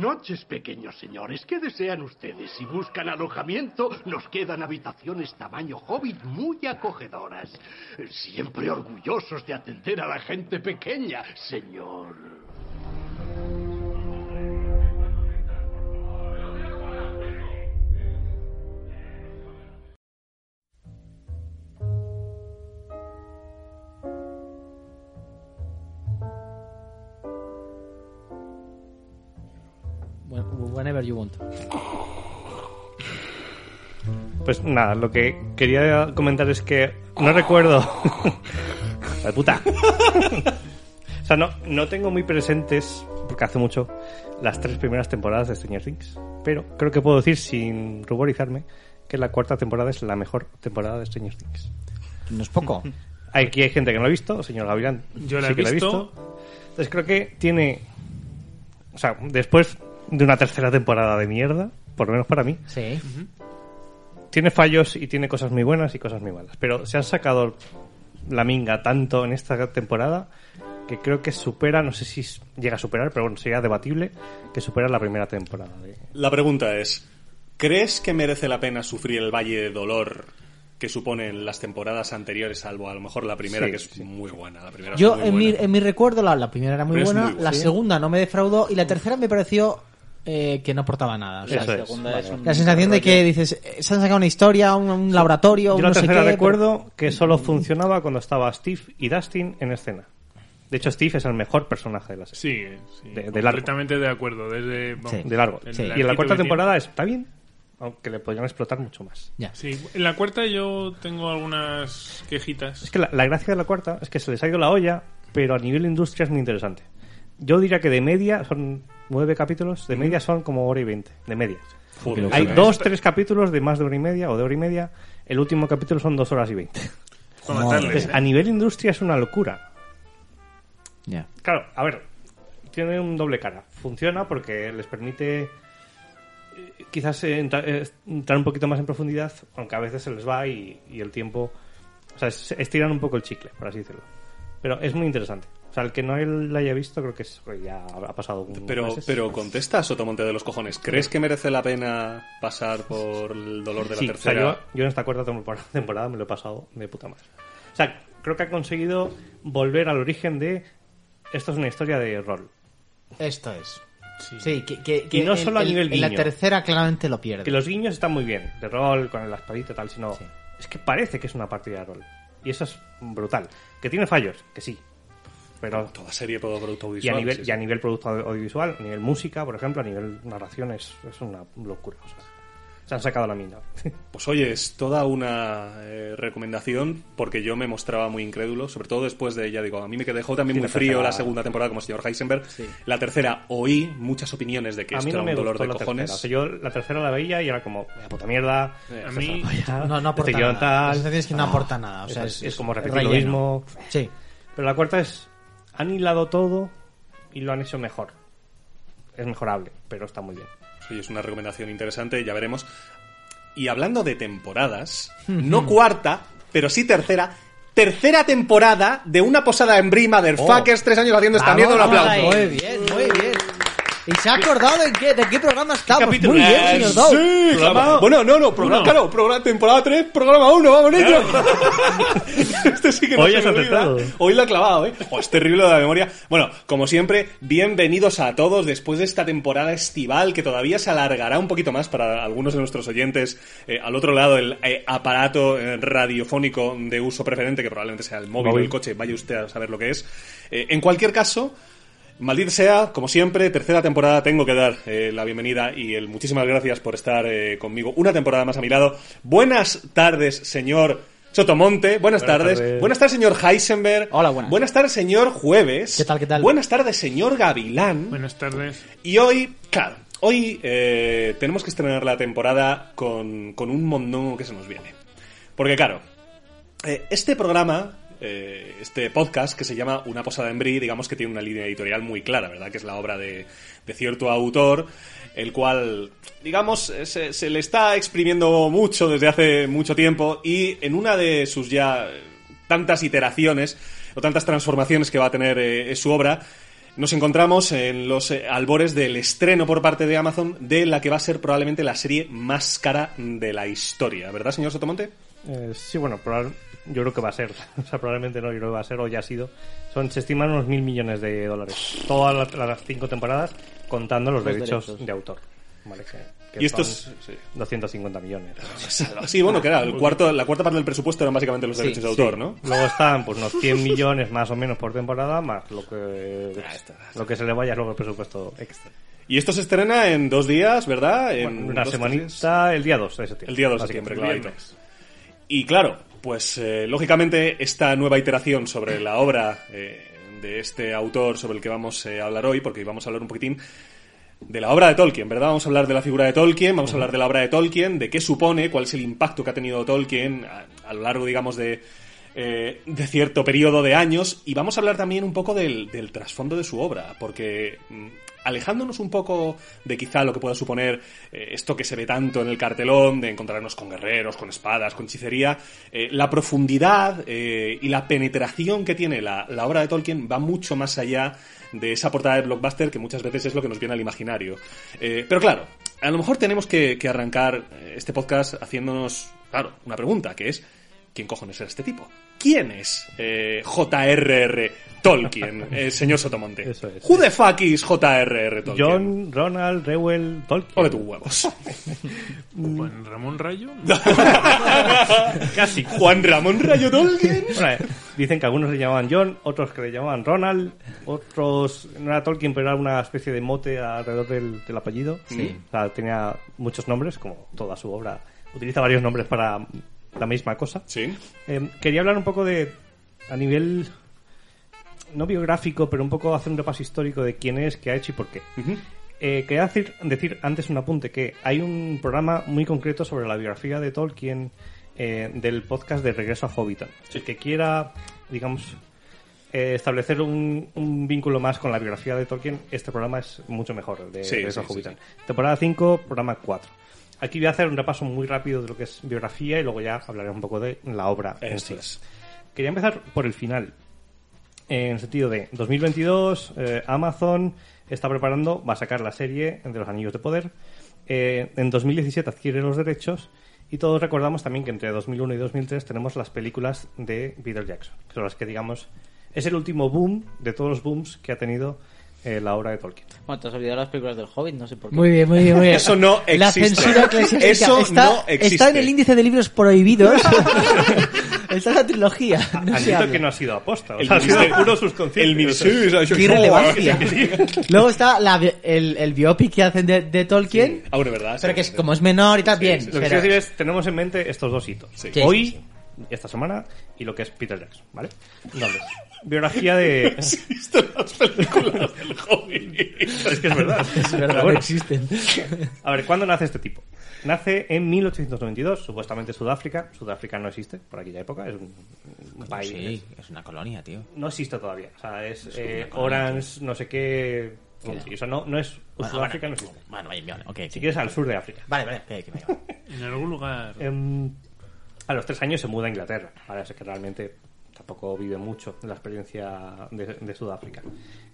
noches, pequeños señores. ¿Qué desean ustedes? Si buscan alojamiento, nos quedan habitaciones tamaño hobbit muy acogedoras. Siempre orgullosos de atender a la gente pequeña, señor. Pues nada, lo que quería comentar es que no recuerdo. ¡La puta! o sea, no, no tengo muy presentes, porque hace mucho, las tres primeras temporadas de Stranger Things. Pero creo que puedo decir, sin ruborizarme, que la cuarta temporada es la mejor temporada de Stranger Things. No es poco. Aquí hay gente que no lo ha visto, señor Gavilán. Yo la sí he que la visto. Entonces creo que tiene. O sea, después de una tercera temporada de mierda, por lo menos para mí, Sí. tiene fallos y tiene cosas muy buenas y cosas muy malas. Pero se han sacado la minga tanto en esta temporada que creo que supera, no sé si llega a superar, pero bueno, sería debatible, que supera la primera temporada. de- La pregunta es, ¿crees que merece la pena sufrir el valle de dolor que suponen las temporadas anteriores, salvo a lo mejor la primera, Sí, que es sí. muy buena? La primera Yo, muy en mi, en mi recuerdo, la, la primera era muy Pero buena, muy la segunda no me defraudó y la tercera me pareció eh, que no aportaba nada. O sea, La es, segunda vale. es un la sensación de que dices, eh, se han sacado una historia, un, un laboratorio, Yo un la no sé qué, recuerdo que solo funcionaba cuando estaba Steve y Dustin en escena. De hecho, Steve es el mejor personaje de la serie. Sí, sí. De- de largo. completamente de acuerdo. Desde, vamos, Sí. De largo. Sí. Y en la cuarta temporada está bien, aunque le podrían explotar mucho más. pero- Ya. Sí, en la cuarta yo tengo algunas quejitas. Es que la, la gracia de la cuarta es que se les ha ido la olla, pero a nivel industria es muy interesante. Yo diría que de media son nueve capítulos, de media son como hora y veinte, de media. Joder, Hay dos, tres capítulos de más de hora y media o de hora y media. El último capítulo son dos horas y veinte. Entonces, ¿eh? a nivel industria es una locura. Claro, a ver, tiene un doble cara. Funciona porque les permite eh, quizás eh, entra- eh, entrar un poquito más en profundidad, aunque a veces se les va y, y el tiempo... O sea, es- estiran un poco el chicle, por así decirlo. Pero es muy interesante. O sea, el que no la haya visto creo que es, ya ha pasado un Pero, meses. pero contesta, Sotomonte de los cojones. ¿Crees que merece la pena pasar por el dolor de la Sí, o sea, tercera? yo, yo en esta cuarta tempor- temporada me lo he pasado de puta madre. O sea, creo que ha conseguido volver al origen de... Esto es una historia de rol. Esto es. Sí. Sí, que, que, que Y no solo a nivel En la guiño. tercera claramente lo pierde. Que los guiños están muy bien, de rol, con la espadita y tal, sino Sí. es que parece que es una partida de rol. Y eso es brutal. Que tiene fallos, que sí. Pero Toda serie, todo producto y a audiovisual. nivel, sí, y a nivel producto audio- audiovisual, a nivel música, por ejemplo, a nivel narración es, es una locura. o sea, se han sacado la mina. Pues oye, es toda una eh, recomendación porque yo me mostraba muy incrédulo, sobre todo después de, ya digo, a mí me dejó también Sí, muy la frío tercera- la segunda temporada como señor Heisenberg. La tercera oí muchas opiniones de que a esto mí no era me un dolor gustó de la cojones. tercera. O sea, yo la tercera la veía y era como, "Vaya puta mierda. Eh, a mí- No, no aporta este nada. tal". La sensación es que no aporta nada. O sea, es, es, es como repetir lo mismo. Sí. Pero la cuarta es, han hilado todo y lo han hecho mejor. Es mejorable, pero está muy bien. Es una recomendación interesante, ya veremos. Y hablando de temporadas, no cuarta, pero sí tercera. Tercera temporada de una posada en Brie, Motherfuckers, tres años haciendo esta mierda, un aplauso. Muy bien, muy bien. Y se ha acordado de qué, de qué programa estamos. capítulo Muy bien, señor Dow. sí, Programa- Bueno, no, no, programa, Uno. claro, programa, temporada 3, programa 1, vamos, niño. este sí que no Hoy se has acertado. Hoy lo ha clavado, ¿eh? Oh, es terrible de la memoria. Bueno, como siempre, bienvenidos a todos después de esta temporada estival que todavía se alargará un poquito más para algunos de nuestros oyentes. eh, al otro lado, el eh, aparato eh, radiofónico de uso preferente, que probablemente sea el móvil, o el coche, vaya usted a saber lo que es. Eh, en cualquier caso, Maldita sea, como siempre, tercera temporada, tengo que dar eh, la bienvenida y el muchísimas gracias por estar eh, conmigo una temporada más a mi lado. Buenas tardes, señor Sotomonte. Buenas, Buenas tardes. tardes. Buenas tardes, señor Heisenberg. Hola, buenas. Buenas tardes, señor Jueves. ¿Qué tal, qué tal? Buenas tardes, señor Gavilán. Buenas tardes. Y hoy, claro, hoy eh, tenemos que estrenar la temporada con, con un mondongo que se nos viene. Porque, claro, eh, este programa, eh, este podcast que se llama Una posada en Brie, digamos que tiene una línea editorial muy clara, ¿verdad? Que es la obra de, cierto autor, el cual, digamos, se, le está exprimiendo mucho desde hace mucho tiempo y en una de sus ya tantas iteraciones o tantas transformaciones que va a tener eh, su obra, Nos encontramos en los eh, albores del estreno por parte de Amazon de la que va a ser probablemente la serie más cara de la historia, ¿verdad, señor Sotomonte? Eh, sí, bueno, probable- yo creo que va a ser. O sea, probablemente no, yo creo que va a ser o ya ha sido. Son, se estiman unos mil millones de dólares. Todas las, las cinco temporadas contando los, Los derechos, derechos. de autor. Vale, que, que Y esto son es- sí. 250 millones. Sí, bueno, que era el cuarto, la cuarta parte del presupuesto eran básicamente los Sí, derechos de Sí. autor, ¿no? Luego están pues unos 100 millones más o menos por temporada, más lo que, Ah, está, está. lo que se le vaya luego el presupuesto extra. Y esto se estrena en dos días, ¿verdad? En Bueno, una dos, tres semanita, el día 2 de septiembre. El día 2 de septiembre, viernes. Y claro, pues eh, lógicamente esta nueva iteración sobre la obra eh, de este autor sobre el que vamos eh, a hablar hoy, porque vamos a hablar un poquitín de la obra de Tolkien, ¿verdad? Vamos a hablar de la figura de Tolkien, vamos a hablar de la obra de Tolkien, de qué supone, cuál es el impacto que ha tenido Tolkien a, lo largo, digamos, de, eh, de cierto periodo de años, y vamos a hablar también un poco del, del trasfondo de su obra, porque mm, alejándonos un poco de quizá lo que pueda suponer eh, esto que se ve tanto en el cartelón, de encontrarnos con guerreros, con espadas, con hechicería, eh, la profundidad eh, y la penetración que tiene la, la obra de Tolkien va mucho más allá de esa portada de blockbuster que muchas veces es lo que nos viene al imaginario. Pero claro, a lo mejor tenemos que, que arrancar este podcast haciéndonos, claro, una pregunta, que es, ¿quién cojones era este tipo? ¿Quién es eh, J.R.R. Tolkien, eh, señor Sotomonte? Eso es. Who the fuck is J.R.R. Tolkien? John, Ronald, Reuel, Tolkien. Ole tus huevos. Juan Ramón Rayo. Casi. Juan Ramón Rayo Tolkien. Bueno, eh, dicen que algunos le llamaban John, otros que le llamaban Ronald, otros no era Tolkien, pero era una especie de mote alrededor del, del apellido. Sí. O sea, tenía muchos nombres, como toda su obra. Utiliza varios nombres para la misma cosa. Sí. Eh, quería hablar un poco de, a nivel, no biográfico, pero un poco hacer un repaso histórico de quién es, qué ha hecho y por qué. Eh, quería decir, decir antes un apunte, que hay un programa muy concreto sobre la biografía de Tolkien eh, del podcast de Regreso a Hobbiton. El que quiera, digamos, eh, establecer un, un vínculo más con la biografía de Tolkien, este programa es mucho mejor, el de Sí, Regreso sí, a Hobbiton. sí, Temporada 5, programa 4. Aquí voy a hacer un repaso muy rápido de lo que es biografía y luego ya hablaré un poco de la obra en sí. es. Quería empezar por el final. En el sentido de 2022, eh, Amazon está preparando, va a sacar la serie de los Anillos de Poder. Eh, en 2017 adquiere los derechos y todos recordamos también que entre 2001 y 2003 tenemos las películas de Peter Jackson, que son las que digamos es el último boom de todos los booms que ha tenido eh, la obra de Tolkien. Bueno, te has olvidado las películas del Hobbit, no sé por qué. Muy bien, muy bien, muy bien. Eso no La existe. censura eclesiástica Eso está, no existe. está en el índice de libros prohibidos. está en la trilogía. No se Admito habla. que no ha sido aposta, o sea, ha sido puro subconsciente. El ministerio... Qué irrelevancia. Luego está la el, el biopic que hacen de, de Tolkien, Aún es verdad. pero sí. que es, como es menor y tal, bien. sí, sí. Lo que quiero decir es, tenemos en mente estos dos hitos. Sí. Sí, Hoy, sí, esta semana, y lo que es Peter Jackson, ¿vale? Entonces, biografía de... ¿Has visto las películas del Hobbit? es que es verdad. es verdad, no bueno, existen. a ver, ¿cuándo nace este tipo? Nace en 1892, supuestamente Sudáfrica. Sudáfrica no existe por aquella época, es un, un país... Sí, es una colonia, tío. No existe todavía. O sea, es, una eh, colonia, Orange, no sé qué... Sí, eso no, no es... Bueno, Sudáfrica bueno, no existe. Bueno, vale, vale, ok. Si quieres, al sur de África. Vale, vale, que, que. En algún lugar. Em, a los tres años se muda a Inglaterra. Ahora sé que realmente tampoco vive mucho la experiencia de, de Sudáfrica.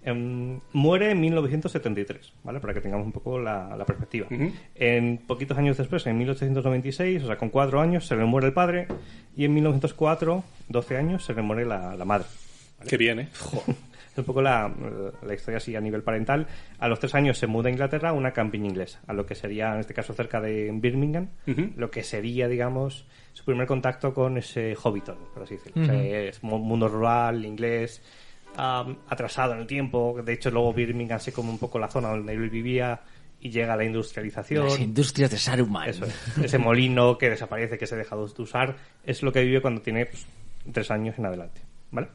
Em, muere en 1973, ¿vale? Para que tengamos un poco la, la perspectiva. Ujú. En poquitos años después, en 1896, o sea, con cuatro años, se le muere el padre. Y en 1904, 12 años, se le muere la, la madre. Qué bien, ¿eh? Es un poco la, la historia así a nivel parental. A los tres años se muda a Inglaterra a una campiña inglesa, a lo que sería, en este caso, cerca de Birmingham, lo que sería, digamos, su primer contacto con ese Hobbiton, por así decirlo. O sea, es mu- mundo rural, inglés, am, atrasado en el tiempo. De hecho, luego Birmingham se come un poco la zona donde él vivía y llega la industrialización. Las industrias de Saruman. Eso es. Ese molino que desaparece, que se deja de usar, es lo que vive cuando tiene pues, tres años en adelante. ¿Vale?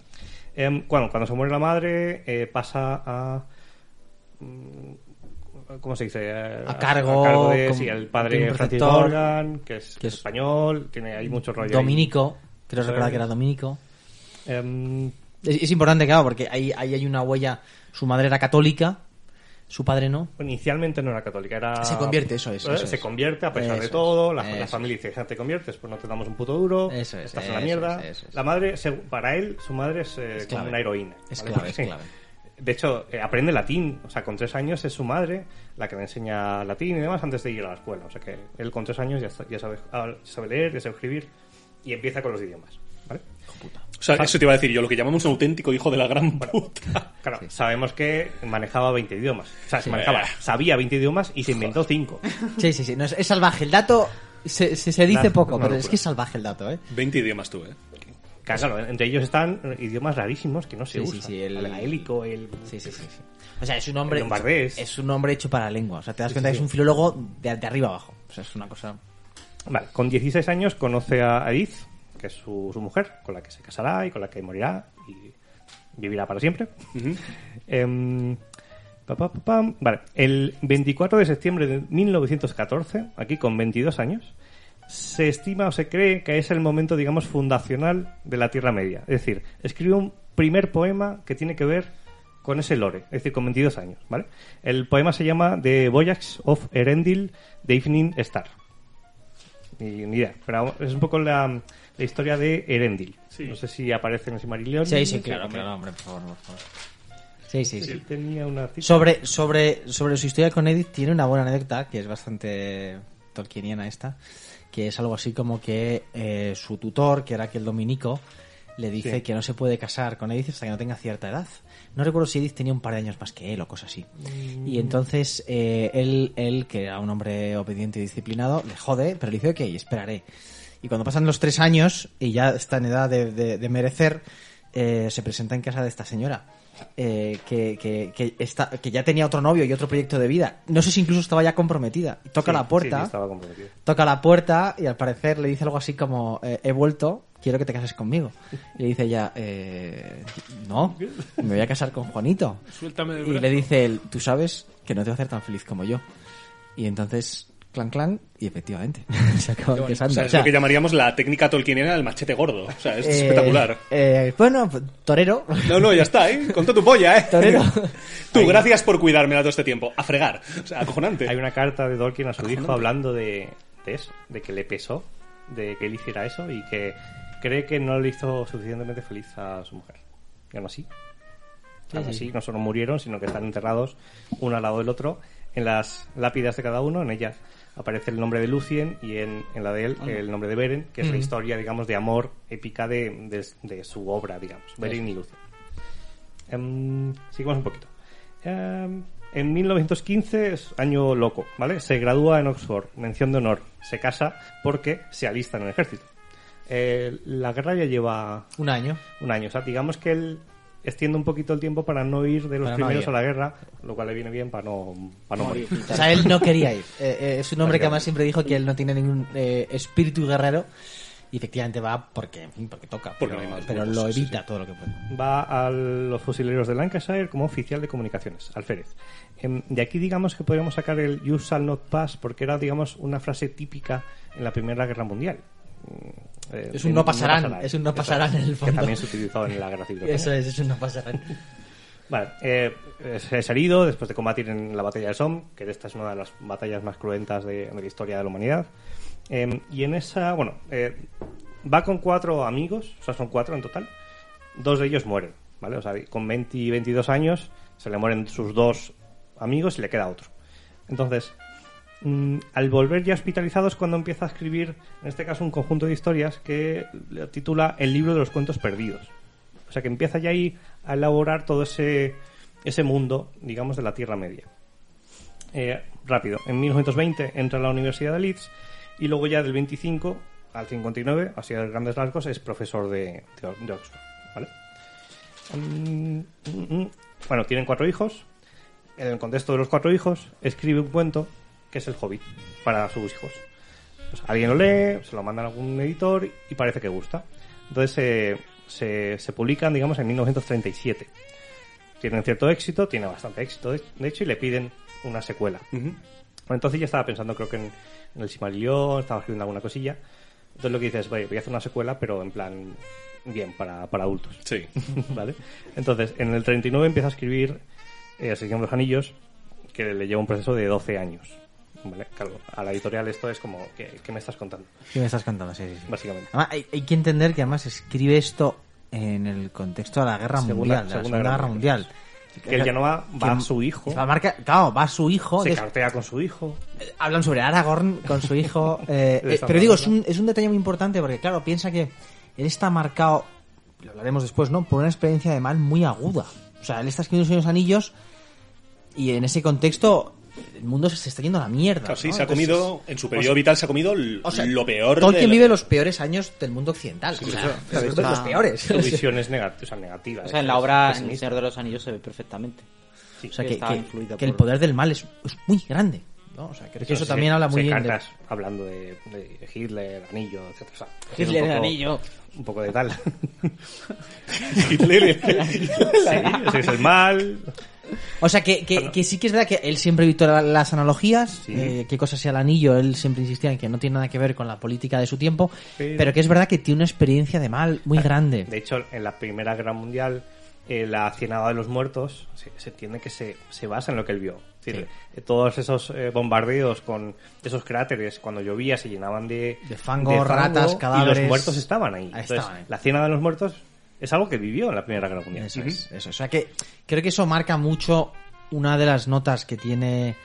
Em, cuando, cuando se muere la madre, eh, pasa a. mm, ¿Cómo se dice? Eh, A cargo, de como- sí, el padre Francis Morgan, que es, que es- español, tiene ahí mucho rollo. ahí. Dominico, creo Eso recordar que era Dominico. Em, Es, es importante, claro, porque ahí, ahí hay una huella. Su madre era católica, su padre no. Inicialmente no era católica, era... Se convierte, eso es, Eh, eso se es. convierte a pesar Eso de todo, la, familia dice, ya te conviertes, pues no te damos un puto duro, Eso es, estás en la mierda. es. La madre, para él, su madre es, eh, como una heroína. Es ¿vale? clave, Sí. clave. De hecho, eh, aprende latín. O sea, con tres años es su madre la que le enseña latín y demás antes de ir a la escuela. O sea, que él con tres años ya sabe, ah, sabe leer, ya sabe escribir y empieza con los idiomas. O sea, eso te iba a decir yo, lo que llamamos un auténtico hijo de la gran puta. Claro, sabemos que manejaba 20 idiomas. O sea, manejaba, Eh. sabía 20 idiomas y se inventó 5. Sí, sí, sí. No, es, es salvaje. El dato se, se, se dice poco, pero es que es salvaje el dato, ¿eh? 20 idiomas tú, ¿eh? Claro, entre ellos están idiomas rarísimos que no se Sí, sí, usan. sí, el- el gaélico, el... Sí, sí, sí. sí. O sea, es un hombre. Lombardés. Es un hombre hecho para la lengua. O sea, te das Sí, cuenta sí, que es sí. un filólogo de, de arriba abajo. O sea, es una cosa. Vale, con 16 años conoce a Edith, que es su, su mujer, con la que se casará y con la que morirá y vivirá para siempre. Em, pa, pa, pa, pam. Vale, el 24 de septiembre de 1914, aquí con 22 años, se estima o se cree que es el momento, digamos, fundacional de la Tierra Media. Es decir, escribe un primer poema que tiene que ver con ese lore, es decir, con 22 años, ¿vale? El poema se llama The Voyage of Erendil, The Evening Star. Ni, ni idea, pero es un poco la, la historia de Erendil. No sé si aparece en el Silmarillion. Sí, sí, claro, claro, hombre, por favor, por favor. Sí, sí, Sí, sí. tenía una cita. Sobre, sobre, sobre su historia con Edith tiene una buena anécdota que es bastante tolkieniana esta, que es algo así como que eh, su tutor, que era aquel dominico, le dice Sí. que no se puede casar con Edith hasta que no tenga cierta edad. No recuerdo si Edith tenía un par de años más que él o cosas así. Y entonces eh, él, él, que era un hombre obediente y disciplinado, le jode, pero le dice, ok, esperaré. Y cuando pasan los tres años y ya está en edad de, de- de merecer, eh, se presenta en casa de esta señora. eh, que, que, que, está, que ya tenía otro novio y otro proyecto de vida. No sé si incluso estaba ya comprometida. Y toca Sí, la puerta sí, sí, toca la puerta y al parecer le dice algo así como eh, he vuelto, quiero que te cases conmigo. Y le dice ella, eh, no, me voy a casar con Juanito. Suéltame del Y le dice él, tú sabes que no te va a hacer tan feliz como yo. Y entonces, clan clan, y efectivamente, se acaban O casando. sea, O es sea, lo que llamaríamos la técnica tolkieniana del machete gordo. O sea, es eh, espectacular. eh, bueno, torero. No, no, ya está, ¿eh? Con toda tu polla, ¿eh? Torero. Tú, gracias por cuidarme todo este tiempo. A fregar. O sea, acojonante. Hay una carta de Tolkien a su hijo hablando de, de eso, de que le pesó, de que él hiciera eso y que cree que no le hizo suficientemente feliz a su mujer. Y aún así, aún así, no solo murieron, sino que están enterrados uno al lado del otro en las lápidas de cada uno. En ellas aparece el nombre de Lucien y en, en la de él el nombre de Beren, que es la historia, digamos, de amor épica de, de- de su obra, digamos, Beren y Lucien. Em, sigamos un poquito. Em, en 1915 es año loco, ¿vale? Se gradúa en Oxford, mención de honor. Se casa porque se alista en el ejército. Eh, la guerra ya lleva Un año. un año. O sea, digamos que él extiende un poquito el tiempo para no ir de los Para primeros a la guerra, lo cual le viene bien para no, para no morir. O sea, él no quería ir. Eh, eh, es un hombre que además siempre dijo que él no tiene ningún eh, espíritu guerrero. Y efectivamente va porque, en fin, porque toca. Porque pero no pero pues, lo sí, evita todo lo que puede. Va a los fusileros de Lancashire como oficial de comunicaciones, alférez. Em, de aquí digamos que podríamos sacar el You shall not pass porque era digamos una frase típica en la Primera Guerra Mundial. Eh, Es un no pasarán, es un no Eso pasarán en el Que fondo. también se utilizó en la Guerra Civil. Española. Eso es, es un no pasarán. Vale, eh, es herido después de combatir en la batalla de Somme, que esta es una de las batallas más cruentas de, de la historia de la humanidad. Eh, y en esa, bueno, eh, va con cuatro amigos, o sea, son cuatro en total. Dos de ellos mueren, ¿vale? O sea, con 20 y 22 años se le mueren sus dos amigos y le queda otro. Entonces, al volver ya hospitalizado es cuando empieza a escribir, en este caso, un conjunto de historias que titula El libro de los cuentos perdidos. O sea que empieza ya ahí a elaborar todo ese, ese mundo, digamos, de la Tierra Media. Eh, rápido, en 1920 entra a la Universidad de Leeds y luego ya del 25 al 59, así a grandes rasgos, es profesor de, Oxford. ¿vale? Mm, mm, mm. Bueno, tienen cuatro hijos. En el contexto de los cuatro hijos, escribe un cuento que es El Hobbit para sus hijos. Pues alguien lo lee, se lo mandan a algún editor y parece que gusta. Entonces eh, se, se publican, digamos, en 1937. Tienen cierto éxito, tiene bastante éxito, de hecho, y le piden una secuela. Ujú. Entonces ya estaba pensando, creo que en, en el Simarillion, estaba escribiendo alguna cosilla. Entonces lo que dices, "Oye, voy a hacer una secuela, pero en plan, bien, para, para adultos. Sí. ¿Vale? Entonces, en el 39 empieza a escribir eh, Señor de los Anillos, que le lleva un proceso de 12 años. ¿Vale? Claro, a la editorial esto es como, ¿qué, qué me estás contando? ¿Qué me estás contando? Sí, sí, sí. Básicamente. Además, hay, hay que entender que además escribe esto en el contexto de la guerra Segunda- mundial, de la Segunda Guerra Guerra Mundial. Que el Yanova va a su hijo, a claro, va su hijo. se cartea con su hijo. hablan sobre Aragorn con su hijo. eh, eh, pero digo, es un, es un detalle muy importante porque, claro, piensa que él está marcado, lo hablaremos después, ¿no? Por una experiencia de mal muy aguda. O sea, él está escribiendo los Anillos y en ese contexto el mundo se está yendo a la mierda. Claro, sí, ¿no? se ha Entonces, comido, en su periodo vital se ha comido o sea, lo peor Tolkien de la- vive los peores años del mundo occidental. O sea, Claro, está- los peores. Su visión es o sea, negativa. O sea, en es- la obra es en El. Señor de los Anillos se ve perfectamente. O sea, que que, que- el poder del mal es, es muy grande. ¿no? O sea, creo que eso Se- también habla muy se bien de... hablando de, de Hitler, anillo, etc. O sea, Hitler, un poco- anillo. Un poco de tal. Hitler. sí, ese es el mal. O sea, que, que, que sí que es verdad que él siempre evitó la- las analogías, Sí. eh, qué cosa sea el anillo, él siempre insistía en que no tiene nada que ver con la política de su tiempo, Pero- pero, que es verdad que tiene una experiencia de mal muy grande. De hecho, en la Primera Guerra Mundial, eh, la Cienada de los Muertos se, se entiende que se, se basa en lo que él vio. Es decir, eh, todos esos eh, bombardeos con esos cráteres, cuando llovía, se llenaban de, De fango, ratas, Y cadáveres. los muertos estaban ahí. Ahí Entonces, estaban ahí. la Cienada de los Muertos es algo que vivió en la Primera Guerra Mundial. Eso es, eso. O sea, que creo que eso marca mucho una de las notas que tiene eh,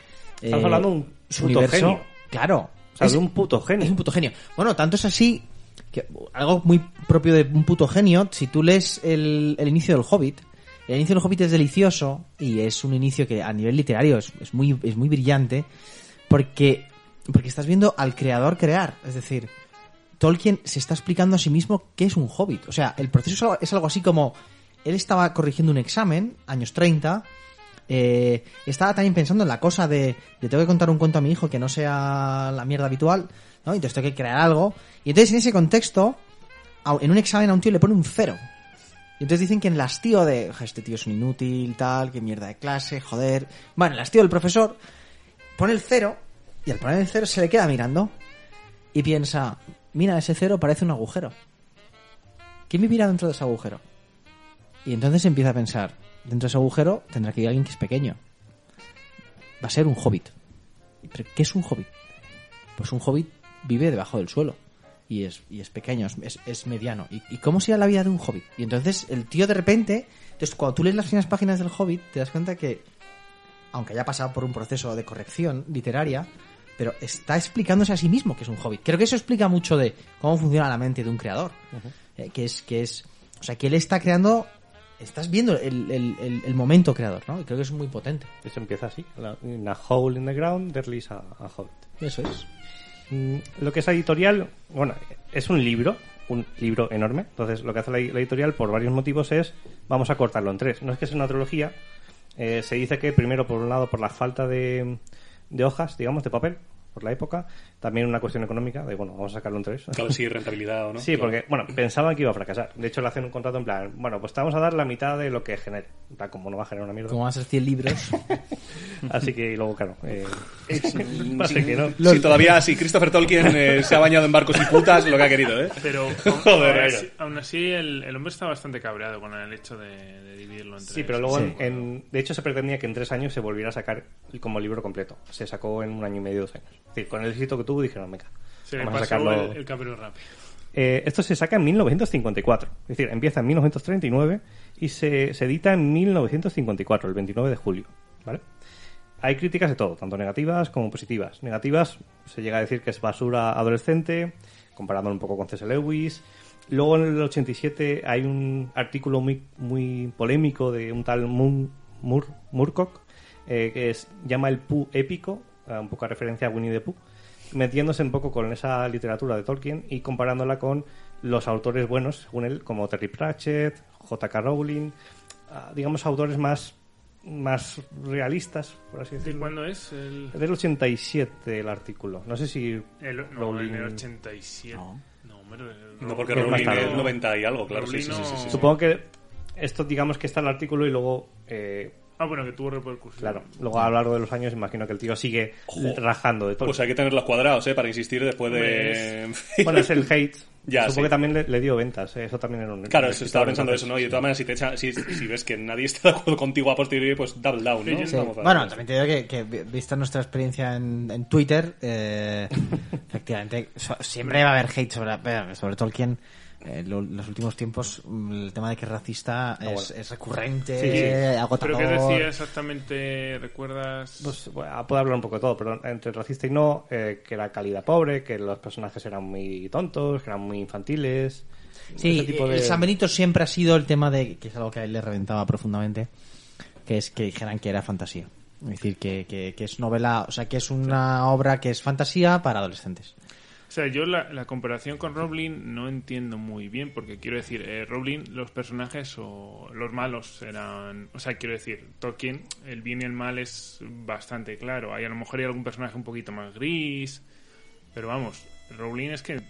Estamos hablando de un puto universo. genio. Claro. O sea, Es- de un puto genio. Es un puto genio. Bueno, tanto es así que algo muy propio de un puto genio, si tú lees el, el inicio del Hobbit, el inicio del Hobbit es delicioso y es un inicio que a nivel literario es, es muy, es muy brillante porque, porque estás viendo al creador crear. Es decir, Tolkien se está explicando a sí mismo qué es un hobbit. O sea, el proceso es algo, así como él estaba corrigiendo un examen, años 30, eh, estaba también pensando en la cosa de, de tengo que contar un cuento a mi hijo que no sea la mierda habitual, ¿no? Entonces tengo que crear algo. Y entonces en ese contexto, en un examen a un tío le pone un cero. Y entonces dicen que en el hastío de, "Ja, este tío es un inútil, tal, qué mierda de clase, joder. Bueno, el hastío del profesor pone el cero y al poner el cero se le queda mirando y piensa, mira, ese cero parece un agujero. ¿Quién vivirá dentro de ese agujero? Y entonces empieza a pensar, dentro de ese agujero tendrá que ir alguien que es pequeño. Va a ser un hobbit. ¿Pero qué es un hobbit? Pues un hobbit vive debajo del suelo. Y es, y es pequeño, es, es- mediano. ¿Y, ¿Y cómo sería la vida de un hobbit? Y entonces el tío de repente... Entonces cuando tú lees las primeras páginas del hobbit te das cuenta que, aunque haya pasado por un proceso de corrección literaria, pero está explicándose a sí mismo que es un hobbit. Creo que eso explica mucho de cómo funciona la mente de un creador. Eh, que es, que es, o sea, que él está creando, estás viendo el, el- el- el momento creador, ¿no? Y creo que es muy potente. Eso empieza así. La- In a hole in the ground, there lies a, hobbit. Eso es. Mm, Lo que es la editorial, bueno, es un libro, un libro enorme. Entonces, lo que hace la, la editorial, por varios motivos, es vamos a cortarlo en tres. No es que sea una trilogía. eh, se dice que primero, por un lado, por la falta de, de hojas, digamos, de papel, por la época. También una cuestión económica, de bueno, vamos a sacarlo en tres. Claro, sí, rentabilidad o no. Sí, Claro. porque, bueno, pensaban que iba a fracasar. De hecho, le hacen un contrato en plan, bueno, pues te vamos a dar la mitad de lo que genere. En plan, como no va a generar una mierda. Como van a ser 100 libros. Así que, y luego, claro, eh, que no. Sí, todavía, sí, Christopher Tolkien eh, se ha bañado en barcos y putas, lo que ha querido, ¿eh? Pero Joder, aún, así, aún así el, el hombre está bastante cabreado con el hecho de, de dividirlo entre Sí, pero luego, Sí. en, en- de hecho, se pretendía que en tres años se volviera a sacar como libro completo. Se sacó en un año y medio, dos años. Es decir, con el éxito que tuvo, dijeron, venga, se vamos a sacarlo. el, el cabreo rápido. Eh, esto se saca en 1954. Es decir, empieza en 1939 y se, se edita en 1954, el 29 de julio. ¿Vale? Hay críticas de todo, tanto negativas como positivas. Negativas, se llega a decir que es basura adolescente, comparándolo un poco con C.S. Lewis. Luego en el 87 hay un artículo muy, muy polémico de un tal Moon, Moore, Moorcock, eh, que es, llama el Pooh épico, un poco a referencia a Winnie the Pooh, metiéndose un poco con esa literatura de Tolkien y comparándola con los autores buenos, según él, como Terry Pratchett, J.K. Rowling, ah, digamos autores más, más realistas, por así ¿De decirlo. cuándo es? El, Del 87 el artículo. No sé si el, no, Rowling- en el 87. No, hombre. el- No, porque Es Rowling tarde, es ¿no? 90 y algo, claro. Sí, Rowling sí, sí, sí, sí, sí. Supongo que esto, digamos que está el artículo y luego, eh, Ah, bueno, que tuvo repercusión. claro, luego a lo largo de los años imagino que el tío sigue Ojo. rajando de todo. Pues hay que tenerlos cuadrados, ¿eh? Para insistir después de... Bueno, es el hate. Ya, Supongo sí. que también le, le dio ventas, eh, eso también era un... Claro, estaba pensando eso, ¿no? Y de todas maneras, si, te echa, si, si ves que nadie está de acuerdo contigo a posteriori, pues double down, ¿no? Sí, Sí. Bueno, también te digo que, que vi- vista nuestra experiencia en, en Twitter, eh, efectivamente, so- siempre va a haber hate sobre, sobre Tolkien, en lo- los últimos tiempos mm, el tema de que es racista es, bueno. es recurrente, Sí, sí. agotador. ¿Pero qué decía exactamente? ¿Recuerdas? Pues bueno, puedo hablar un poco de todo, pero entre racista y no, eh, que era calidad pobre, que los personajes eran muy tontos, que eran muy infantiles. Sí, ese tipo de... el San Benito siempre ha sido el tema de, que es algo que a él le reventaba profundamente, que es que dijeran que era fantasía. Es decir, que, que, que es novela, o sea, que es una obra que es fantasía para adolescentes. O sea, yo la, la comparación con Rowling no entiendo muy bien, porque quiero decir, eh, Rowling, los personajes o los malos eran. O sea, quiero decir, Tolkien, el bien y el mal es bastante claro. Hay a lo mejor hay algún personaje un poquito más gris, pero vamos, Rowling es que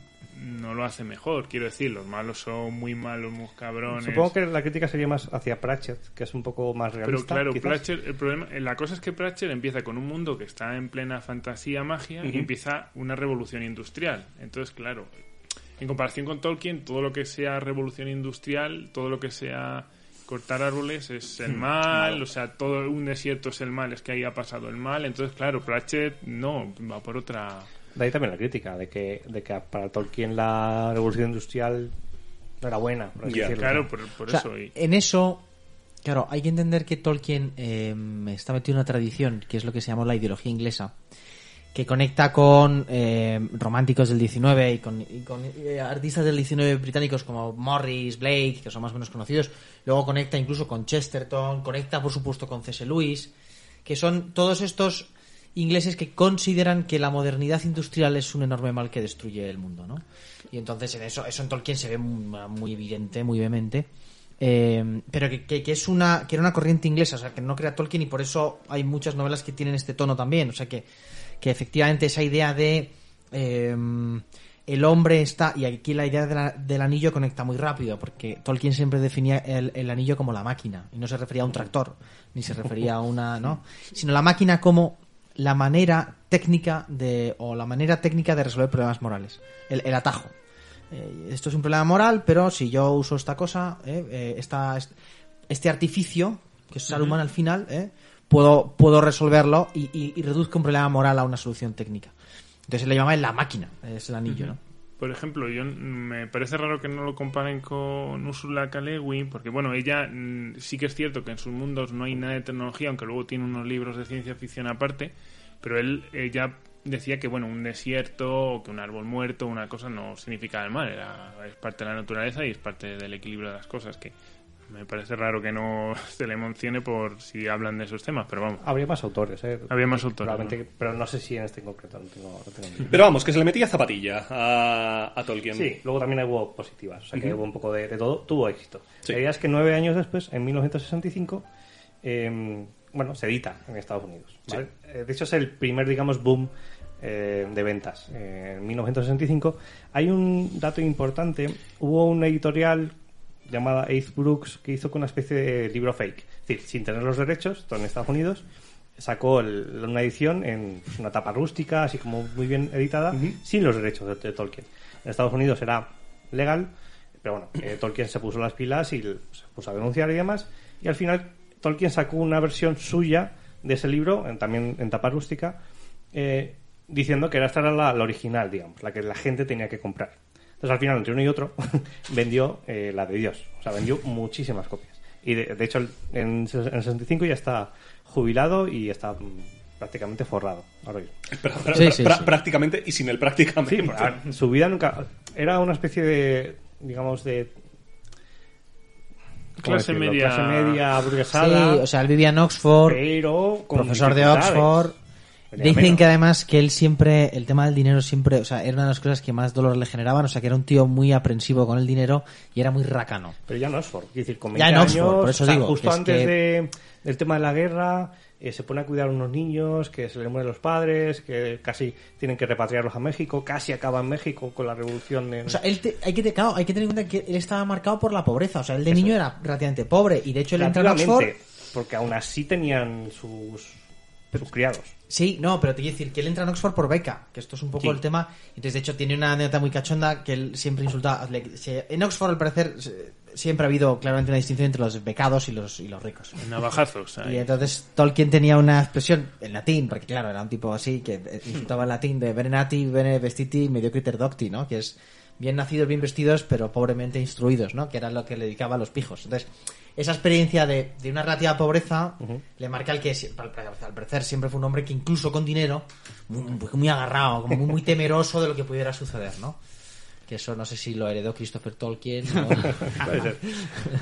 no lo hace mejor. Quiero decir, los malos son muy malos, muy cabrones. Supongo que la crítica sería más hacia Pratchett, que es un poco más Pero realista. claro, quizás. Pratchett, el problema, la cosa es que Pratchett empieza con un mundo que está en plena fantasía, magia, y empieza una revolución industrial. Entonces, claro, en comparación con Tolkien, todo lo que sea revolución industrial, todo lo que sea cortar árboles es el mal, o sea, todo un desierto es el mal, es que ahí ha pasado el mal. Entonces, claro, Pratchett no, va por otra... De ahí también la crítica, de que, de que para Tolkien la revolución industrial no era buena. por así Ya, decirlo. Claro, por, por O sea, eso. y- en eso, claro, hay que entender que Tolkien eh, está metido en una tradición, que es lo que se llama la ideología inglesa, que conecta con eh, románticos del 19 y con, y con, eh, artistas del 19 británicos como Morris, Blake, que son más o menos conocidos. Luego conecta incluso con Chesterton, conecta por supuesto con C.S. Lewis, que son todos estos ingleses que consideran que la modernidad industrial es un enorme mal que destruye el mundo, ¿no? Y entonces en eso, eso en Tolkien se ve muy, evidente, muy vehemente. Eh, pero que, que- que es una que era una corriente inglesa, o sea, que no crea Tolkien y por eso hay muchas novelas que tienen este tono también, o sea, que, que efectivamente esa idea de eh, el hombre está, y aquí la idea de la- del anillo conecta muy rápido, porque Tolkien siempre definía el, el anillo como la máquina, y no se refería a un tractor, ni se refería a una, ¿no? Sino la máquina como la manera técnica de, o la manera técnica de resolver problemas morales, el, el atajo. Eh, esto es un problema moral, pero si yo uso esta cosa, eh, eh, esta- est- este artificio, que es Saruman al final, eh, puedo, puedo resolverlo y, y- y reduzco un problema moral a una solución técnica. Entonces le llama la máquina, es el anillo, ¿no? Por ejemplo, yo me parece raro que no lo comparen con Ursula K. Porque bueno, ella sí que es cierto que en sus mundos no hay nada de tecnología, aunque luego tiene unos libros de ciencia ficción aparte, pero él ella decía que bueno, un desierto o que un árbol muerto, una cosa no significa el mal, era, es parte de la naturaleza y es parte del equilibrio de las cosas, que me parece raro que no se le mencione por si hablan de esos temas, pero vamos. Habría más autores, ¿eh? Había más autores, Probablemente, pero no sé si en este en concreto, no tengo, no. Pero vamos, que se le metía zapatilla a, a Tolkien. Sí, luego también hubo positivas, o sea que hubo un poco de, de todo, tuvo éxito. Sí. La idea es que nueve años después, en 1965, eh, bueno, se edita en Estados Unidos. ¿vale? Eh, De hecho, es el primer, digamos, boom eh, de ventas. Eh, en 1965 hay un dato importante, hubo una editorial llamada Ace Brooks que hizo con una especie de libro fake, es decir, sin tener los derechos, todo en Estados Unidos, sacó el- una edición en pues, una tapa rústica, así como muy bien editada, sin los derechos de, de Tolkien. En Estados Unidos era legal, pero bueno, eh, Tolkien se puso las pilas y se puso a denunciar y demás, y al final Tolkien sacó una versión suya de ese libro, en- también en tapa rústica, eh, diciendo que era esta era la, la original, digamos, la que la gente tenía que comprar. Entonces al final, entre uno y otro, vendió eh, la de Dios, o sea, vendió muchísimas copias. Y de, de hecho, en, en el 65 ya está jubilado y está mm, prácticamente forrado. Ahora. Pra- pra- Sí, sí, pra- sí. Prácticamente y sin el prácticamente. Sí, pero, su vida nunca. Era una especie de. digamos, de. ¿cómo Clase media- Clase media, Sí, burguesada. o sea, él vivía en Oxford, pero. con profesor de. Oxford. Dicen menos. que además que él siempre, el tema del dinero siempre, o sea, era una de las cosas que más dolor le generaban, o sea, que era un tío muy aprensivo con el dinero y era muy racano. Pero ya en Oxford, quiero decir, con 20 Ya en Oxford, por eso o sea, digo, justo es antes que- de- del tema de la guerra, eh, se pone a cuidar a unos niños, que se le mueren los padres, que casi tienen que repatriarlos a México, casi acaba en México con la revolución en... O sea, él te- hay, que, claro, hay que tener en cuenta que él estaba marcado por la pobreza, o sea, él de niño era relativamente pobre y de hecho él entra en Oxford... Porque aún así tenían sus, sus criados. Sí, no, pero te quiero decir que él entra en Oxford por beca, que esto es un poco Sí. el tema. Entonces, de hecho, tiene una anécdota muy cachonda que él siempre insulta. En Oxford, al parecer, siempre ha habido claramente una distinción entre los becados y los, y los ricos. Navajazos. ahí. Y entonces Tolkien tenía una expresión en latín, porque claro, era un tipo así que insultaba en latín de venenati, bene vestiti, mediocriter docti, ¿no? Que es bien nacidos, bien vestidos, pero pobremente instruidos, ¿no? Que era lo que le dedicaba a los pijos. Entonces, esa experiencia de, de una relativa pobreza le marca al que, al, al parecer, siempre fue un hombre que incluso con dinero, muy- muy agarrado, como muy, muy temeroso de lo que pudiera suceder, ¿no? Que eso no sé si lo heredó Christopher Tolkien o... Puede ser.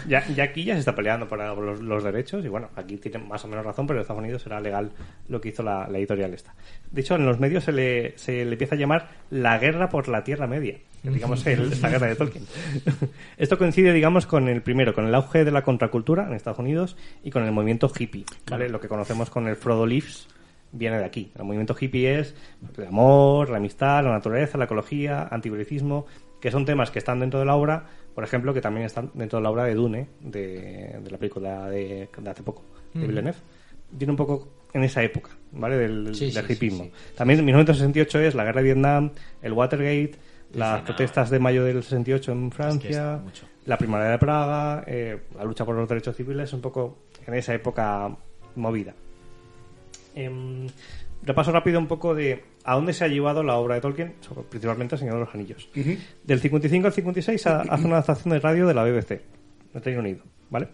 Ya, ya aquí ya se está peleando por los, los derechos y bueno, aquí tienen más o menos razón, pero en Estados Unidos era legal lo que hizo la, la editorial esta. De hecho, en los medios se le, se le empieza a llamar la guerra por la Tierra Media, digamos, el- esta guerra de Tolkien. Esto coincide, digamos, con el primero, con el auge de la contracultura en Estados Unidos y con el movimiento hippie, ¿vale? Lo que conocemos con el Frodo Leaves viene de aquí. El movimiento hippie es el amor, la amistad, la naturaleza, la ecología, antibelicismo, que son temas que están dentro de la obra, por ejemplo, que también están dentro de la obra de Dune, de, de la película de, de hace poco, de Villeneuve. Viene un poco en esa época, ¿vale? Del, Sí, del sí, También en 1968 es la guerra de Vietnam, el Watergate, las protestas de mayo del 68 en Francia, la primavera de Praga, eh, la lucha por los derechos civiles, un poco en esa época movida. Em, repaso rápido un poco de a dónde se ha llevado la obra de Tolkien, principalmente El Señor de los Anillos. Del 55 al 56 ha- hace una adaptación de radio de la BBC, del Reino Unido, ¿vale?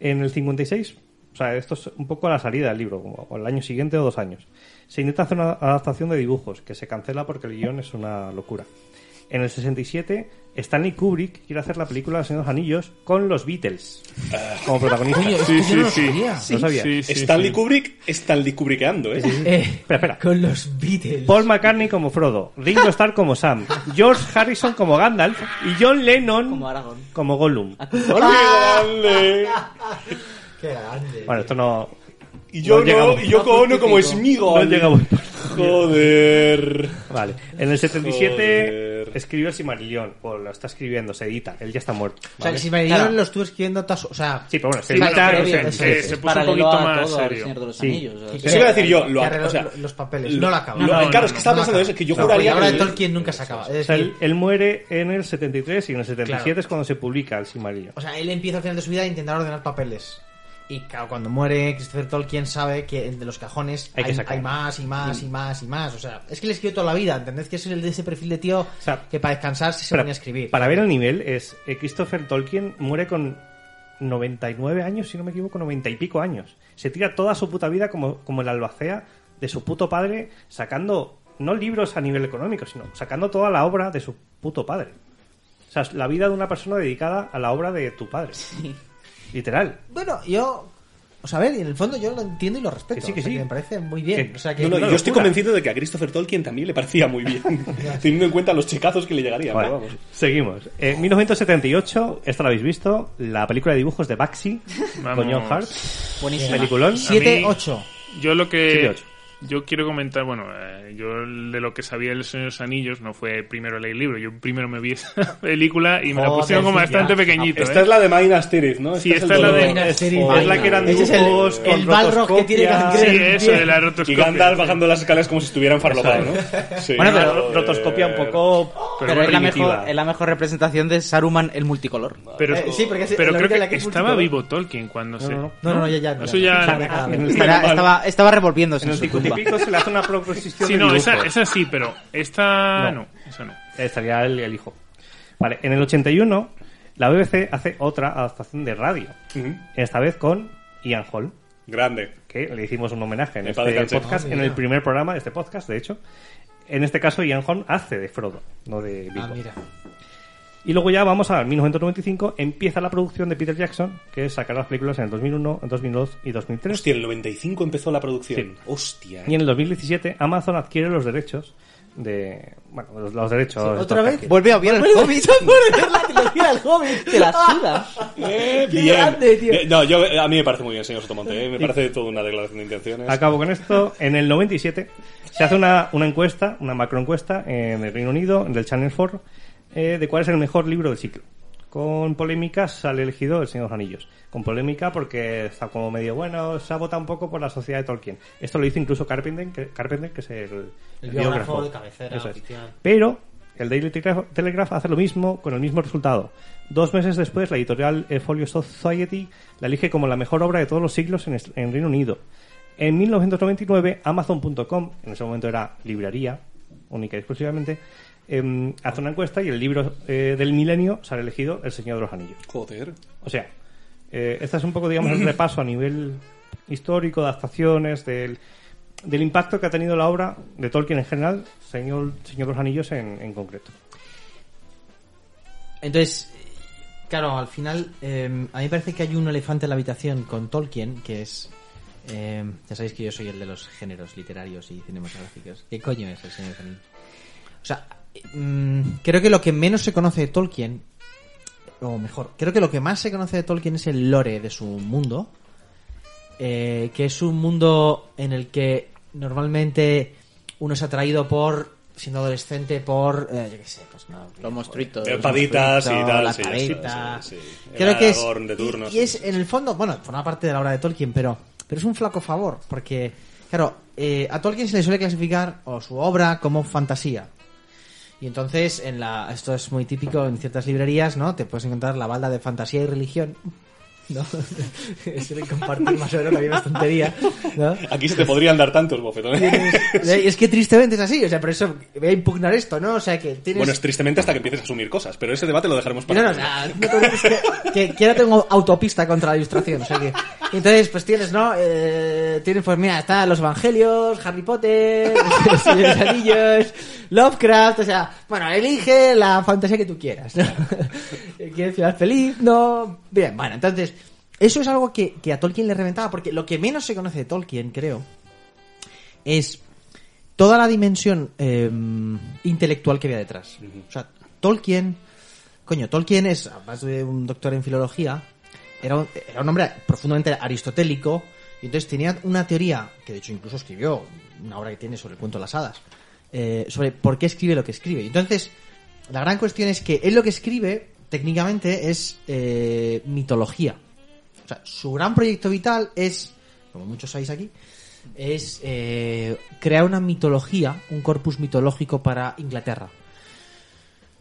En el 56, o sea, esto es un poco a la salida del libro, como o el año siguiente o dos años, se intenta hacer una adaptación de dibujos, que se cancela porque el guion es una locura. En el 67, Stanley Kubrick quiere hacer la película Señor de los Anillos con los Beatles como protagonistas. Coño, Sí, esto yo no sí, lo sí. sabía. Stanley sí. Kubrick, Stanley Kubrickeando, ¿eh? Eh, Espera, espera. Con los Beatles. Paul McCartney como Frodo, Ringo Starr como Sam, George Harrison como Gandalf y John Lennon Como Aragorn. como Gollum. ¡Grande! Qué grande. Bueno, esto no... Y yo No no, y yo Ono como Smigol. No llegamos. Joder. Vale. En el 77 Joder. escribió el Silmarillion, o lo está escribiendo, se edita. Él ya está muerto. O sea, ¿vale? el Silmarillion Claro. lo estuve escribiendo tas- O sea, Sí, pero bueno, se Sí, edita... claro, eso es. sí. se puso un Paralelo poquito a más todo al serio. Señor de los Sí. Anillos. o sea, que- Eso iba a decir yo, lo- que arregló o sea, los papeles. No la acaba. Lo- No, claro, no, es que estaba no pensando eso, que yo No, juraría la obra que... de Tolkien nunca se acaba. Es O sea, decir, él, él muere en el 73 y en el 77 Claro. es cuando se publica el Silmarillion. O sea, él empieza al final de su vida a intentar ordenar papeles. Y claro, cuando muere Christopher Tolkien sabe que de los cajones Hay hay, hay más y más y más y más. O sea, es que le escribió toda la vida. ¿Entendés? Que es el de ese perfil de tío sea, que para descansar sí se ponía a escribir. para ver el nivel, es eh, Christopher Tolkien muere con 99 años, si no me equivoco, 90 y pico años. Se tira toda su puta vida como, como el albacea de su puto padre, sacando no libros a nivel económico, sino sacando toda la obra de su puto padre. O sea, la vida de una persona dedicada a la obra de tu padre. Literal. Bueno, yo. O sea, a ver, y en el fondo yo lo entiendo y lo respeto. Que sí, que o sea, sí. me parece muy bien. Que- o sea, que No, no, yo estoy convencido de que a Christopher Tolkien también le parecía muy bien, teniendo en cuenta los checazos que le llegarían. Vale, pero vamos. seguimos. En 1978, esta la habéis visto, la película de dibujos de Baxi con John Hart. Buenísima. Peliculón. 7, mí- 8. Yo lo que Siete, ocho. Yo quiero comentar, bueno, eh, yo de lo que sabía de los Anillos no fue primero leer el libro, yo primero me vi esa película y me la Joder, pusieron como bastante ya. pequeñito. Esta ¿eh? es la de Minas Tirith, ¿no? Sí, esta es la de-. Minas Tirith. Es la que eran Ese es el- dibujos con el Balrog que tiene que Sí, eso de la Y rotoscopia. Gandalf bajando las escaleras como si estuviera enfarlopado, ¿no? Sí. Bueno, pero rotoscopia un poco Pero Pero es la, mejor, es la mejor representación de Saruman el multicolor. Pero, Eh, sí, porque es pero la creo la que, que es estaba vivo Tolkien cuando se... no, no. No, no, no, ya, ya. Eso ya- estaba revolviéndose Se le hace una proposición Sí, de no, esa, esa sí, pero esta No. no, esa no. Estaría el, el hijo. Vale, en el 81 la BBC hace otra adaptación de radio. Esta vez con Ian Hall, Grande. que le hicimos un homenaje en este podcast, en el primer programa de este podcast, de hecho. En este caso Ian Hall hace de Frodo, no de Bilbo. Ah, mira. Y luego ya vamos a 1995, empieza la producción de Peter Jackson, que es sacar las películas en el 2001, en 2002 y 2003. Hostia, en el 95 empezó la producción. Sí. Hostia. Y en el 2017 Amazon adquiere los derechos de... Bueno, los, los derechos... ¿Otra estos que vez? adquiere. Vuelve a ver el Hobbit. la trilogía del Hobbit. Te la suda. Eh, Qué bien. grande, tío. Eh, No, yo, a mí me parece muy bien, señor Sotomonte. eh, Me parece toda una declaración de intenciones. Acabo con esto. En el 97 se hace una, una encuesta, una macroencuesta en el Reino Unido, del Channel 4, eh, de cuál es el mejor libro del ciclo. Con polémicas sale elegido El Señor de los Anillos. Con polémica porque está como medio bueno, se ha votado un poco por la sociedad de Tolkien. Esto lo hizo incluso Carpenter, que, Carpenter, que es el, El biógrafo de cabecera Eso es. oficial. Pero el Daily Telegraph, hace lo mismo con el mismo resultado. Dos meses después, la editorial Folio Society la elige como la mejor obra de todos los siglos en, en Reino Unido. En 1999, Amazon.com, en ese momento era librería, única y exclusivamente, em, hace una encuesta y el libro eh, del milenio se ha elegido El Señor de los Anillos. Joder. O sea, eh, este es un poco, digamos, el repaso a nivel histórico, de adaptaciones, del, del impacto que ha tenido la obra de Tolkien en general, Señor, Señor de los Anillos en, en concreto. Entonces, claro, al final, eh, a mí me parece que hay un elefante en la habitación con Tolkien, que es... eh, ya sabéis que yo soy el de los géneros literarios y cinematográficos. ¿Qué coño es el Señor de los Anillos? O sea, creo que lo que menos se conoce de Tolkien, o mejor, creo que lo que más se conoce de Tolkien es el lore de su mundo, eh, que es un mundo en el que normalmente uno es atraído por, siendo adolescente, por, eh, yo qué sé, pues no, Los monstruitos. Paditas y tal. la sí, padita. sí, sí. Creo El que es, de y- turno, y, sí. es en el fondo, bueno, forma parte de la obra de Tolkien, pero, pero es un flaco favor, porque, claro, eh, a Tolkien se le suele clasificar o su obra como fantasía. Y entonces, en la, esto es muy típico en ciertas librerías, ¿no? Te puedes encontrar la balda de fantasía y religión. ¿No? Compartir más o menos la misma tontería, ¿no? Aquí se te podrían dar tantos bofetones. Es que tristemente es así, o sea, por eso voy a impugnar esto, ¿no? O sea, que tienes... Bueno, es tristemente hasta que empieces a asumir cosas, pero ese debate lo dejaremos No, para no, o sea, no te que, que, que ahora tengo autopista contra la ilustración, o sea que... Entonces, pues tienes, ¿no? Eh, tienes, pues mira, está los evangelios, Harry Potter, los Anillos, Lovecraft, o sea, bueno, elige la fantasía que tú quieras, ¿no? ¿Quieres final feliz? No. Bien, bueno, entonces, eso es algo que, que a Tolkien le reventaba, porque lo que menos se conoce de Tolkien, creo, es toda la dimensión eh, intelectual que había detrás. O sea, Tolkien, coño, Tolkien es, además de un doctor en filología, era un, era un hombre profundamente aristotélico, y entonces tenía una teoría, que de hecho incluso escribió una obra que tiene sobre el cuento de las hadas, eh, sobre por qué escribe lo que escribe. Y Entonces, la gran cuestión es que él lo que escribe, técnicamente, es eh, mitología. O sea, su gran proyecto vital es, como muchos sabéis aquí, es eh, crear una mitología, un corpus mitológico para Inglaterra.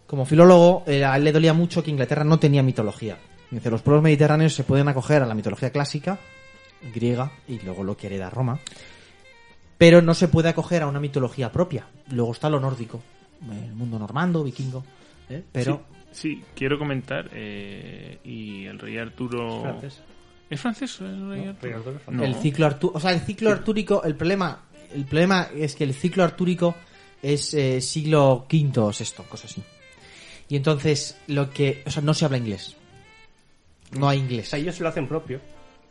Como filólogo, eh, a él le dolía mucho que Inglaterra no tenía mitología. Dice, los pueblos mediterráneos se pueden acoger a la mitología clásica, griega, y luego lo que hereda Roma, pero no se puede acoger a una mitología propia. Luego está lo nórdico, el mundo normando, vikingo, ¿eh? pero... Sí, quiero comentar, eh, y el rey Arturo... Francés. ¿Es francés No. El ciclo artú- o sea, el ciclo artúrico, el problema, el problema es que el ciclo artúrico es eh, siglo V o VI, cosa así. Y entonces lo que, o sea, no se habla inglés. No hay O inglés. sea, ellos lo hacen propio.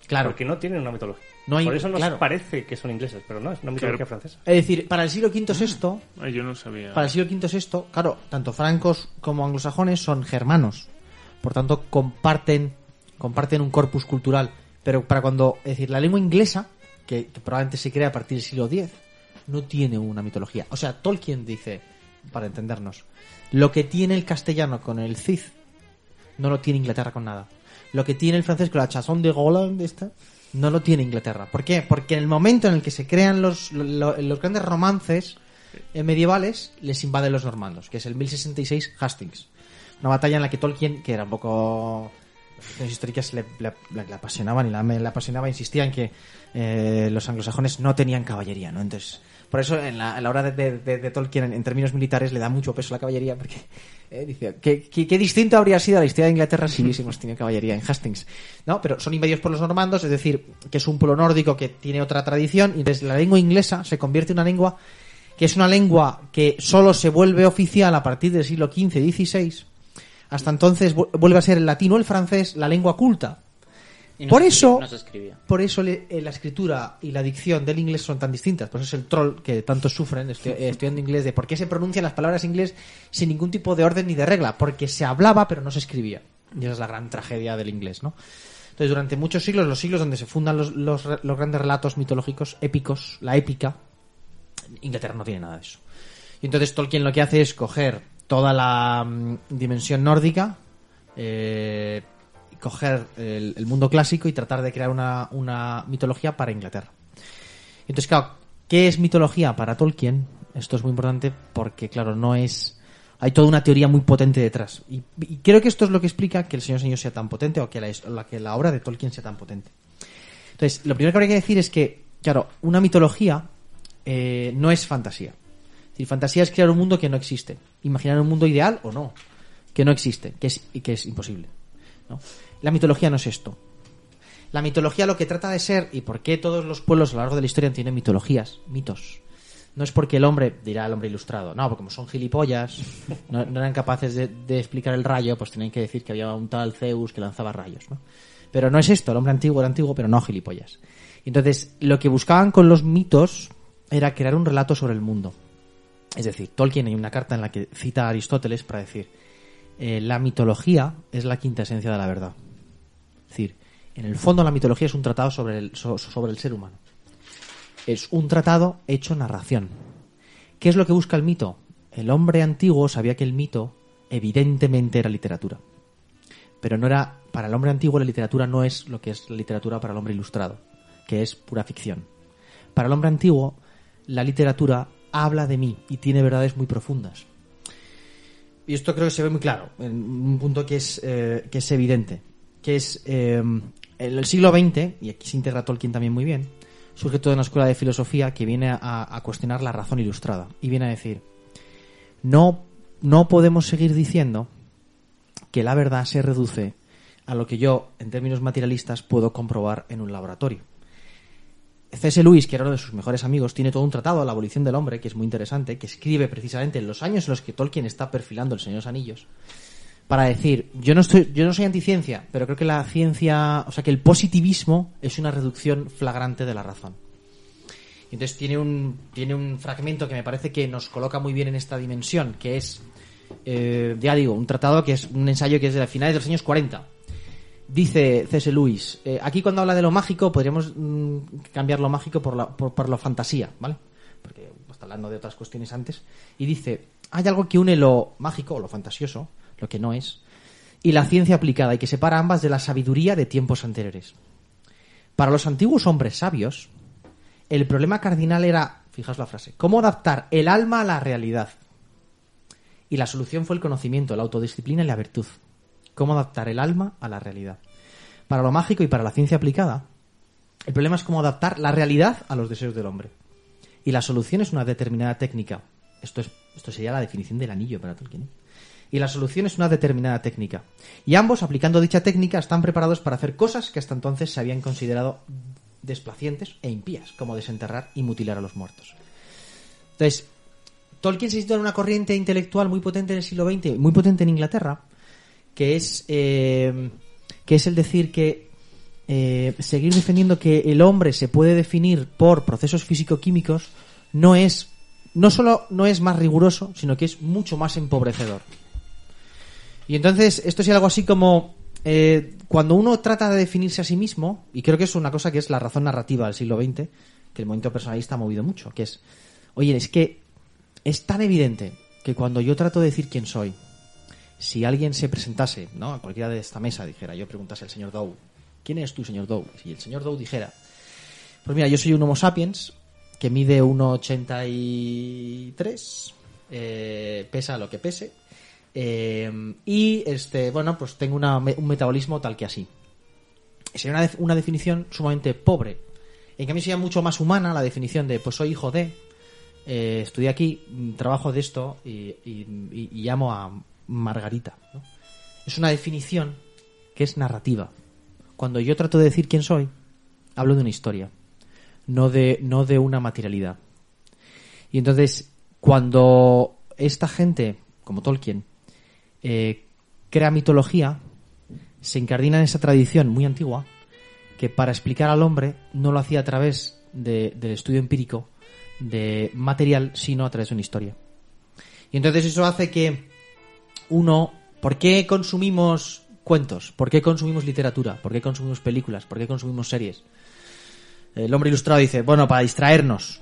Claro. Porque no tienen una mitología. No hay- Por eso nos claro. parece que son ingleses, pero no, es una mitología Claro. francesa. Es decir, para el siglo V VI, Ay, yo no sabía. para el siglo V VI, claro, tanto francos como anglosajones son germanos. Por tanto, comparten, comparten un corpus cultural. Pero para cuando, es decir, la lengua inglesa, que, probablemente se crea a partir del siglo X, no tiene una mitología. O sea, Tolkien dice, para entendernos, lo que tiene el castellano con el Cid, no lo tiene Inglaterra con nada. Lo que tiene el francés con la chanson de Roland, esta, no lo tiene Inglaterra. ¿Por qué? Porque en el momento en el que se crean los, lo- los grandes romances eh, medievales, les invaden los normandos, que es el 1066 Hastings. Una batalla en la que Tolkien, que era un poco las históricas le, apasionaban y la, apasionaba insistía en que eh, los anglosajones no tenían caballería, ¿no? Entonces, por eso en la, a la hora de, de- de- de Tolkien en, en términos militares le da mucho peso a la caballería porque eh, ¿qué, distinto habría sido la historia de Inglaterra si hubiésemos tenido caballería en Hastings, ¿no? Pero son invadidos por los normandos, es decir, que es un pueblo nórdico que tiene otra tradición y entonces la lengua inglesa se convierte en una lengua que es una lengua que solo se vuelve oficial a partir del siglo XV y XVI. Hasta entonces vu- vuelve a ser el latino o el francés la lengua culta. Y no Por se eso- no se. Por eso eh, la escritura y la dicción del inglés son tan distintas. Por eso es el troll que tantos sufren estu- eh, estudiando inglés de por qué se pronuncian las palabras en inglés sin ningún tipo de orden ni de regla. Porque se hablaba pero no se escribía. Y esa es la gran tragedia del inglés, ¿no? Entonces, durante muchos siglos, los siglos donde se fundan los, los los grandes relatos mitológicos, épicos, la épica, Inglaterra no tiene nada de eso. Y entonces Tolkien lo que hace es coger toda la mm, dimensión nórdica, eh, coger el, mundo clásico y tratar de crear una, una mitología para Inglaterra. Entonces, claro, ¿qué es mitología para Tolkien? Esto es muy importante porque, claro, no es... Hay toda una teoría muy potente detrás. Y, creo que esto es lo que explica que el Señor Señor sea tan potente o que la, la- que la obra de Tolkien sea tan potente. Entonces, lo primero que habría que decir es que, claro, una mitología eh, no es fantasía. Decir, fantasía es crear un mundo que no existe. Imaginar un mundo ideal o no, que no existe, que es, que es imposible. La mitología no es esto. La mitología lo que trata de ser, y por qué todos los pueblos a lo largo de la historia tienen mitologías, mitos. No es porque el hombre, dirá el hombre ilustrado, no, porque como son gilipollas, no, eran capaces de, de explicar el rayo, pues tenían que decir que había un tal Zeus que lanzaba rayos, ¿no? Pero no es esto, el hombre antiguo era antiguo, pero no gilipollas. Entonces, lo que buscaban con los mitos era crear un relato sobre el mundo. Es decir, Tolkien hay una carta en la que cita a Aristóteles para decir, eh, la mitología es la quinta esencia de la verdad. Es decir, en el fondo la mitología es un tratado sobre el, so- sobre el ser humano. Es un tratado hecho narración. ¿Qué es lo que busca el mito? El hombre antiguo sabía que el mito evidentemente era literatura. Pero no era, para el hombre antiguo la literatura no es lo que es la literatura para el hombre ilustrado, que es pura ficción. Para el hombre antiguo, la literatura habla de mí y tiene verdades muy profundas. Y esto creo que se ve muy claro, en un punto que es, eh, que es evidente, que es eh, en el siglo XX, y aquí se integra Tolkien también muy bien, surge toda una escuela de filosofía que viene a, a cuestionar la razón ilustrada y viene a decir, no, no podemos seguir diciendo que la verdad se reduce a lo que yo, en términos materialistas, puedo comprobar en un laboratorio. C.S. Lewis, que era uno de sus mejores amigos, tiene todo un tratado a la abolición del hombre, que es muy interesante, que escribe precisamente en los años en los que Tolkien está perfilando el Señor de los Anillos, para decir, yo no estoy, yo no soy anticiencia, pero creo que la ciencia, o sea que el positivismo es una reducción flagrante de la razón. Y Entonces tiene un, tiene un fragmento que me parece que nos coloca muy bien en esta dimensión, que es, eh, ya digo, un tratado que es un ensayo que es de finales de los años 40. Dice C.S. Lewis, eh, aquí cuando habla de lo mágico podríamos mm, cambiar lo mágico por la, por, por fantasía, ¿vale? Porque está hablando de otras cuestiones antes. Y dice, hay algo que une lo mágico o lo fantasioso, lo que no es, y la ciencia aplicada y que separa ambas de la sabiduría de tiempos anteriores. Para los antiguos hombres sabios, el problema cardinal era, fijaos la frase, cómo adaptar el alma a la realidad. Y la solución fue el conocimiento, la autodisciplina y la virtud. Cómo adaptar el alma a la realidad. Para lo mágico y para la ciencia aplicada, el problema es cómo adaptar la realidad a los deseos del hombre. Y la solución es una determinada técnica. Esto, es, esto sería la definición del anillo para Tolkien. ¿eh? Y la solución es una determinada técnica. Y ambos, aplicando dicha técnica, están preparados para hacer cosas que hasta entonces se habían considerado desplacientes e impías, como desenterrar y mutilar a los muertos. Entonces, Tolkien se sitúa en una corriente intelectual muy potente en el siglo XX, muy potente en Inglaterra, que es, eh, que es el decir que eh, seguir defendiendo que el hombre se puede definir por procesos físico-químicos no es no solo no es más riguroso, sino que es mucho más empobrecedor. Y entonces, esto es algo así como eh, cuando uno trata de definirse a sí mismo, y creo que es una cosa que es la razón narrativa del siglo XX, que el movimiento personalista ha movido mucho, que es, oye, es que es tan evidente que cuando yo trato de decir quién soy, si alguien se presentase, ¿no? A cualquiera de esta mesa dijera, yo preguntase al señor Dow, ¿quién eres tú, señor Dow? Si el señor Dow dijera, pues mira, yo soy un Homo sapiens que mide 1,83, eh, pesa lo que pese, eh, y este, bueno, pues tengo un metabolismo tal que así. Sería una, una definición sumamente pobre. En cambio sería mucho más humana la definición de, pues soy hijo de, eh, estudié aquí, trabajo de esto y- y llamo a Margarita. Es una definición que es narrativa. Cuando yo trato de decir quién soy, hablo de una historia, no de, no de una materialidad. Y entonces, cuando esta gente, como Tolkien, eh, crea mitología, se incardina en esa tradición muy antigua, que para explicar al hombre no lo hacía a través de- del estudio empírico, de material, sino a través de una historia. Y entonces eso hace que uno, ¿por qué consumimos cuentos? ¿Por qué consumimos literatura? ¿Por qué consumimos películas? ¿Por qué consumimos series? El hombre ilustrado dice, bueno, para distraernos.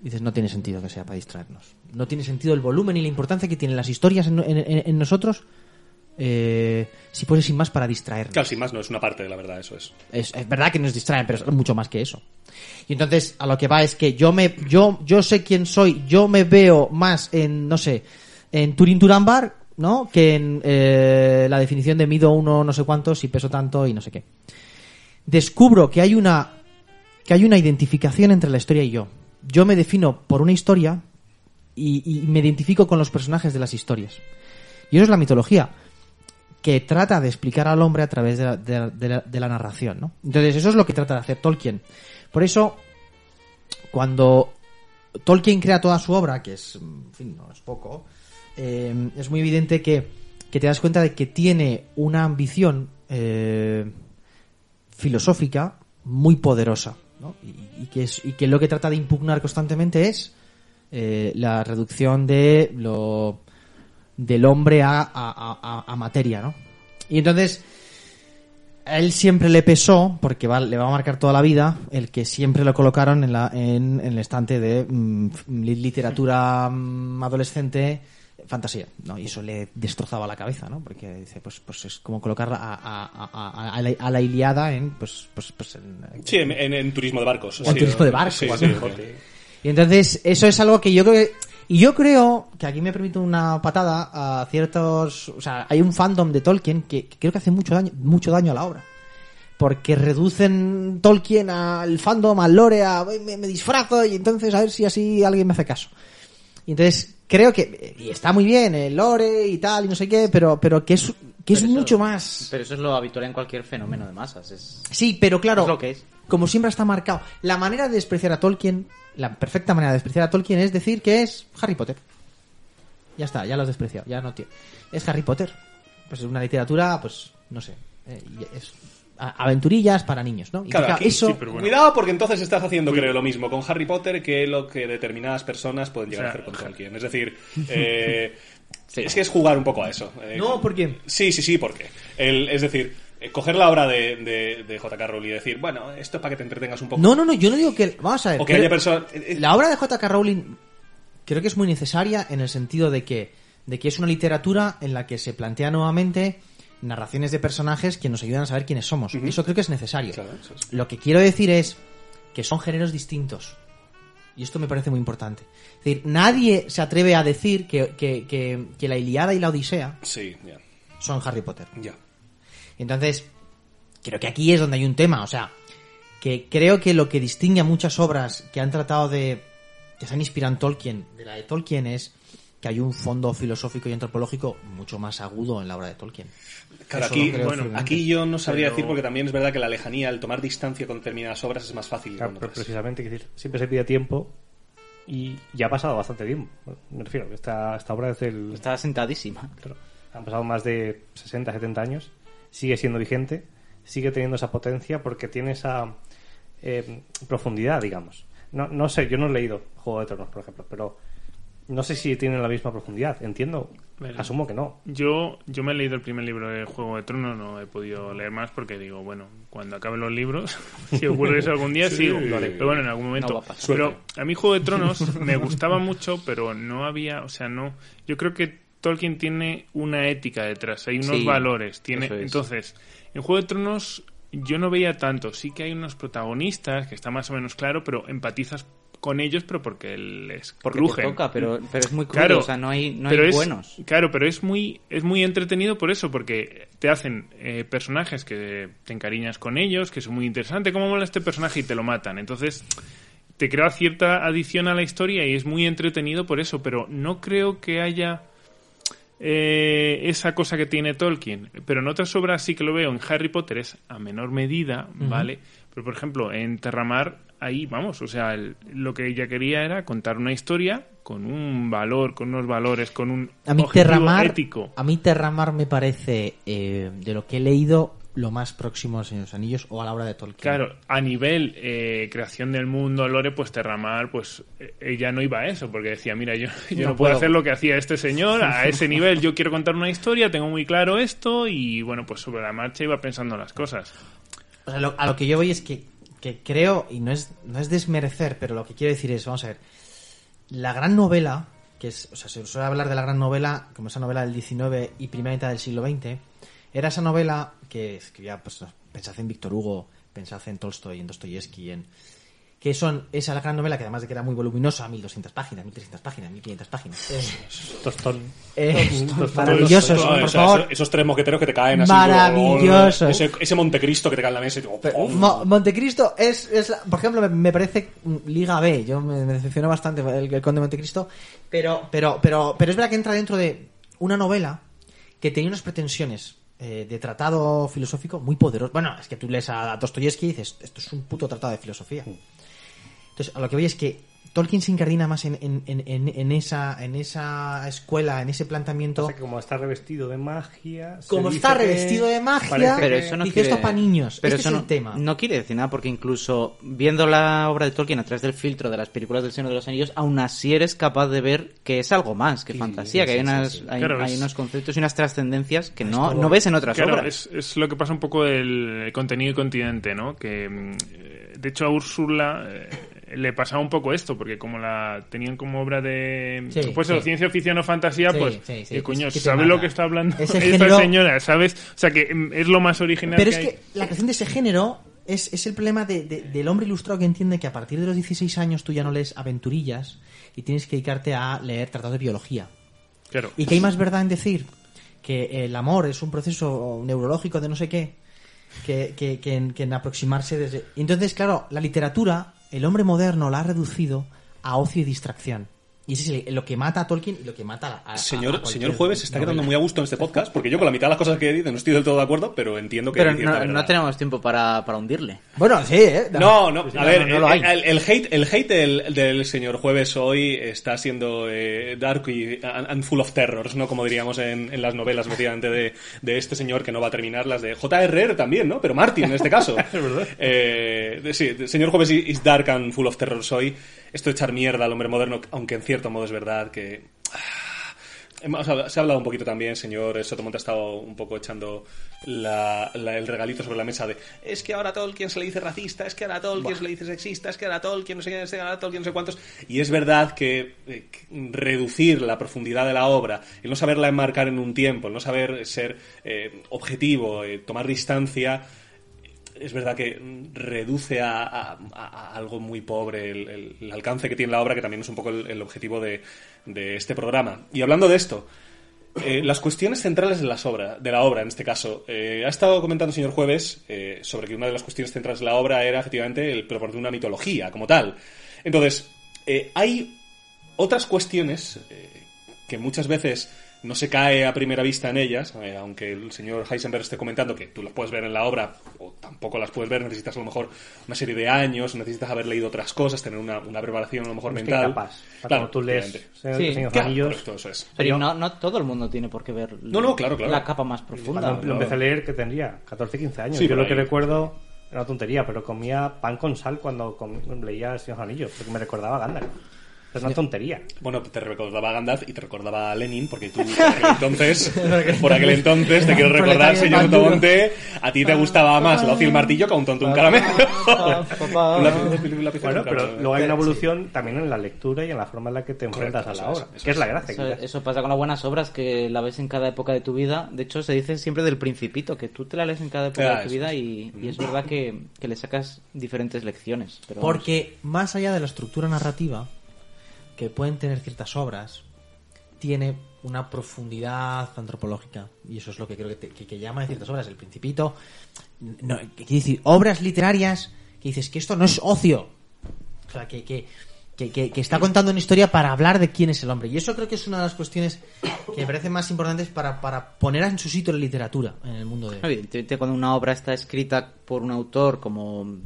Dices, no tiene sentido que sea para distraernos. No tiene sentido el volumen y la importancia que tienen las historias en, en- nosotros eh, si fuese sin más para distraernos. Claro, sin más no es una parte de la verdad, eso es. Es, es verdad que nos distraen, pero es mucho más que eso. Y entonces a lo que va es que yo me, yo, yo sé quién soy, yo me veo más en, no sé, en Turín Turambar, ¿no? Que en eh, la definición de mido uno no sé cuántos y peso tanto y no sé qué. Descubro que hay una, que hay una identificación entre la historia y yo. Yo me defino por una historia y, y me identifico con los personajes de las historias. Y eso es la mitología, que trata de explicar al hombre a través de la, de la- de la- narración, ¿no? Entonces, eso es lo que trata de hacer Tolkien. Por eso, cuando Tolkien crea toda su obra, que es, en fin, no es poco, eh, es muy evidente que, que te das cuenta de que tiene una ambición eh, filosófica muy poderosa, ¿no? Y, que es, y que lo que trata de impugnar constantemente es eh, la reducción de lo del hombre a, a- a- materia, ¿no? Y entonces a él siempre le pesó, porque le va a marcar toda la vida, el que siempre lo colocaron en, la, en, en el estante de mm, li- literatura mm, adolescente, fantasía, ¿no? Y eso le destrozaba la cabeza, ¿no? Porque dice, pues, pues es como colocar a, a, a- a- la, a la Iliada en, pues, pues, pues en, Sí, en, en- en turismo de barcos. O en sí, turismo de barcos, sí, sí. Y entonces, eso es algo que yo creo que... Y yo creo que aquí me permito una patada a ciertos... O sea, hay un fandom de Tolkien que, que creo que hace mucho daño, mucho daño a la obra. Porque reducen Tolkien al fandom, al lore, a "Ay, me, me disfrazo y entonces a ver si así alguien me hace caso. Y entonces creo que... Y está muy bien el lore y tal y no sé qué, pero, pero que es, que es eso- mucho más... Pero eso es lo habitual en cualquier fenómeno de masas. Es... Sí, pero claro, Es lo que es. como siempre está marcado, la manera de despreciar a Tolkien, la perfecta manera de despreciar a Tolkien es decir que es Harry Potter. Ya está, ya lo has despreciado, ya no tiene. Es Harry Potter. Pues es una literatura, pues, no sé, eh, es aventurillas para niños, ¿no? Y Claro, aquí- eso sí, pero bueno. Cuidado porque entonces estás haciendo, creo, lo mismo con Harry Potter que lo que determinadas personas pueden llegar O sea, a hacer con Tolkien. Es decir, eh, es que es jugar un poco a eso. Eh, No, ¿por qué? Sí, sí, sí, porque. El, es decir, eh, coger la obra de, de, de J.K. Rowling y decir, bueno, esto es para que te entretengas un poco. No, no, no, yo no digo que... Vamos a ver. O que haya personas. La obra de J.K. Rowling creo que es muy necesaria en el sentido de que, de que es una literatura en la que se plantea nuevamente narraciones de personajes que nos ayudan a saber quiénes somos. Eso creo que es necesario. Claro, eso es. Lo que quiero decir es que son géneros distintos. Y esto me parece muy importante. Es decir, nadie se atreve a decir que, que- que- que la Iliada y la Odisea Sí, son Harry Potter. Ya. Entonces, creo que aquí es donde hay un tema, o sea, que creo que lo que distingue a muchas obras que han tratado de, que se han inspirado en Tolkien, de la de Tolkien es que hay un fondo filosófico y antropológico mucho más agudo en la obra de Tolkien. Claro, Eso aquí, bueno, aquí yo no sabría Pero- decir porque también es verdad que la lejanía, el tomar distancia con determinadas obras es más fácil. que Claro, pero precisamente, quiero decir, siempre se pide tiempo y ya ha pasado bastante tiempo. Me refiero, que esta, esta obra es del... Está sentadísima. claro, han pasado más de 60, 70 años, sigue siendo vigente, sigue teniendo esa potencia porque tiene esa eh, profundidad, digamos. No, no sé, yo no he leído Juego de Tronos, por ejemplo, pero no sé si tiene la misma profundidad. Entiendo, Vale. asumo que no. Yo, yo me he leído el primer libro de Juego de Tronos, no he podido leer más porque digo, bueno, cuando acabe los libros, si ocurre eso algún día, sigo. Pero bueno, en algún momento. No pero a mí Juego de Tronos me gustaba mucho, pero no había, o sea, no. Yo creo que Tolkien tiene una ética detrás, hay unos Sí, valores. Tiene, es. entonces, en Juego de Tronos yo no veía tanto. Sí que hay unos protagonistas que está más o menos claro, pero empatizas con ellos, pero porque les Porque crujen. te toca, pero, pero es muy crudo, Claro, o sea, no hay, no pero hay es- buenos. Claro, pero es muy, es muy entretenido por eso, porque te hacen eh, personajes que te encariñas con ellos, que son muy interesantes. ¿Cómo mola este personaje? Y te lo matan. Entonces, te crea cierta adición a la historia y es muy entretenido por eso, pero no creo que haya eh, esa cosa que tiene Tolkien. Pero en otras obras sí que lo veo. En Harry Potter es a menor medida, ¿vale? Pero, por ejemplo, en Terramar, ahí vamos, o sea, el- lo que ella quería era contar una historia con un valor, con unos valores, con un A mí objetivo Terramar, ético. a mí Terramar me parece, eh, de lo que he leído, lo más próximo a Señor de los Anillos o a la obra de Tolkien. Claro, a nivel eh, creación del mundo, Lore, pues Terramar, pues eh, ella no iba a eso, porque decía, mira, yo, yo no, No puedo puedo. hacer lo que hacía este señor, a ese nivel yo quiero contar una historia, tengo muy claro esto, y bueno, pues sobre la marcha iba pensando las cosas. O sea, lo- a lo que yo voy es que, que creo, y no es, no es desmerecer, pero lo que quiero decir es, vamos a ver, la gran novela, que es, o sea, se suele hablar de la gran novela como esa novela del 19 y primera mitad del siglo XX, era esa novela que escribía, pues, pensad en Víctor Hugo, pensad en Tolstoy, en Dostoyevsky, en, que son esa la gran novela que además de que era muy voluminosa, 1200 páginas, 1300 páginas, 1500 páginas. Eh, Tostón. eh, Tostón. maravillosos, por o sea, favor. esos, esos tres moqueteros que te caen así. Maravillosos. Ese, ese Montecristo que te cae en la mesa y digo. Mo- Montecristo es, es la- por ejemplo, me, me parece mm, Liga B. Yo me, me decepcionó bastante el, el Conde de Montecristo, pero, pero, pero, pero es verdad que entra dentro de una novela que tenía unas pretensiones eh, de tratado filosófico muy poderoso. Bueno, es que tú lees a Dostoyevsky y dices, esto es un puto tratado de filosofía. Entonces, a lo que voy es que Tolkien se incardina más en, en, en, en- en esa, en esa escuela, en ese planteamiento. O sea, que como está revestido de magia. Como está revestido de magia, Pero que- eso no Dice quiere... esto pa' niños. Pero Este eso es no, el tema. no quiere decir nada porque incluso viendo la obra de Tolkien a través del filtro de las películas del Señor de los Anillos, aún así eres capaz de ver que es algo más que fantasía, que hay, unas, hay, Claro, hay es- unos conceptos y unas trascendencias que no, no ves en otras Claro, obras. es, es lo que pasa un poco el contenido y continente, ¿no? Que, mm, eh, de hecho, a Úrsula eh, le pasaba un poco esto, porque como la tenían como obra de Sí, pues sí. ciencia ficción o fantasía, Sí, pues, eh, coño, es que te sabe mata. lo que está hablando esta género- señora, ¿sabes? O sea, que mm, es lo más original Pero que es hay. que la creación de ese género es, es el problema de- de- del hombre ilustrado que entiende que a partir de los 16 años tú ya no lees aventurillas y tienes que dedicarte a leer tratados de biología. Claro. ¿Y que hay más verdad en decir? Que el amor es un proceso neurológico de no sé qué, que, que, que en, que en aproximarse desde... Entonces, claro, la literatura, el hombre moderno la ha reducido a ocio y distracción. Y ese es el- lo que mata a Tolkien y lo que mata a... a- a Señor, cualquier señor Jueves se está novela. quedando muy a gusto en este podcast, porque yo con la mitad de las cosas que dice no estoy del todo de acuerdo, pero entiendo que Pero no, verdad. no tenemos tiempo para, para hundirle. Bueno, sí, ¿eh? No, no, a ver, no lo hay. el, el hate, el hate del, del señor Jueves hoy está siendo eh, dark y and, and full of terrors, ¿no? Como diríamos en, en las novelas, efectivamente, de, de este señor que no va a terminar, las de J.R.R. también, ¿no? Pero Martin, en este caso. Eh, de- sí, el señor Jueves is dark and full of terrors hoy. Esto de echar mierda al hombre moderno, aunque en cierto modo es verdad que... ah, Se ha hablado un poquito también, señor Sotomonte ha estado un poco echando la- la- el regalito sobre la mesa de es que ahora a Tolkien se le dice racista, es que ahora a Tolkien se le dice sexista, es que ahora a Tolkien no sé quién, es que ahora a Tolkien no sé cuántos. Y es verdad que, eh, que reducir la profundidad de la obra, el no saberla enmarcar en un tiempo, el no saber ser eh, objetivo, eh, tomar distancia, es verdad que reduce a, algo muy pobre el, alcance que tiene la obra, que también es un poco el, objetivo de, este programa. Y hablando de esto, eh, las cuestiones centrales de, las obra, de la obra, en este caso, eh, ha estado comentando el señor Jueves eh, sobre que una de las cuestiones centrales de la obra era efectivamente el proponer una mitología como tal. Entonces, eh, hay otras cuestiones que muchas veces no se cae a primera vista en ellas, aunque el señor Heisenberg esté comentando que tú las puedes ver en la obra tampoco las puedes ver, necesitas a lo mejor una serie de años, necesitas haber leído otras cosas, tener una, una preparación a lo mejor Es que mental. capaz. Claro, cuando tú lees Sí. Claro, correcto, eso es. Pero yo- no, no todo el mundo tiene por qué ver No, no, claro, claro. la capa más profunda. Cuando lo empecé a leer, que tendría 14, 15 años. Sí, Yo lo que recuerdo era una tontería, pero comía pan con sal cuando com- leía El Señor Anillos, porque me recordaba a Gandalf. Es una tontería. Bueno, te recordaba a Gandalf y te recordaba a Lenin, porque tú, por aquel entonces, por aquel entonces, te quiero recordar, señor. Tomonte, a ti te gustaba más la el martillo que un tonto un caramelo. Bueno, pero luego hay una evolución también en la lectura y en la forma en la que te enfrentas Correcto, a la obra. que es la gracia. Eso, pasa con las buenas obras que la ves en cada época de tu vida. De hecho, se dice siempre del principito, que tú te la lees en cada época Ah, de tu eso vida y, y es verdad que, que le sacas diferentes lecciones. Porque más allá de la estructura narrativa que pueden tener ciertas obras, tiene una profundidad antropológica. Y eso es lo que creo que, te- que- llama de ciertas obras. El Principito. No, que quiere decir, obras literarias que dices que esto no es ocio. O sea, que, que, que, que- que está contando una historia para hablar de quién es el hombre. Y eso creo que es una de las cuestiones que me parecen más importantes para, para poner en su sitio la literatura en el mundo de. Evidentemente, cuando una obra está escrita por un autor, como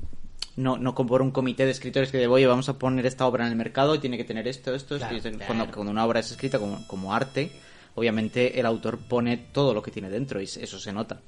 no, no como por un comité de escritores que de oye, vamos a poner esta obra en el mercado y tiene que tener esto, esto, esto", Claro, y es- claro. Cuando, cuando una obra es escrita como, como arte, obviamente el autor pone todo lo que tiene dentro y eso se nota.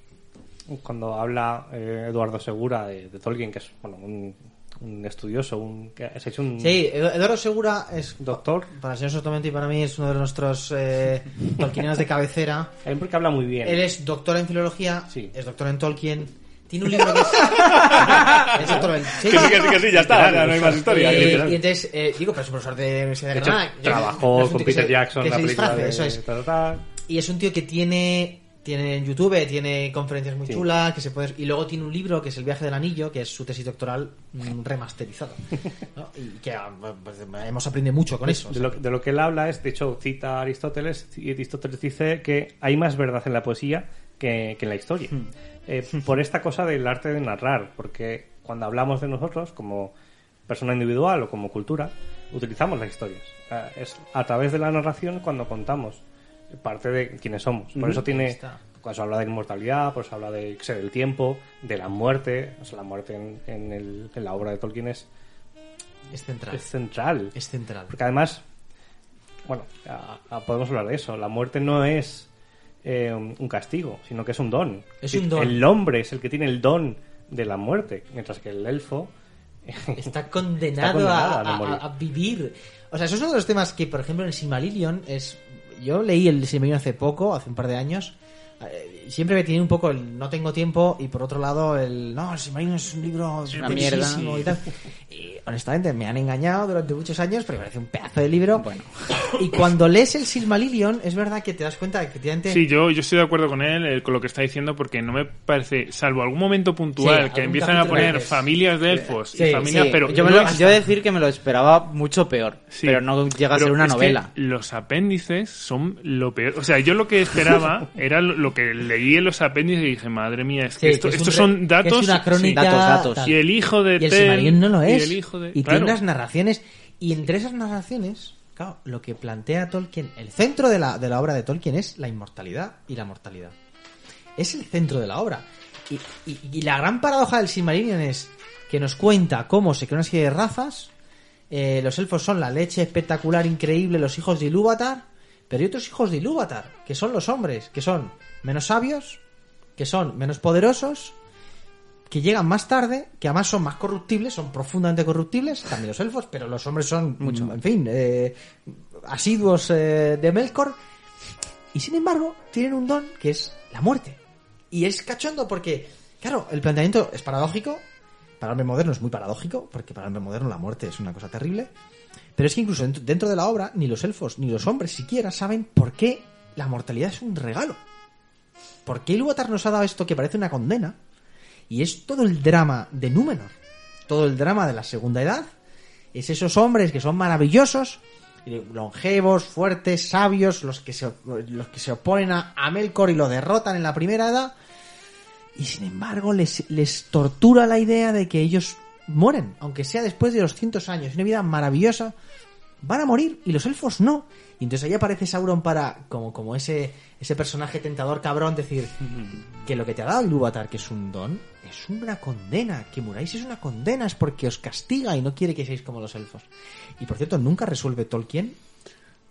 Cuando habla eh, Eduardo Segura de, de Tolkien, que es bueno, un, un estudioso, un, que has hecho un Sí, Edu- Eduardo Segura es doctor, Para el señor Sotomente y para mí es uno de nuestros eh, tolkienianos de cabecera. él porque habla muy bien. Él es doctor en filología, Sí. es doctor en Tolkien. Tiene un libro que es. es doctor en. sí. Que sí, que sí, que sí, ya está, ya no hay más historia. Literal. y entonces, eh, digo, pero es un profesor de Universidad de Granada. Trabajó un con tío que Peter se- Jackson que la se película disfrace, de- eso es. ta, ta, ta. Y es un tío que tiene tiene en YouTube, tiene conferencias muy chulas, que se puede, y luego tiene un libro que es El viaje del anillo, que es su tesis doctoral mm, remasterizado. ¿no? Y que ah, pues, hemos aprendido mucho con eso. De lo, de lo que él habla es, de hecho, cita a Aristóteles y Aristóteles dice que hay más verdad en la poesía que, que en la historia. Eh, por esta cosa del arte de narrar, porque cuando hablamos de nosotros como persona individual o como cultura, utilizamos las historias. Es a través de la narración cuando contamos parte de quiénes somos. Por eso tiene, eso habla de inmortalidad, por eso habla de, sé, del tiempo, de la muerte. O sea, la muerte en, en el- en la obra de Tolkien es, es central. es central. Es central. Porque además, bueno, a- a- podemos hablar de eso. La muerte no es eh, un castigo, sino que es un don. Es un don. El hombre es el que tiene el don de la muerte, mientras que el elfo. Está condenado, condenado a, a no a- morir. a vivir. O sea, eso es uno de los temas que, por ejemplo, en Silmarillion es. Yo leí el Silmarillion hace poco, hace un par de años. eh, Siempre me tiene un poco el no tengo tiempo y por otro lado el no, el Silmarillion es un libro una mierda. y tal. Y honestamente me han engañado durante muchos años, pero me parece un pedazo de libro. Bueno. Y cuando lees el Silmarillion, es verdad que te das cuenta de que efectivamente. Sí, yo, yo estoy de acuerdo con él eh, con lo que está diciendo porque no me parece, salvo algún momento puntual Sí, que empiezan a poner familias de elfos Sí, y familias, sí. pero yo, me lo- no- yo decir que me lo esperaba mucho peor, Sí. pero no llega a ser una es que novela. los apéndices son lo peor. O sea, yo lo que esperaba era lo, lo que leí en los apéndices y dije, madre mía, es que Sí, esto- es estos un son datos. que es una crónica, sí, datos. Y el hijo de Y el Silmarillion no lo y es. el hijo de- Y claro. tiene unas narraciones. Y entre esas narraciones, lo que plantea Tolkien, el centro de la, de la obra de Tolkien es la inmortalidad y la mortalidad. Es el centro de la obra. Y, y- y la gran paradoja del Silmarillion es que nos cuenta cómo se crean una serie de razas. eh, los elfos son la leche espectacular, increíble, los hijos de Ilúvatar. Pero hay otros hijos de Ilúvatar, que son los hombres, que son menos sabios, que son menos poderosos, que llegan más tarde, que además son más corruptibles, son profundamente corruptibles, también los elfos, pero los hombres son, mucho, en fin, eh, asiduos eh, de Melkor, y sin embargo tienen un don que es la muerte. Y es cachondo porque, claro, el planteamiento es paradójico, para el hombre moderno es muy paradójico, porque para el hombre moderno la muerte es una cosa terrible, pero es que incluso dentro, de la obra, ni los elfos ni los hombres siquiera saben por qué la mortalidad es un regalo. ¿Por qué Ilúvatar nos ha dado esto que parece una condena? Y es todo el drama de Númenor. Todo el drama de la segunda edad. Es esos hombres que son maravillosos, longevos, fuertes, sabios, los que se, los que se oponen a, a Melkor y lo derrotan en la primera edad. Y sin embargo les, les tortura la idea de que ellos mueren, aunque sea después de los cientos años. Una vida maravillosa. Van a morir y los elfos no. Y entonces ahí aparece Sauron para, como, como ese, ese personaje tentador cabrón, decir que lo que te ha dado Ilúvatar, que es un don, es una condena. Que muráis es una condena, es porque os castiga y no quiere que seáis como los elfos. Y por cierto, nunca resuelve Tolkien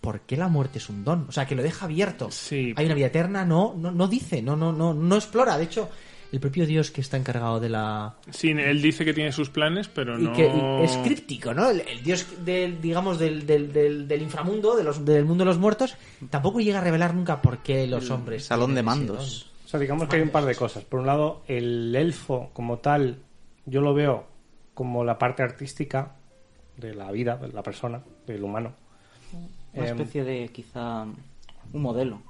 por qué la muerte es un don. O sea, que lo deja abierto. Sí. Hay una vida eterna, no, no, no dice, no, no, no, no explora. De hecho, el propio Dios que está encargado de la, Sí, él dice que tiene sus planes, pero y no. que y es críptico, ¿no? El, el dios del, digamos, del, del, del, del inframundo, de los, del mundo de los muertos, tampoco llega a revelar nunca por qué los hombres. Salón de mandos. O sea, digamos que hay un par de cosas. Por un lado, el elfo como tal, yo lo veo como la parte artística de la vida, de la persona, del humano. Una Em, especie de, quizá, un modelo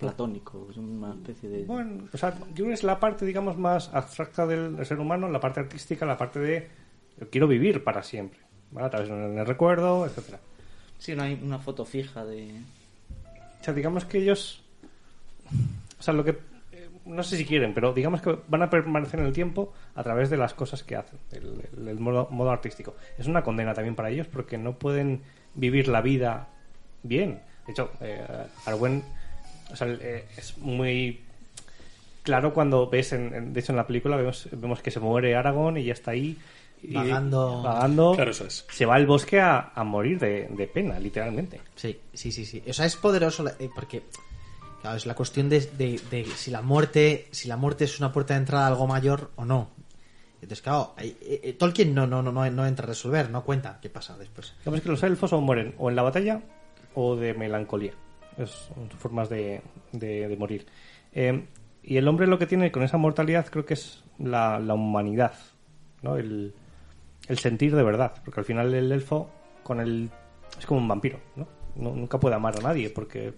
platónico, es una especie de... Bueno, o sea, yo creo que es la parte, digamos, más abstracta del, ser humano, la parte artística, la parte de quiero vivir para siempre, ¿vale? A través del recuerdo, etcétera. Sí, no hay una foto fija de... O sea, digamos que ellos, o sea, lo que eh, no sé si quieren, pero digamos que van a permanecer en el tiempo a través de las cosas que hacen, el, el- el modo, modo artístico. Es una condena también para ellos porque no pueden vivir la vida bien. De hecho, eh, Arwen, o sea, eh, es muy claro cuando ves, en, en- de hecho en la película vemos, vemos que se muere Aragorn y ya está ahí. y- Vagando. vagando. Claro, eso es. Se va al bosque a, a morir de, de pena, literalmente. Sí, sí, sí, sí. O sea, es poderoso la- eh, porque claro, es la cuestión de, de- de si la muerte, si la muerte es una puerta de entrada a algo mayor o no. Entonces, claro, eh, eh, Tolkien no, no, no, no, no entra a resolver, no cuenta qué pasa después. Digamos que los elfos o mueren o en la batalla o de melancolía. Es formas de, de- morir. Eh, y el hombre lo que tiene con esa mortalidad creo que es la, la humanidad, ¿no? El, el sentir de verdad. Porque al final el elfo con el, es como un vampiro. No- Nunca puede amar a nadie porque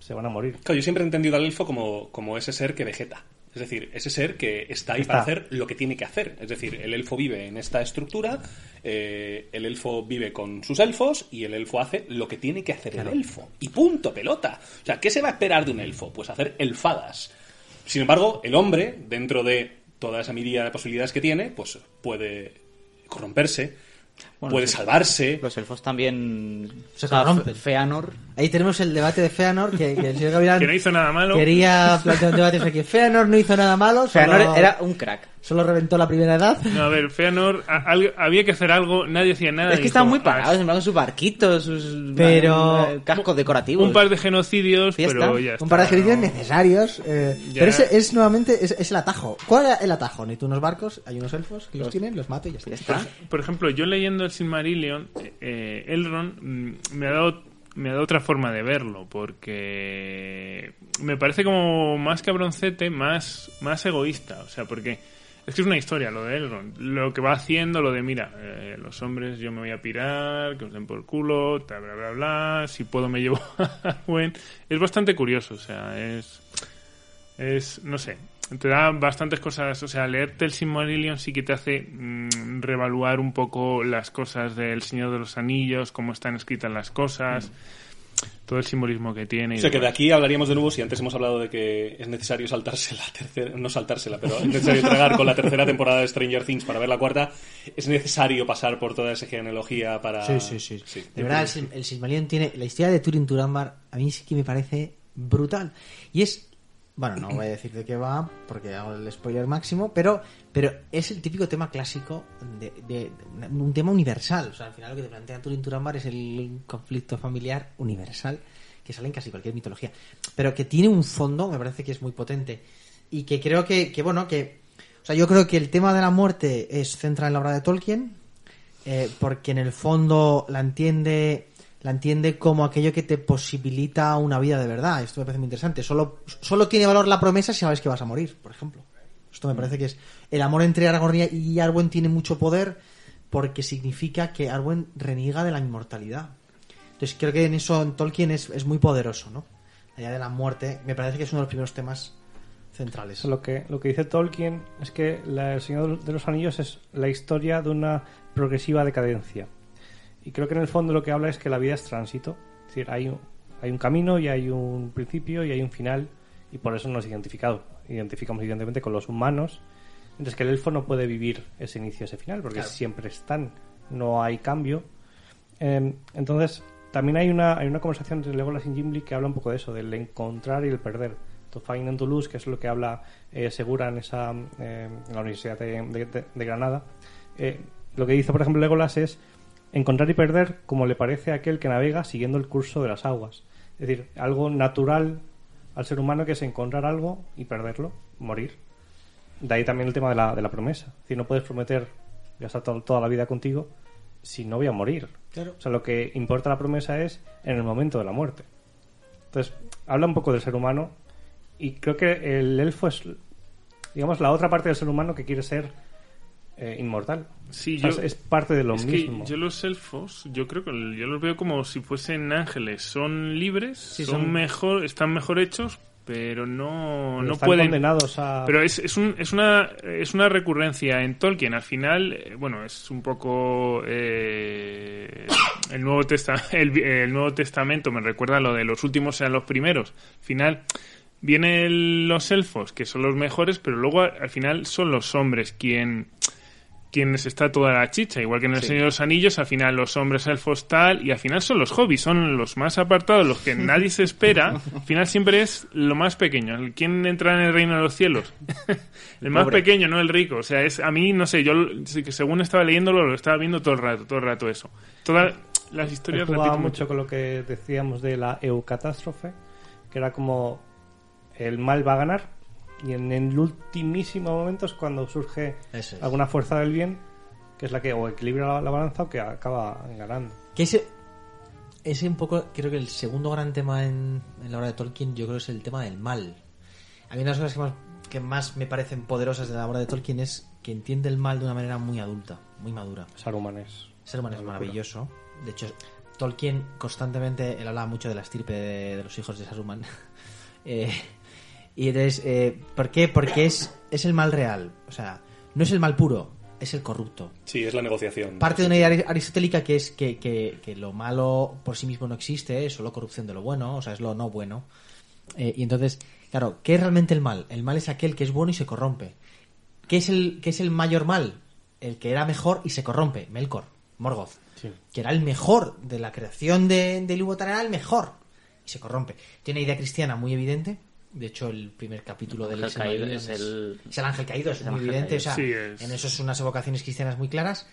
se van a morir. Claro, yo siempre he entendido al elfo como, como ese ser que vegeta. Es decir, ese ser que está ahí Está. para hacer lo que tiene que hacer. Es decir, el elfo vive en esta estructura, eh, el elfo vive con sus elfos y el elfo hace lo que tiene que hacer el elfo. Y punto, pelota. O sea, ¿qué se va a esperar de un elfo? Pues hacer elfadas. Sin embargo, el hombre, dentro de toda esa miría de posibilidades que tiene, pues puede corromperse, Bueno, puede sí. salvarse. Los elfos también... Se corrompen. Fe- Feanor... Ahí tenemos el debate de Feanor, que, que el señor Gavilán Que no hizo nada malo. quería plantear un debate que Feanor no hizo nada malo, Feanor solo, era un crack. solo reventó la primera edad. No, a ver, Feanor, a- había que hacer algo, nadie hacía nada. Es que estaban muy "Ah, parados, en plan, con sus barquitos, sus Pero- eh, cascos decorativos. Un par de genocidios, Ya pero está. ya está. Un par de ¿no? necesarios. eh, pero ese es nuevamente es, es el atajo. ¿Cuál era el atajo? Necesito unos barcos, hay unos elfos que los Los- tienen, los mato y ya está. Está. Por ejemplo, yo leyendo el Silmarillion, eh, Elrond mm, me ha dado me ha dado otra forma de verlo porque me parece como más cabroncete, más más egoísta, o sea, porque es que es una historia lo de Elrond, lo que va haciendo, lo de mira, eh, los hombres yo me voy a pirar, que os den por culo, bla bla bla bla, si puedo me llevo a Arwen. es bastante curioso, o sea, es es, no sé, te da bastantes cosas, o sea, leerte el Silmarillion sí que te hace mm, reevaluar un poco las cosas del Señor de los Anillos, cómo están escritas las cosas, todo el simbolismo que tiene. y O sea que de aquí hablaríamos de nuevo si antes hemos hablado de que es necesario saltarse la tercera, no saltársela, pero es necesario tragar con la tercera temporada de Stranger Things para ver la cuarta. Es necesario pasar por toda esa genealogía para. Sí, sí, sí. Sí. De verdad, el, el Silmarillion tiene. La historia de Turin Turambar a mí sí que me parece brutal. Y es. Bueno, no voy a decir de qué va, porque hago el spoiler máximo, pero, pero es el típico tema clásico de, de- un tema universal. O sea, al final lo que te plantea Turin Turambar es el conflicto familiar universal que sale en casi cualquier mitología. Pero que tiene un fondo, me parece que es muy potente. Y que creo que, que bueno, que. O sea, yo creo que el tema de la muerte es central en la obra de Tolkien, eh, porque en el fondo la entiende la entiende como aquello que te posibilita una vida de verdad. Esto me parece muy interesante. Solo, solo tiene valor la promesa si sabes que vas a morir, por ejemplo. Esto me parece que es... El amor entre Aragorn y Arwen tiene mucho poder porque significa que Arwen reniega de la inmortalidad. Entonces creo que en eso en Tolkien es, es muy poderoso, ¿no? La idea de la muerte me parece que es uno de los primeros temas centrales. Lo que, lo que dice Tolkien es que la- El Señor de los Anillos es la historia de una progresiva decadencia. Y creo que en el fondo lo que habla es que la vida es tránsito. Es decir, hay un, hay un camino y hay un principio y hay un final. Y por eso nos identificado, identificamos evidentemente con los humanos. Mientras que el elfo no puede vivir ese inicio, ese final, porque siempre están. No hay cambio. Eh, entonces, también hay una, hay una conversación entre Legolas y Gimli que habla un poco de eso, del encontrar y el perder. To find and to lose, que es lo que habla eh, Segura en, esa, eh, en la Universidad de, de- de- de Granada. Eh, lo que dice, por ejemplo, Legolas es encontrar y perder como le parece a aquel que navega siguiendo el curso de las aguas. Es decir, algo natural al ser humano que es encontrar algo y perderlo, morir. De ahí también el tema de la, de la promesa. Es decir, no puedes prometer ya está to- toda la vida contigo si no voy a morir. O sea, lo que importa la promesa es en el momento de la muerte. Entonces, habla un poco del ser humano y creo que el elfo es, digamos, la otra parte del ser humano que quiere ser eh, inmortal. Sí, O sea, yo- es, parte de lo es mismo. que yo los elfos, yo creo que yo los veo como si fuesen ángeles. Son libres, Sí, son, son- mejor, están mejor hechos, pero no, no Están pueden. condenados a... Pero es, es, un- es, una, es una recurrencia en Tolkien. Al final, eh, bueno, es un poco. eh, el, Nuevo Testa- el, el Nuevo Testamento me recuerda lo de los últimos sean los primeros. Al final, vienen los elfos, que son los mejores, pero luego al al final son los hombres quien quienes está toda la chicha, igual que en el Señor de los Anillos, al final los hombres elfos tal, y al final son los hobbies, son los más apartados, los que nadie se espera, al final siempre es lo más pequeño, quién entra en el reino de los cielos, el más Pobre. pequeño, no el rico, o sea, es a mí, no sé, yo según estaba leyéndolo, lo estaba viendo todo el rato, todo el rato eso. Todas las historias mucho mucho. con lo que decíamos de la eucatástrofe, que era como el mal va a ganar y en el ultimísimo momento es cuando surge es. alguna fuerza del bien que es la que o equilibra la, la balanza o que acaba ganando. Que ese, ese un poco, creo que el segundo gran tema en, en la obra de Tolkien, yo creo es el tema del mal. A mí una de las cosas que más, que más me parecen poderosas de la obra de Tolkien es que entiende el mal de una manera muy adulta, muy madura. Saruman es... Humano es maravilloso. De hecho, Tolkien constantemente, él hablaba mucho de la estirpe de, de los hijos de Saruman. Eh, y entonces, eh, ¿por qué? Porque es, es el mal real. O sea, no es el mal puro, es el corrupto. Sí, es la negociación. Parte de una idea aristotélica que es que, que- que lo malo por sí mismo no existe, es solo corrupción de lo bueno, o sea, es lo no bueno. Eh, y entonces, claro, ¿qué es realmente el mal? El mal es aquel que es bueno y se corrompe. ¿Qué es el, qué es el mayor mal? El que era mejor y se corrompe, Melkor, Morgoth. Que era el mejor de la creación de, de Ilúvatar, era el mejor. Y se corrompe. Tiene una idea cristiana muy evidente. De hecho, el primer capítulo del Ángel caído es el- es el ángel caído, es muy ángel evidente. O sea, Sí, es- en eso son unas evocaciones cristianas muy claras.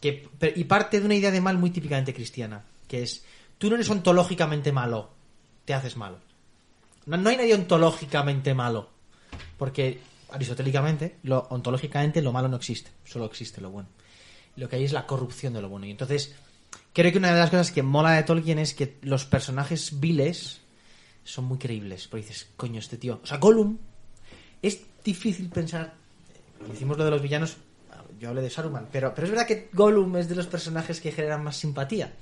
Que, pero- y parte de una idea de mal muy típicamente cristiana. Que es, tú no eres ontológicamente malo, te haces malo. No, no hay nadie ontológicamente malo. Porque aristotélicamente, lo, ontológicamente, lo malo no existe. Solo existe lo bueno. Lo que hay es la corrupción de lo bueno. Y entonces, creo que una de las cosas que mola de Tolkien es que los personajes viles son muy creíbles. Porque dices, coño, este tío. O sea, Gollum. Es difícil pensar. Hicimos lo de los villanos. Yo hablé de Saruman. Pero, pero es verdad que Gollum es de los personajes que generan más simpatía.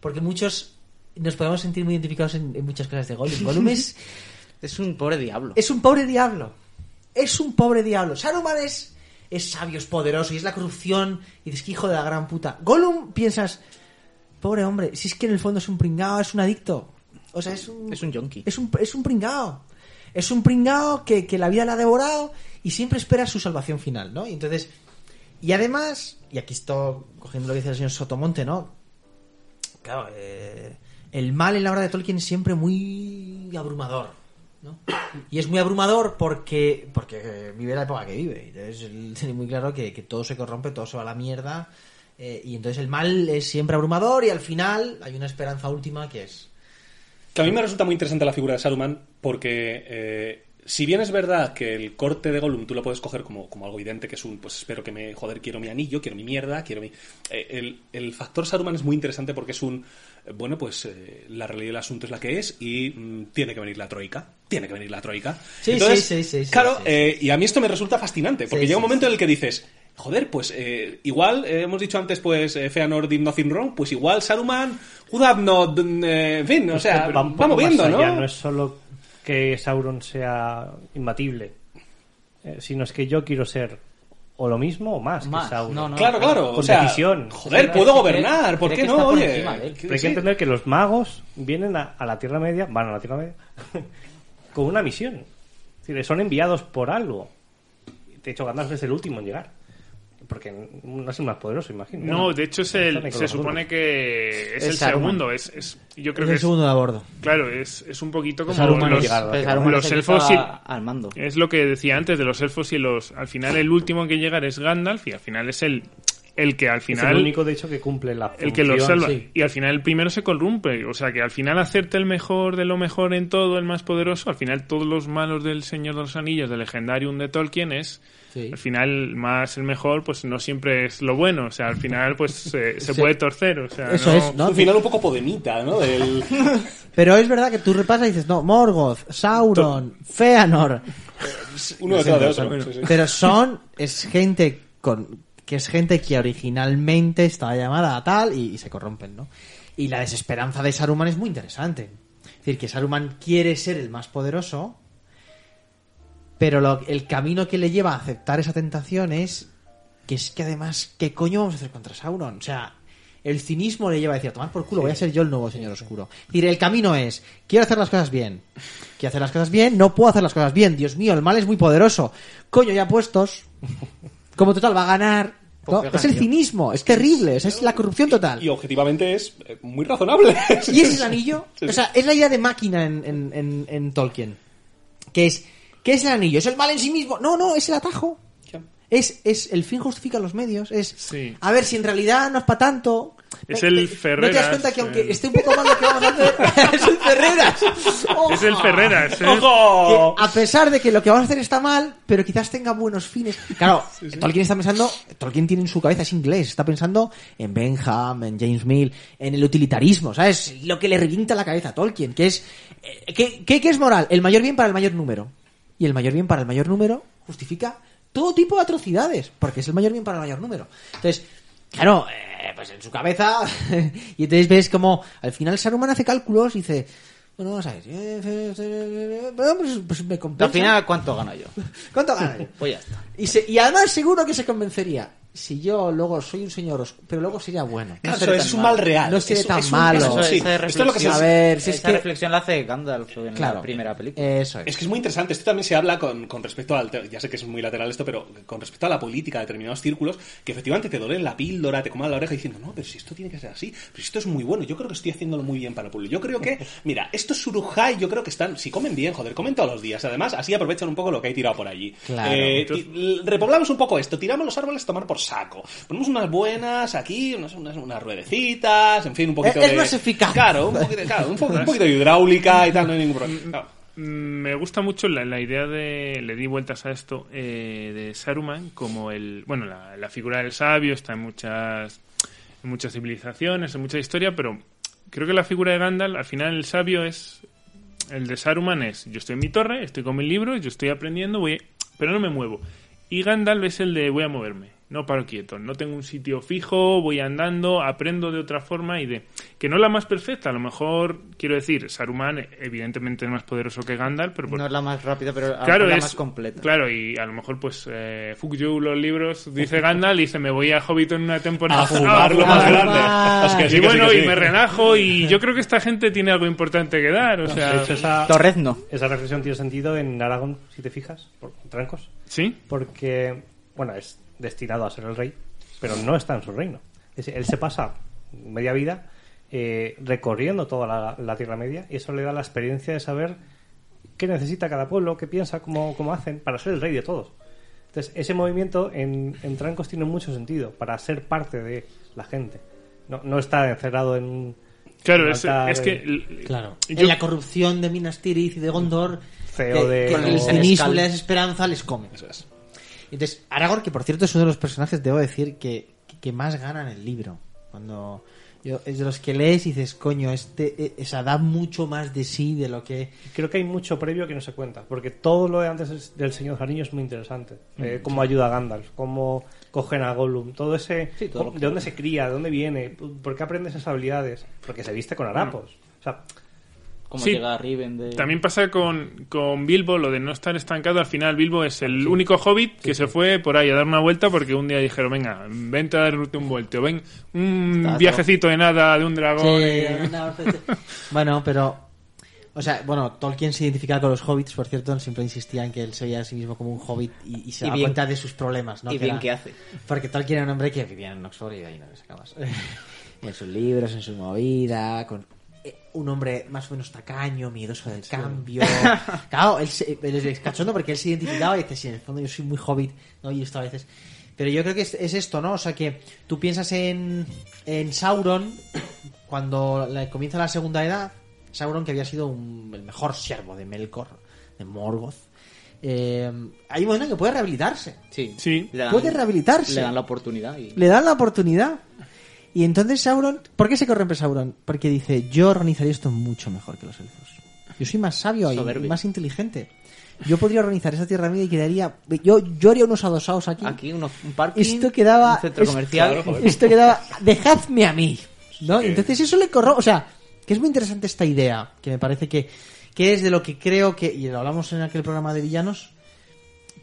Porque muchos nos podemos sentir muy identificados en, en muchas cosas de Gollum. Gollum es. Es un pobre diablo. Es un pobre diablo. Es un pobre diablo. Saruman es, es sabio, es poderoso y es la corrupción y dices que hijo de la gran puta. Gollum piensas, pobre hombre, si es que en el fondo es un pringao, es un adicto. O sea, es un... Es un yonki. Es un, es un pringao. Es un pringao que, que la vida le ha devorado y siempre espera su salvación final, ¿no? Y entonces... Y además, y aquí estoy cogiendo lo que dice el señor Sotomonte, ¿no? Claro, eh, el mal en la obra de Tolkien es siempre muy abrumador, ¿no? Y es muy abrumador porque porque vive la época que vive. Entonces él tiene muy claro que, que todo se corrompe, todo se va a la mierda. eh, y entonces el mal es siempre abrumador y al final hay una esperanza última que es... Que a mí me resulta muy interesante la figura de Saruman porque, eh, si bien es verdad que el corte de Gollum tú lo puedes coger como, como algo evidente, que es un, pues espero que me, joder, quiero mi anillo, quiero mi mierda, quiero mi... eh, el, el factor Saruman es muy interesante porque es un, eh, bueno, pues eh, la realidad del asunto es la que es y mm, tiene que venir la troika, tiene que venir la troika. Sí, Entonces, sí, sí, sí, Claro, sí, y a mí esto me resulta fascinante porque llega un momento en el que dices... Joder, pues eh, igual, eh, hemos dicho antes, pues eh, Feanor did nothing wrong, pues igual Saruman would have not, eh, en fin, o sea, Pero va un va poco moviendo, más allá, ¿no? No es solo que Sauron sea imbatible, eh, sino es que yo quiero ser o lo mismo o más, Más, que Sauron. no, no. Claro, claro. Con o sea, decisión. Joder, puedo gobernar. ¿Por qué no? Oye, hay que entender que los magos vienen a, a la Tierra Media, van a la Tierra Media, con una misión. Es decir, son enviados por algo. De hecho, Gandalf es el último en llegar. Porque no es el más poderoso, imagino. No, de hecho es el, se supone que es Es el Saruman. segundo. Es, es- yo creo Es que el es, segundo de a bordo. claro, es, es un poquito como Saruman los, no llega a la Tierra. Saruman los es el que elfos y- al mando. Es lo que decía antes de los elfos y los. Al final, el último en que llegar es Gandalf y al final es el, el que al Es final. el único, de hecho, que cumple la el que lo función. salva. sí. Y al final el primero se corrompe. O sea que al final hacerte el mejor de lo mejor en todo, el más poderoso, al final todos los malos del Señor de los Anillos, del Legendarium de Tolkien es... Sí. Al final, más el mejor, pues no siempre es lo bueno. O sea, al final, pues se, se Sí. puede torcer. O sea, Eso no- es, ¿no? Un final un poco podemita, ¿no? Del... Pero es verdad que tú repasas y dices, no, Morgoth, Sauron, Feanor. Uno de otro. sí, sí. Pero son, es gente con, que es gente que originalmente estaba llamada a tal y, y se corrompen, ¿no? Y la desesperanza de Saruman es muy interesante. Es decir, que Saruman quiere ser el más poderoso, pero lo- el camino que le lleva a aceptar esa tentación es que es que además, ¿qué coño vamos a hacer contra Sauron? O sea, el cinismo le lleva a decir, tomar por culo, voy a ser yo el nuevo señor oscuro. Es decir, el camino es, quiero hacer las cosas bien. Quiero hacer las cosas bien, no puedo hacer las cosas bien. Dios mío, el mal es muy poderoso. Coño, ya puestos. Como total va a ganar. ¿no? Pues Es el cinismo, es terrible, es, la corrupción total. Y objetivamente es eh, muy razonable. ¿Y ese es el anillo? Sí, sí. O sea, es la idea de máquina en, en, en, en Tolkien. Que es, ¿qué es el anillo? ¿Es el mal en sí mismo? No, no, es el atajo. Es, es el fin justifica los medios. Es, Sí. a ver, si en realidad no es para tanto. Es el te- ¿No te das Ferreras, cuenta que aunque el- esté un poco mal lo que vamos a hacer, es el Ferreras? Es el. Ferreras. ¿eh? ¡Ojo! que a pesar de que lo que vamos a hacer está mal, pero quizás tenga buenos fines. Claro, Tolkien está pensando, Tolkien tiene en su cabeza, es inglés, está pensando en Benham, en James Mill, en el utilitarismo, ¿sabes? Lo que le revienta la cabeza a Tolkien, que es, eh, ¿qué, qué, qué es moral? El mayor bien para el mayor número. Y el mayor bien para el mayor número justifica todo tipo de atrocidades, porque es el mayor bien para el mayor número. Entonces, Claro, eh, pues en su cabeza. y entonces ves como al final Saruman hace cálculos y dice. Bueno, vamos a ver. eh, Pues, pues me compensa. Al final, ¿cuánto gano yo? ¿Cuánto gana yo? Pues ya está. Y, se- y además seguro que se convencería. Si yo luego soy un señor oscuro, pero luego sería bueno. Claro, eso tan es un mal real. No seré Eso- tan es un- malo. eso sí. esa Esto es lo que se A ver, si es esa que- reflexión la hace Gandalf en Claro. la primera película. Eso es. Es que es muy interesante. Esto también se habla con, con respecto al. Ya sé que es muy lateral esto, pero con respecto a la política de determinados círculos, que efectivamente te dolen la píldora, te coman la oreja diciendo, no, pero si esto tiene que ser así, pero si esto es muy bueno, yo creo que estoy haciéndolo muy bien para el pueblo. Yo creo que, mira, estos surujai, yo creo que están. Si comen bien, joder, comen todos los días. Además, así aprovechan un poco lo que hay tirado por allí. Claro. Eh, repoblamos un poco esto, tiramos los árboles a tomar por saco. Ponemos unas buenas aquí, unas, unas, unas ruedecitas, en fin, un poquito Es- es de. más eficaz. Claro, un poquito, claro, un, un poquito de hidráulica y tal, no hay ningún problema. Claro. Mm, Me gusta mucho la, la idea de. Le di vueltas a esto. eh, de Saruman como el. Bueno, la, la figura del sabio está en muchas. En muchas civilizaciones, en mucha historia, pero creo que la figura de Gandalf, al final el sabio es. El de Saruman es. Yo estoy en mi torre, estoy con mis libros, yo estoy aprendiendo, voy. Pero no me muevo. Y Gandalf es el de voy a moverme. No paro quieto, no tengo un sitio fijo, voy andando, aprendo de otra forma y de... Que no es la más perfecta, a lo mejor, quiero decir, Saruman evidentemente es más poderoso que Gandalf, pero... No es la más rápida, pero Claro, mejor la es más completa. Claro, y a lo mejor, pues, eh, fuck you, los libros, dice Gandalf, dice, me voy a Hobbit en una temporada. A fumar lo más grande. fumar. Es que sí, y que sí, bueno, y me relajo, y yo creo que esta gente tiene algo importante que dar, o sea... Hecho, esa, Torrezno. esa reflexión tiene sentido en Aragón, si te fijas, por Trancos, ¿Sí? porque, bueno, es destinado a ser el rey, pero no está en su reino. Es decir, él se pasa media vida eh, recorriendo toda la, la Tierra Media y eso le da la experiencia de saber qué necesita cada pueblo, qué piensa, cómo, cómo hacen para ser el rey de todos. Entonces, ese movimiento en, en Trancos tiene mucho sentido para ser parte de la gente. No, no está encerrado en un Claro, es, que... eh, Claro. yo- En la corrupción de Minas Tirith y de Gondor, Feo que, de- que el el cinismo senescal. y la desesperanza les come. Eso es. Entonces, Aragorn, que por cierto es uno de los personajes, debo decir, que, que más gana en el libro. Cuando yo, es de los que lees y dices, coño, este, o sea, da mucho más de sí de lo que... Creo que hay mucho previo que no se cuenta, porque todo lo de antes es- del Señor Jariño es muy interesante. Eh, cómo ayuda a Gandalf, cómo cogen a Gollum, todo ese... Sí, todo ¿De dónde se cría? ¿De dónde viene? ¿Por qué aprendes esas habilidades? Porque se viste con harapos. O sea, Como Sí. llega Riven de... También pasa con, con Bilbo, lo de no estar estancado. Al final, Bilbo es el único hobbit que se fue por ahí a dar una vuelta porque un día dijeron: Venga, vente a darte un vuelto. Ven, un Está viajecito de nada de un dragón. Sí, y- no, bueno, pero... O sea, bueno, Tolkien se identificaba con los hobbits, por cierto, siempre insistía en que él se veía a sí mismo como un hobbit y, y se Y daba bien- cuenta de sus problemas, ¿no? y Que bien era- que hace. Porque Tolkien era un hombre que vivía en Oxford y de ahí no le sacabas. en sus libros, en su movida, con un hombre más o menos tacaño, miedoso del cambio. claro, él, se, él es cachondo porque él se identificaba y dice, sí, en el fondo yo soy muy hobbit, ¿no? Y esto a veces... Pero yo creo que es, es esto, ¿no? O sea, que tú piensas en, en Sauron cuando la- comienza la segunda edad, Sauron que había sido un- el mejor siervo de Melkor, de Morgoth, eh, hay un momento en que puede rehabilitarse. Sí. Sí. Le dan- Puede rehabilitarse. Le dan la oportunidad y... Le dan la oportunidad. Y entonces Sauron, ¿por qué se corrompe Sauron? Porque dice, yo organizaría esto mucho mejor que los elfos. Yo soy más sabio y más inteligente. Yo podría organizar esa tierra mía y quedaría... Yo, yo haría unos adosados aquí. Aquí uno- un parking, Esto quedaba... un centro es- comercial. esto quedaba... Dejadme a mí. ¿No? Entonces eso le corrompe... O sea, que es muy interesante esta idea, que me parece que, que es de lo que creo que... Y lo hablamos en aquel programa de villanos.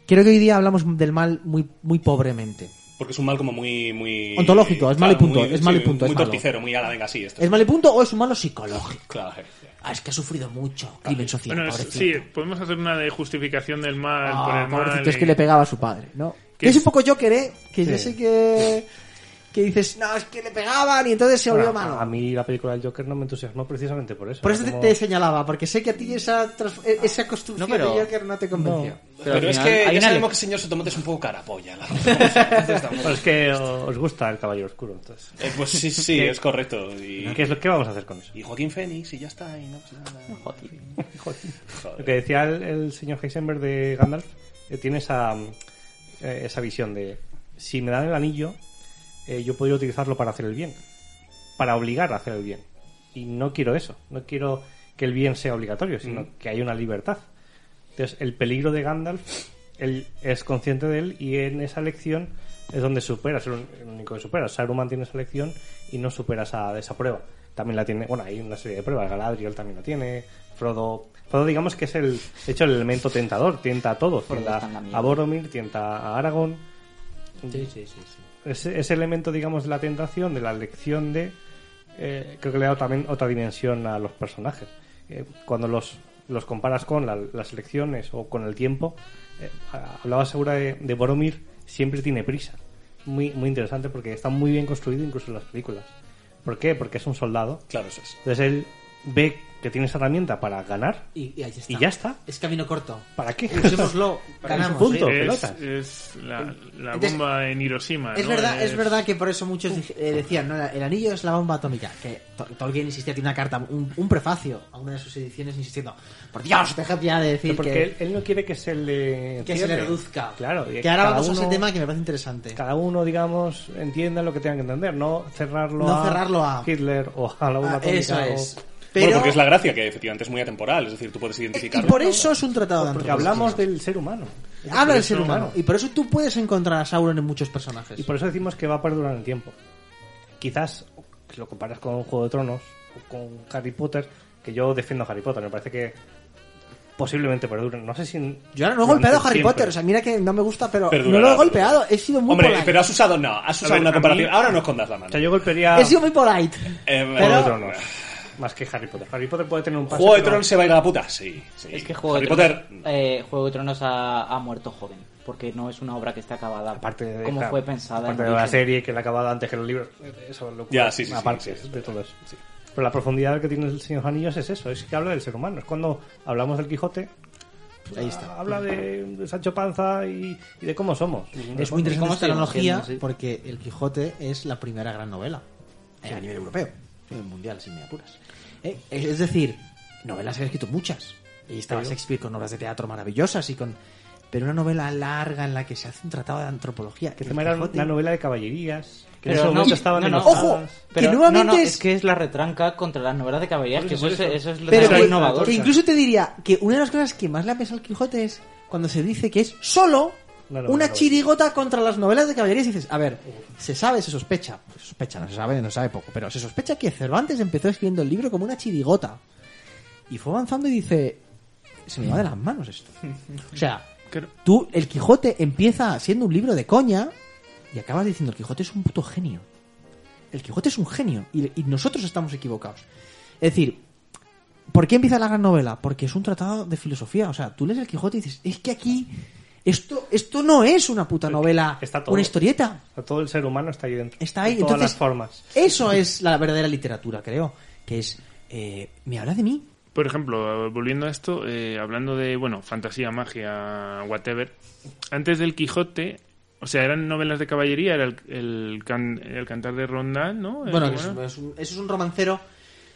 Creo que hoy día hablamos del mal muy, muy pobremente. Porque es un mal como muy... muy Ontológico, es malo y punto, muy- es malo y sí, punto, Muy torticero, muy ala, venga, sí. Esto ¿Es mal y punto o es un malo psicológico? Claro, Ah, es que ha sufrido mucho. Crimen social, Bueno, es- pobrecito. sí, podemos hacer una de justificación del mal Ah, por el mal. es que le pegaba a su padre, ¿no? Que es es- un poco Joker, ¿eh? Que yo Sí. sé que... Que dices, no, es que le pegaban y entonces se volvió Bueno, malo. a mí la película del Joker no me entusiasmó precisamente por eso. Por eso te, como- te señalaba, porque sé que a ti esa, e- esa construcción No, pero- de Joker no te convenció. Pero, es que ya sabemos que el señor Sotomote es un poco carapolla. la Bueno, es que os gusta el Caballero Oscuro, entonces. Eh, pues sí, sí, es correcto. Y, ¿Qué, es lo, ¿Qué vamos a hacer con eso? y Joaquín Fénix y ya está, y no pasa nada. Lo que decía el, el señor Heisenberg de Gandalf eh, tiene esa, eh, esa visión de si me dan el anillo, eh, yo podría utilizarlo para hacer el bien, para obligar a hacer el bien. Y no quiero eso, no quiero que el bien sea obligatorio, sino que haya una libertad. Entonces, el peligro de Gandalf él es consciente de él y en esa elección es donde supera, es el único que supera. Saruman tiene esa elección y no supera esa, esa prueba. También la tiene, bueno, hay una serie de pruebas, Galadriel también la tiene, Frodo... Frodo digamos que es el, de hecho, el elemento tentador, tienta a todos, tienta a Boromir, tienta a Aragorn, Sí, sí, sí. sí. Ese, ese elemento, digamos, de la tentación, de la elección de. eh, creo que le ha dado también otra dimensión a los personajes. Eh, cuando los, los comparas con la- las elecciones o con el tiempo, eh, hablaba segura de, de Boromir, siempre tiene prisa. Muy, muy interesante porque está muy bien construido incluso en las películas. ¿Por qué? Porque es un soldado. Claro, eso es. Entonces él ve que tiene esa herramienta para ganar. Y, y ahí está. Y ya está. Es camino corto. ¿Para qué? Usémoslo, ganamos. Punto. Es, pelotas. es la, la Entonces, bomba en Hiroshima. Es ¿no? verdad, es verdad que por eso muchos eh, decían, no, el anillo es la bomba atómica. Que To- Tolkien insistía, tiene una carta, un, un prefacio a una de sus ediciones insistiendo, por Dios, deja ya de decir Porque que, él, él no quiere que se le. que se le reduzca. Claro. y Que ahora vamos a uno- ese tema que me parece interesante. cada uno, digamos, entienda lo que tenga que entender, no cerrarlo, No a, cerrarlo a- Hitler o a la bomba Ah, atómica eso o- es. Bueno, Pero, porque es la gracia, que efectivamente es muy atemporal, es decir, tú puedes y identificarlo. por eso es un tratado de Porque hablamos del ser humano. Habla del ser humano. Y por eso tú puedes encontrar a Sauron en muchos personajes. Y por eso decimos que va a perdurar en el tiempo. Quizás, si lo comparas con Juego de Tronos o con Harry Potter, que yo defiendo a Harry Potter, me parece que posiblemente perduren. No sé si. Yo ahora no he golpeado a Harry siempre. Potter. O sea, mira que no me gusta, pero Perdurará, no lo he perdurará. golpeado. He sido muy Hombre, polite. pero has usado, no, has usado ver, una comparación. mí- Ahora no escondas la mano. O sea, yo golpearía He sido muy polite. Eh, Juego pero- de Tronos. Más que Harry Potter. Harry Potter puede tener un pase. ¿Juego de Tronos se va a ir a la puta? Sí. sí. Es que Juego Harry de Tronos, Potter. eh, Juego de Tronos ha, ha muerto joven, porque no es una obra que esté acabada Aparte de, como fue pensada. aparte en de la origen. serie que la ha acabado antes que los libros. Eso lo Ya, sí, sí, sí, aparte sí, sí, de todo eso. Pero la profundidad que tiene el Señor de los Anillos es eso, es que habla del ser humano. Es cuando hablamos del Quijote. pues, Ahí está. Habla de, de Sancho Panza y, y de cómo somos. Es muy interesante esta analogía sí. porque El Quijote es la primera gran novela eh, a nivel europeo, a nivel mundial, si me apuras. Eh, es decir, novelas se han escrito muchas. Y estaba Shakespeare con obras de teatro maravillosas y con. Pero una novela larga en la que se hace un tratado de antropología. Que El tema era una novela de caballerías. Que Pero no, estaban no, no. ¡Ojo! Pero que nuevamente no, no, es- es que es la retranca contra las novelas de caballerías, que eso, es, eso. es lo Pero de que, innovador. que incluso te diría que una de las cosas que más le ha pesado al Quijote es cuando se dice que es solo Una chirigota contra las novelas de caballerías. Y dices, a ver, se sabe, se sospecha, se sospecha, no se sabe, no se sabe poco, pero se sospecha que Cervantes empezó escribiendo el libro como una chirigota. Y fue avanzando y dice, se me va de las manos esto. O sea, tú, el Quijote empieza siendo un libro de coña y acabas diciendo, el Quijote es un puto genio. El Quijote es un genio y, y nosotros estamos equivocados. Es decir, ¿por qué empieza la gran novela? Porque es un tratado de filosofía. O sea, tú lees el Quijote y dices, es que aquí esto, esto no es una puta novela, Está todo. una historieta. Todo el ser humano está ahí dentro. Está ahí. De todas Entonces, las formas. Eso es la verdadera literatura, creo. Que es, eh, me habla de mí. Por ejemplo, volviendo a esto, eh, hablando de, bueno, fantasía, magia, whatever, antes del Quijote, o sea, eran novelas de caballería, era el, el, can- el cantar de Rondán, ¿no? Bueno, que ¿cómo es, era? es un, eso es un romancero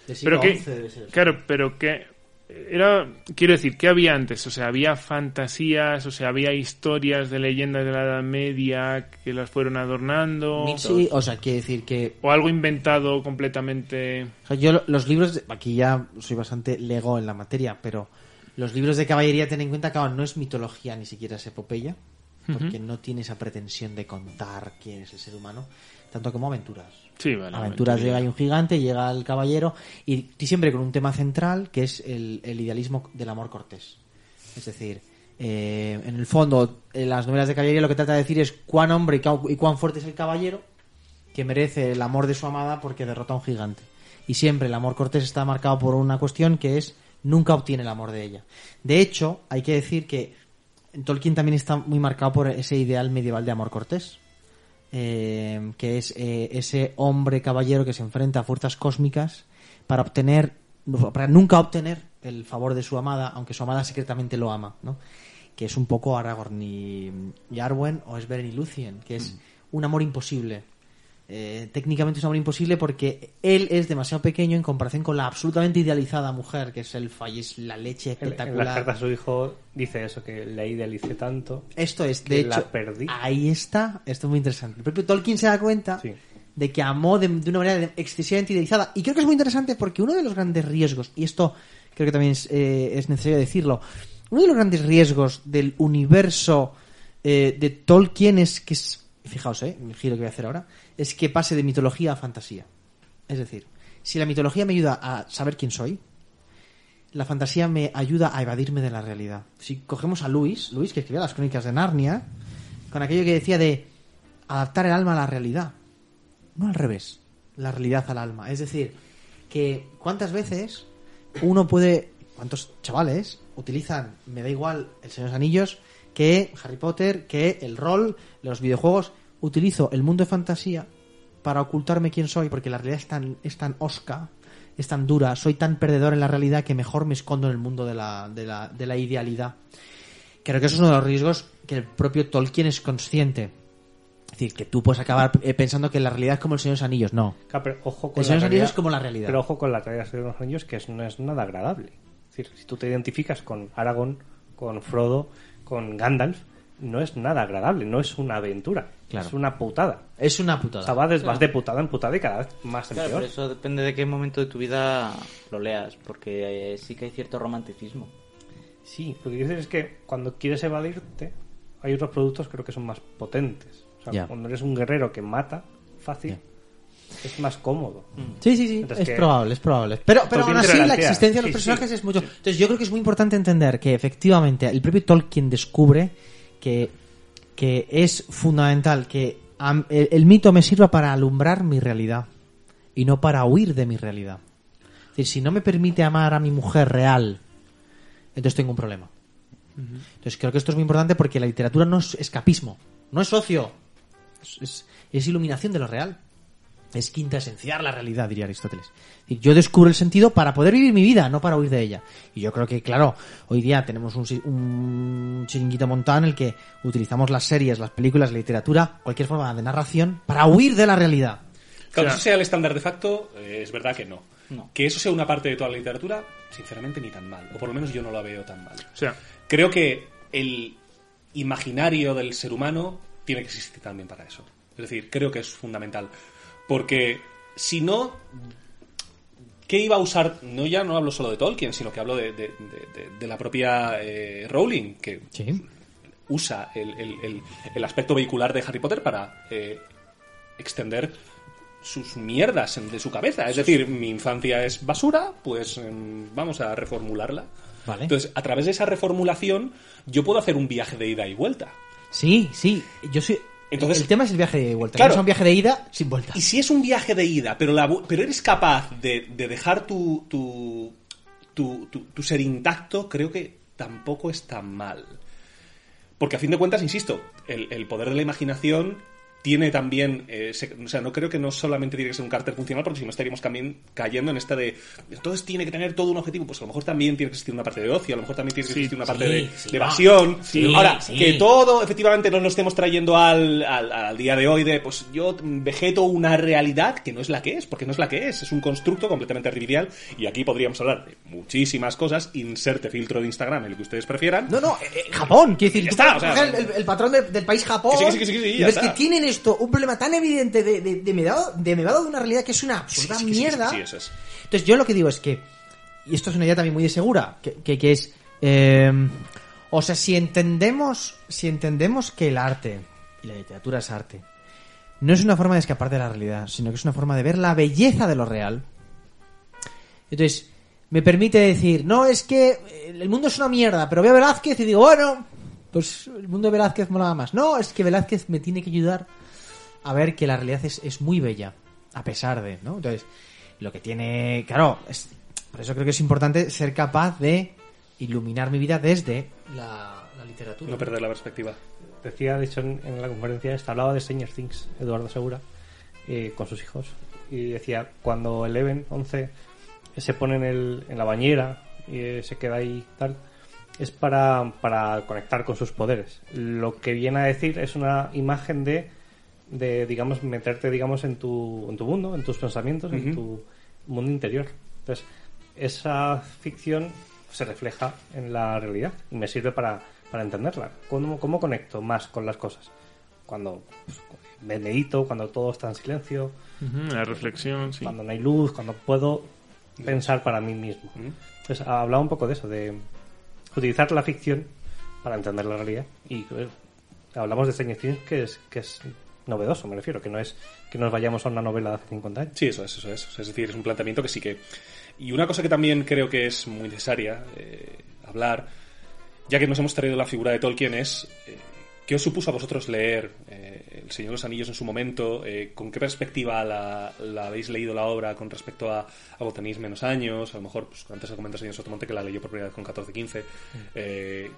del pero siglo que, XI, debe ser. claro, pero que era, quiero decir, ¿qué había antes? O sea, había fantasías, o sea, había historias de leyendas de la Edad Media que las fueron adornando, Sí, o sea, quiere decir que o algo inventado completamente. O sea, yo lo- los libros, de- aquí ya soy bastante lego en la materia, pero los libros de caballería, ten en cuenta que claro, no es mitología ni siquiera es epopeya, porque no tiene esa pretensión de contar quién es el ser humano, tanto como aventuras. Sí, vale. aventuras aventuría. llega hay un gigante, llega el caballero, y, y siempre con un tema central que es el, el idealismo del amor cortés. Es decir, eh, en el fondo, en las novelas de caballería lo que trata de decir es cuán hombre y y cuán fuerte es el caballero que merece el amor de su amada porque derrota a un gigante. Y siempre el amor cortés está marcado por una cuestión que es nunca obtiene el amor de ella. De hecho, hay que decir que Tolkien también está muy marcado por ese ideal medieval de amor cortés. Eh, que es eh, ese hombre caballero que se enfrenta a fuerzas cósmicas para obtener, para nunca obtener el favor de su amada, aunque su amada secretamente lo ama, ¿no? Que es un poco Aragorn y, Arwen o es Beren y Lucien, que es un amor imposible. Eh, técnicamente es un amor imposible porque él es demasiado pequeño en comparación con la absolutamente idealizada mujer que es y es la leche En, en espectacular. las cartas a su hijo dice eso, que la idealicé tanto. Esto es, que de la hecho, perdí. ahí está, esto es muy interesante. El propio Tolkien se da cuenta Sí. de que amó de, de una manera excesivamente idealizada. Y creo que es muy interesante porque uno de los grandes riesgos, y esto creo que también es, eh, es necesario decirlo, uno de los grandes riesgos del universo eh, de Tolkien es que es, fijaos, eh, el giro que voy a hacer ahora, es que pase de mitología a fantasía. Es decir, si la mitología me ayuda a saber quién soy, la fantasía me ayuda a evadirme de la realidad. Si cogemos a Luis, Luis que escribía las crónicas de Narnia, con aquello que decía de adaptar el alma a la realidad, no al revés, la realidad al alma. Es decir, que cuántas veces uno puede, cuántos chavales utilizan, me da igual, el Señor de los Anillos, que Harry Potter, que el rol, los videojuegos, utilizo el mundo de fantasía para ocultarme quién soy, porque la realidad es tan, es tan osca, es tan dura, soy tan perdedor en la realidad que mejor me escondo en el mundo de la, de la, de la idealidad. Creo que eso es uno de los riesgos que el propio Tolkien es consciente. Es decir, que tú puedes acabar eh, pensando que la realidad es como el Señor de los Anillos. No. Claro, pero ojo con El Señor de los Anillos es como la realidad. Pero ojo con la realidad de los anillos, que no es nada agradable. Es decir, si tú te identificas con Aragorn, con Frodo, con Gandalf, no es nada agradable, no es una aventura. Claro. Es una putada. Es una O sea, putada. vas de, vas de putada en putada y cada vez más en Claro, peor. pero eso depende de qué momento de tu vida lo leas, porque eh, sí que hay cierto romanticismo. Sí, lo que quiero decir es que cuando quieres evadirte, hay otros productos creo que son más potentes. O sea, cuando eres un guerrero que mata fácil, es más cómodo. Sí, sí, sí, Entonces es que- probable, es probable. Pero, pero aún así la existencia de los Sí, personajes sí, es mucho... Entonces yo creo que es muy importante entender que efectivamente el propio Tolkien descubre que, que es fundamental que el, el mito me sirva para alumbrar mi realidad y no para huir de mi realidad. Es decir, si no me permite amar a mi mujer real, entonces tengo un problema. Entonces creo que esto es muy importante porque la literatura no es escapismo, no es ocio, es, es- es iluminación de lo real. Es quintesenciar la realidad, diría Aristóteles. Es decir, yo descubro el sentido para poder vivir mi vida, no para huir de ella. Y yo creo que, claro, hoy día tenemos un, si- un chiringuito montado en el que utilizamos las series, las películas, la literatura, cualquier forma de narración, para huir de la realidad. Claro, O sea- que eso sea el estándar de facto, eh, es verdad que no. No. Que eso sea una parte de toda la literatura, sinceramente ni tan mal. O por lo menos yo no la veo tan mal. O sea, Creo que el imaginario del ser humano tiene que existir también para eso. Es decir, creo que es fundamental. Porque si no, ¿qué iba a usar? No ya no hablo solo de Tolkien, sino que hablo de, de- de- de- de la propia eh, Rowling, que Sí. usa el, el- el- el aspecto vehicular de Harry Potter para eh, extender sus mierdas de su cabeza. Es decir, mi infancia es basura, pues em, vamos a reformularla. Vale. Entonces, a través de esa reformulación, yo puedo hacer un viaje de ida y vuelta. Sí, sí. Yo soy. Entonces- el tema es el viaje de vuelta. Claro. No es un viaje de ida sin vuelta. Y si es un viaje de ida, pero, la vu- pero eres capaz de, de dejar tu, tu, tu, tu- tu ser intacto, creo que tampoco es tan mal. Porque a fin de cuentas, insisto, el, el poder de la imaginación tiene también, eh, se- o sea, no creo que no solamente tiene que ser un carácter funcional, porque si no estaríamos también cayendo en esta de, entonces tiene que tener todo un objetivo, pues a lo mejor también tiene que existir una parte de ocio, a lo mejor también tiene que Sí, existir una parte sí, de, sí, de va. evasión. Sí, Ahora, sí. que todo efectivamente no lo estemos trayendo al, al, al día de hoy de, pues yo vegeto una realidad que no es la que es, porque no es la que es, es un constructo completamente artificial y aquí podríamos hablar de muchísimas cosas, inserte filtro de Instagram, el que ustedes prefieran. No, no, eh, eh, Japón, quiero decir, está, o sea, el, el- el patrón de- del país Japón. Que sí, que sí, que ya ves está. que tienen esto, un problema tan evidente de, de, de medado, de medado de una realidad que es una sí, sí, mierda. sí, sí, eso es. Entonces, yo lo que digo es que, y esto es una idea también muy de segura, que, que, que es, eh, o sea, si entendemos, si entendemos que el arte, y la literatura es arte, no es una forma de escapar de la realidad, sino que es una forma de ver la belleza de lo real, entonces, me permite decir, no, es que el mundo es una mierda, pero veo a Velázquez y digo, bueno, pues el mundo de Velázquez mola más. No, es que Velázquez me tiene que ayudar a ver que la realidad es, es muy bella, a pesar de, ¿no? Entonces, lo que tiene, claro, es, por eso creo que es importante ser capaz de iluminar mi vida desde la, la literatura. No perder la perspectiva. Decía, de hecho, en, en la conferencia esta, hablaba de Stranger Things, Eduardo Segura, eh, con sus hijos. Y decía, cuando Eleven, 11, se pone en, el, en la bañera y eh, se queda ahí tal, es para, para conectar con sus poderes. Lo que viene a decir es una imagen de, de digamos, meterte, digamos, en tu, en tu mundo, en tus pensamientos, en tu mundo interior. Entonces, esa ficción se refleja en la realidad y me sirve para, para entenderla. ¿Cómo, ¿Cómo conecto más con las cosas? Cuando pues, me medito, cuando todo está en silencio, ujú, la reflexión, sí. cuando no hay luz, cuando puedo pensar para mí mismo. Entonces, hablaba un poco de eso, de, utilizar la ficción para entender la realidad. Y eh, hablamos de Stranger Things que es, que es novedoso, me refiero, que no es que nos vayamos a una novela de hace 50 años. Sí, eso es, eso es. Es decir, es un planteamiento que sí que... Y una cosa que también creo que es muy necesaria eh, hablar, ya que nos hemos traído la figura de Tolkien, es... eh, ¿Qué os supuso a vosotros leer eh, El Señor de los Anillos en su momento? Eh, ¿Con qué perspectiva la, la habéis leído la obra con respecto a, a tenéis menos años? A lo mejor, pues, antes comentas señor Sotomonte que la leyó por primera vez con 14, 15. Eh,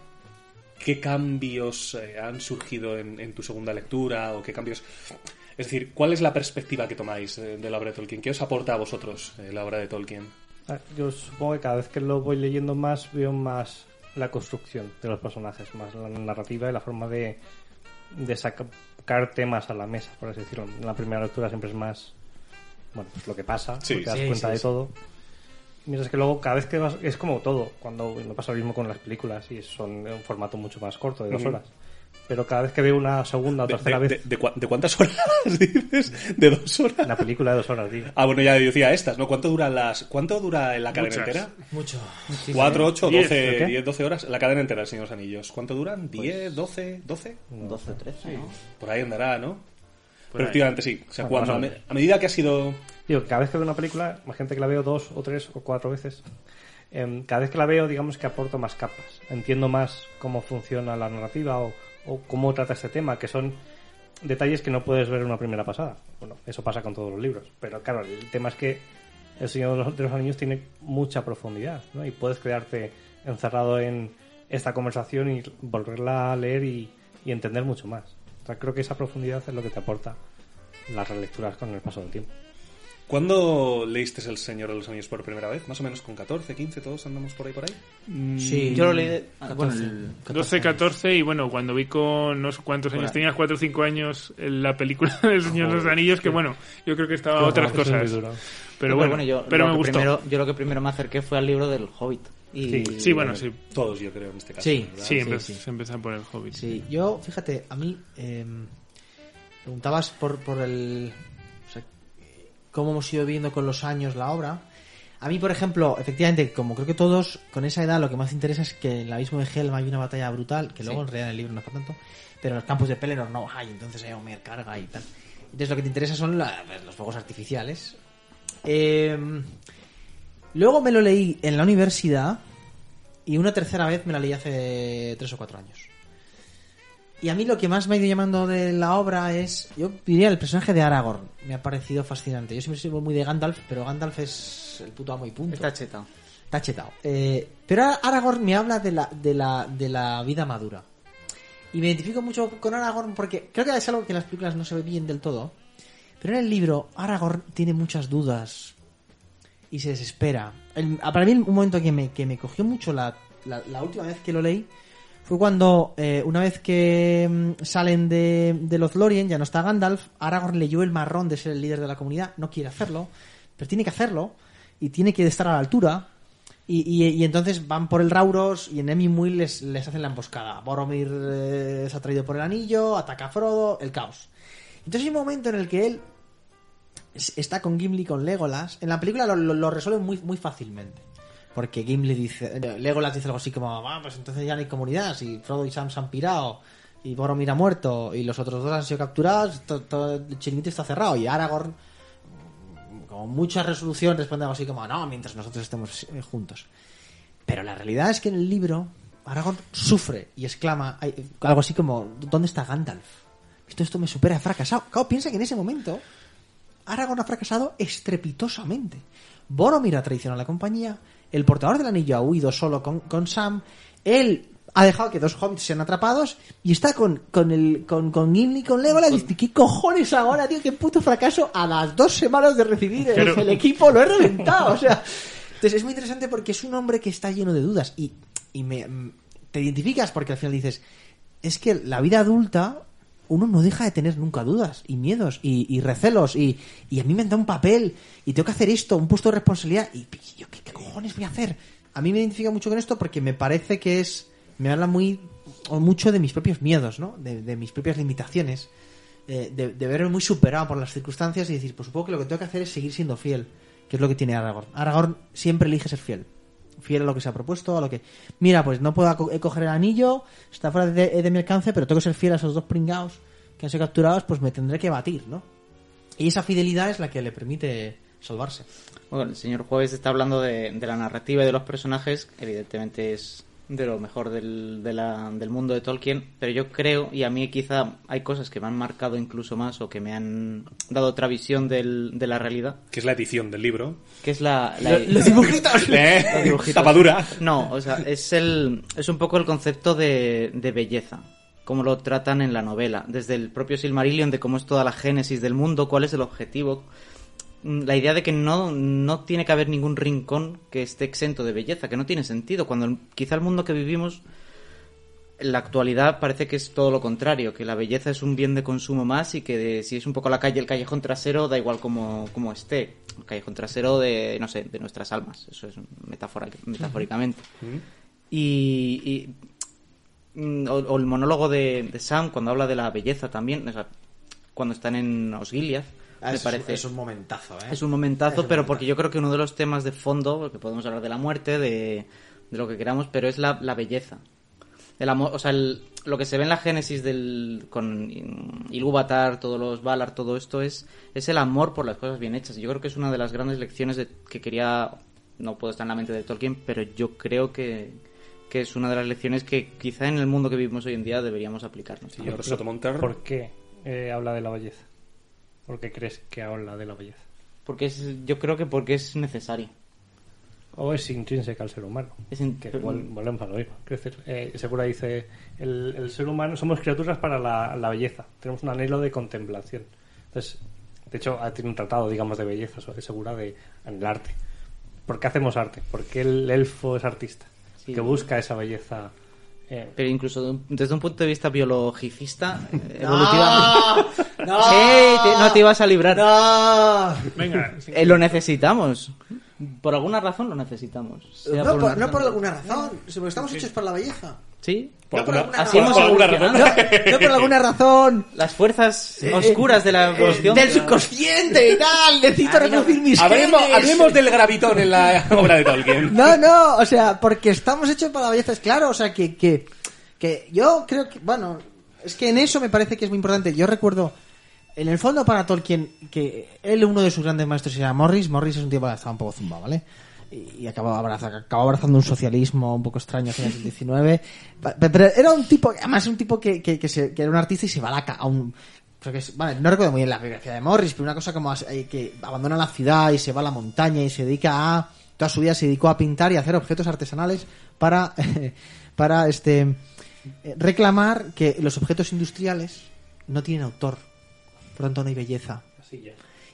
¿Qué cambios eh, han surgido en, en tu segunda lectura? ¿O qué cambios...? Es decir, ¿cuál es la perspectiva que tomáis eh, de la obra de Tolkien? ¿Qué os aporta a vosotros eh, la obra de Tolkien? Ah, Yo supongo que cada vez que lo voy leyendo más veo más la construcción de los personajes, más la narrativa y la forma de, de sacar temas a la mesa, por así decirlo. En la primera lectura siempre es más, bueno, pues lo que pasa, Sí. te das Sí, cuenta sí, de sí. todo. Mientras que luego cada vez que vas, es como todo, cuando me pasa lo mismo con las películas y son de un formato mucho más corto, de dos horas. Pero cada vez que veo una segunda o ¿De, tercera de- vez, de- de cua- de cuántas horas dices? ¿De dos horas? la película de dos horas, digo. Ah, bueno, ya decía estas, ¿no? ¿Cuánto dura las, cuánto dura en la cadena Muchas. entera? Mucho. ¿Cuatro, ocho, doce, diez, doce horas? La cadena entera, Señor de los Anillos. ¿Cuánto duran? Pues ¿Diez, doce, doce? 12 o 13, ¿no? Por ahí andará, ¿no? Por Pero ahí. efectivamente sí. O sea, cuando, a, me- a medida que ha sido... Digo, cada vez que veo una película, imagínate que la veo dos o tres o cuatro veces. em, cada vez que la veo, digamos que aporto más capas. Entiendo más cómo funciona la narrativa o, cómo trata este tema, que son detalles que no puedes ver en una primera pasada. Bueno, eso pasa con todos los libros. Pero claro, el tema es que El Señor de los, de los Anillos tiene mucha profundidad, ¿no? Y puedes quedarte encerrado en esta conversación y volverla a leer y, y entender mucho más. O sea, creo que esa profundidad es lo que te aporta las relecturas con el paso del tiempo. ¿Cuándo leíste El Señor de los Anillos por primera vez? Más o menos con 14, 15, todos andamos por ahí por ahí. Sí. Yo lo leí de- ah, 14, bueno, el- 12, 14 y bueno, cuando vi con no sé cuántos años, Bueno. tenías 4 o 5 años en la película del Señor de los Anillos, que bueno, yo creo que estaba a otras cosas. Pero No, bueno, yo, pero lo me que gustó. Primero, yo lo que primero me acerqué fue al libro del Hobbit. Y, Sí. Sí, bueno, sí. Todos, yo creo, en este caso. Sí, ¿verdad? Sí, sí, empe- sí. se empezó por el Hobbit. Sí, yo, fíjate, a mí eh, preguntabas por, por el... cómo hemos ido viendo con los años la obra. A mí, por ejemplo, efectivamente, como creo que todos, con esa edad lo que más interesa es que en el abismo de Helm hay una batalla brutal, que luego en realidad en el libro no es para tanto, pero en los campos de Pelennor no hay, entonces hay Homer carga y tal. Entonces lo que te interesa son la- los fuegos artificiales. Eh, luego me lo leí en la universidad y una tercera vez me la leí hace tres o cuatro años. Y a mí lo que más me ha ido llamando de la obra es, yo diría, el personaje de Aragorn. Me ha parecido fascinante. Yo siempre soy muy de Gandalf, pero Gandalf es el puto amo y punto. Está chetado. Está chetado. Eh, pero Aragorn me habla de la, de, la, de la vida madura. Y me identifico mucho con Aragorn porque creo que es algo que en las películas no se ve bien del todo. Pero en el libro, Aragorn tiene muchas dudas y se desespera. El- para mí, un momento que me, que me cogió mucho la, la, la última vez que lo leí fue cuando, eh, una vez que mm, salen de, de Lothlórien, ya no está Gandalf, Aragorn leyó el marrón de ser el líder de la comunidad, no quiere hacerlo, pero tiene que hacerlo y tiene que estar a la altura. Y, entonces van por el Rauros y en Emmy les, les hacen la emboscada. Boromir eh, es atraído por el anillo, ataca a Frodo, el caos. Entonces hay un momento en el que él es- está con Gimli con Legolas. En la película lo, lo, muy, muy fácilmente. Porque Gimli dice, Legolas dice algo así como, ah, pues entonces ya no hay comunidad, si Frodo y Sam se han pirado, y Boromir ha muerto, y los otros dos han sido capturados, to- todo el chiringuito está cerrado, y Aragorn, con mucha resolución, responde algo así como, no, mientras nosotros estemos eh, juntos. Pero la realidad es que en el libro, Aragorn sufre y exclama algo así como, ¿dónde está Gandalf? Esto, esto me supera, he fracasado. Claro, piensa que en ese momento Aragorn ha fracasado estrepitosamente. Boromir ha traicionado a la compañía, el portador del anillo ha huido solo con, con Sam, él ha dejado que dos hobbits sean atrapados y está con, con, el, con, con Gimli y con Legolas y dice, ¿qué cojones ahora, tío? ¿Qué puto fracaso? A las dos semanas de recibir el, Pero- el equipo lo he reventado, o sea... Entonces es muy interesante porque es un hombre que está lleno de dudas y, y me, te identificas porque al final dices, es que la vida adulta uno no deja de tener nunca dudas y miedos y, y recelos y, y a mí me han un papel y tengo que hacer esto, un puesto de responsabilidad y yo ¿qué, qué cojones voy a hacer? A mí me identifica mucho con esto porque me parece que es, me habla muy o mucho de mis propios miedos, ¿no? De, de mis propias limitaciones, eh, de, de verme muy superado por las circunstancias y decir, pues supongo que lo que tengo que hacer es seguir siendo fiel, que es lo que tiene Aragorn. Aragorn siempre elige ser fiel. Fiel a lo que se ha propuesto, a lo que... Mira, pues no puedo co- eh, coger el anillo, está fuera de, de mi alcance, pero tengo que ser fiel a esos dos pringados que han sido capturados, pues me tendré que batir, ¿no? Y esa fidelidad es la que le permite salvarse. Bueno, el señor Jueves está hablando de, de la narrativa y de los personajes. Evidentemente es de lo mejor del, de la- del mundo de Tolkien. Pero yo creo, y a mí quizá hay cosas que me han marcado incluso más o que me han dado otra visión del- de la realidad. Que es la edición del libro. Que es la... la- Los dibujitos. ¿Eh? Los dibujitos. Tapadura. No, o sea, es el es un poco el concepto de, de belleza, cómo lo tratan en la novela, desde el propio Silmarillion de cómo es toda la génesis del mundo, cuál es el objetivo, la idea de que no, no tiene que haber ningún rincón que esté exento de belleza, que no tiene sentido, cuando quizá el mundo que vivimos en la actualidad parece que es todo lo contrario, que la belleza es un bien de consumo más y que de- si es un poco la calle, el callejón trasero, da igual como, como esté. El callejón trasero de, no sé, de nuestras almas. Eso es metáfora, metafóricamente. Y, y, mm, o, o el monólogo de, de Sam cuando habla de la belleza también, o sea, cuando están en Osgiliath, me parece... Es un momentazo, ¿eh? Es un momentazo, Es pero momentazo. porque yo creo que uno de los temas de fondo, porque podemos hablar de la muerte, de, de lo que queramos, pero es la, la belleza. El amor, o sea, el- lo que se ve en la génesis del, con Ilúvatar, todos los Valar, todo esto es, es el amor por las cosas bien hechas. Yo creo que es una de las grandes lecciones de, que quería, no puedo estar en la mente de Tolkien, pero yo creo que, que es una de las lecciones que quizá en el mundo que vivimos hoy en día deberíamos aplicarnos. Sotomonter. ¿Por qué eh, habla de la belleza? ¿Por qué crees que habla de la belleza? Porque es, yo creo que porque es necesario. ¿O es intrínseca al ser humano? Es in- Que vol- volvemos a lo mismo. Eh, Segura dice, el, el ser humano somos criaturas para la, la belleza. Tenemos un anhelo de contemplación. Entonces, de hecho, tiene un tratado, digamos, de belleza, Segura, de, en el arte. ¿Por qué hacemos arte? Porque el elfo es artista. Sí. Que busca esa belleza. Eh, Pero incluso de un- desde un punto de vista biologicista, eh, ¡No! evolutivamente. ¡No! ¡Ey! te- no te ibas a librar. ¡No! Venga, sí. Eh, lo necesitamos. Por alguna razón lo necesitamos. No, por, no por alguna razón, estamos hechos por la belleza. Sí. Por No por alguna- alguna Así por- hemos por alguna razón. No, no por alguna razón. Las fuerzas oscuras de la Eh, evolución. del subconsciente y tal. Necesito reproducir mis Hablemos, genes. hablemos del gravitón en la obra de Tolkien. No, no, o sea, porque estamos hechos para la belleza, es claro, o sea, que, que, que yo creo que, bueno, es que en eso me parece que es muy importante. Yo recuerdo, en el fondo para Tolkien, que él, uno de sus grandes maestros, llama Morris. Morris es un tipo que estaba un poco zumbado, ¿vale? Y, y acabó, abraza- acabó abrazando un socialismo un poco extraño finales del 19. Pa- Pero era un tipo, además un tipo que, que, se- que era un artista y se va a la a un, creo que es- vale, no recuerdo muy bien la biografía de Morris, pero una cosa como eh, que abandona la ciudad y se va a la montaña y se dedica a toda su vida se dedicó a pintar y a hacer objetos artesanales para para este eh, reclamar que los objetos industriales no tienen autor, por tanto no hay belleza. Y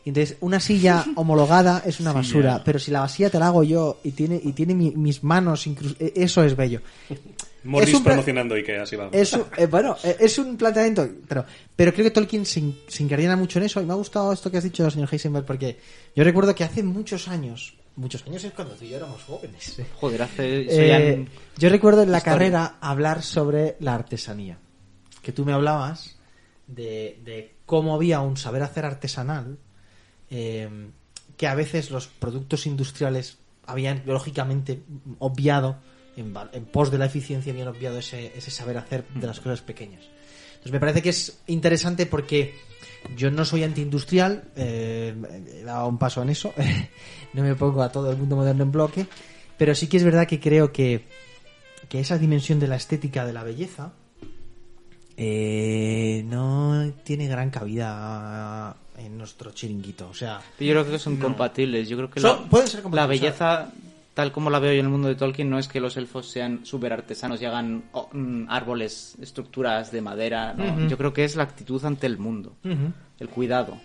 entonces una silla homologada es una basura, pero si la vasilla te la hago yo y tiene y tiene mi- mis manos eh, eso es bello. Morris Es promocionando Ikea, así vamos. Es un- eh, bueno, eh, es un planteamiento, pero, pero creo que Tolkien se, in- se incardina mucho en eso y me ha gustado esto que has dicho, señor Heisenberg, porque yo recuerdo que hace muchos años, muchos años es cuando tú y yo éramos jóvenes. eh, Joder, hace. eh, yo recuerdo en la historia. carrera hablar sobre la artesanía, que tú me hablabas de, de cómo había un saber hacer artesanal eh, que a veces los productos industriales habían lógicamente obviado en pos de la eficiencia habían obviado ese, ese saber hacer de las cosas pequeñas. Entonces me parece que es interesante porque yo no soy antiindustrial eh, he dado un paso en eso no me pongo a todo el mundo moderno en bloque pero sí que es verdad que creo que que esa dimensión de la estética de la belleza eh, no tiene gran cabida en nuestro chiringuito. O sea, Yo creo que son compatibles. Yo creo que Son- la, pueden ser la belleza, tal como la veo yo en el mundo de Tolkien, no es que los elfos sean súper artesanos y hagan oh, mm, árboles, estructuras de madera. no. Yo creo que es la actitud ante el mundo, el cuidado,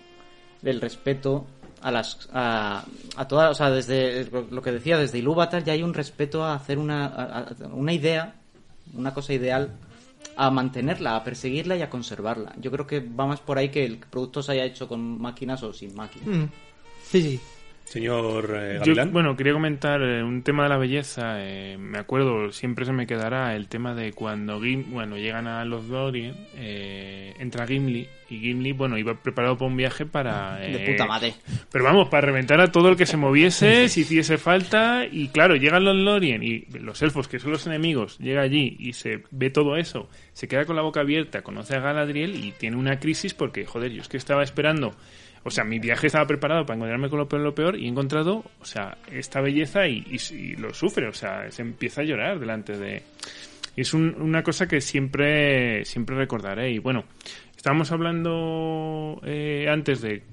el respeto a las a, a todas, o sea, desde lo que decía, desde Ilúvatar ya hay un respeto a hacer una, a- a- una idea, una cosa ideal, a mantenerla, a perseguirla y a conservarla. Yo creo que va más por ahí que el producto se haya hecho con máquinas o sin máquinas. mm, sí, sí. Señor eh, Yo, bueno, quería comentar eh, un tema de la belleza. eh, me acuerdo, siempre se me quedará el tema de cuando Gim- bueno, llegan a los Lorien, eh, entra Gimli y Gimli, bueno, iba preparado para un viaje para... De eh, puta madre. Pero vamos, para reventar a todo el que se moviese, si hiciese falta. Y claro, llegan los Lorien y los elfos, que son los enemigos, llega allí y se ve todo eso. Se queda con la boca abierta, conoce a Galadriel y tiene una crisis porque, joder, yo es que estaba esperando. O sea, mi viaje estaba preparado para encontrarme con lo peor, lo peor y he encontrado, o sea, esta belleza y, y- lo sufre. O sea, se empieza a llorar delante de. Y es un- una cosa que siempre, siempre recordaré. Y bueno, estábamos hablando eh, antes de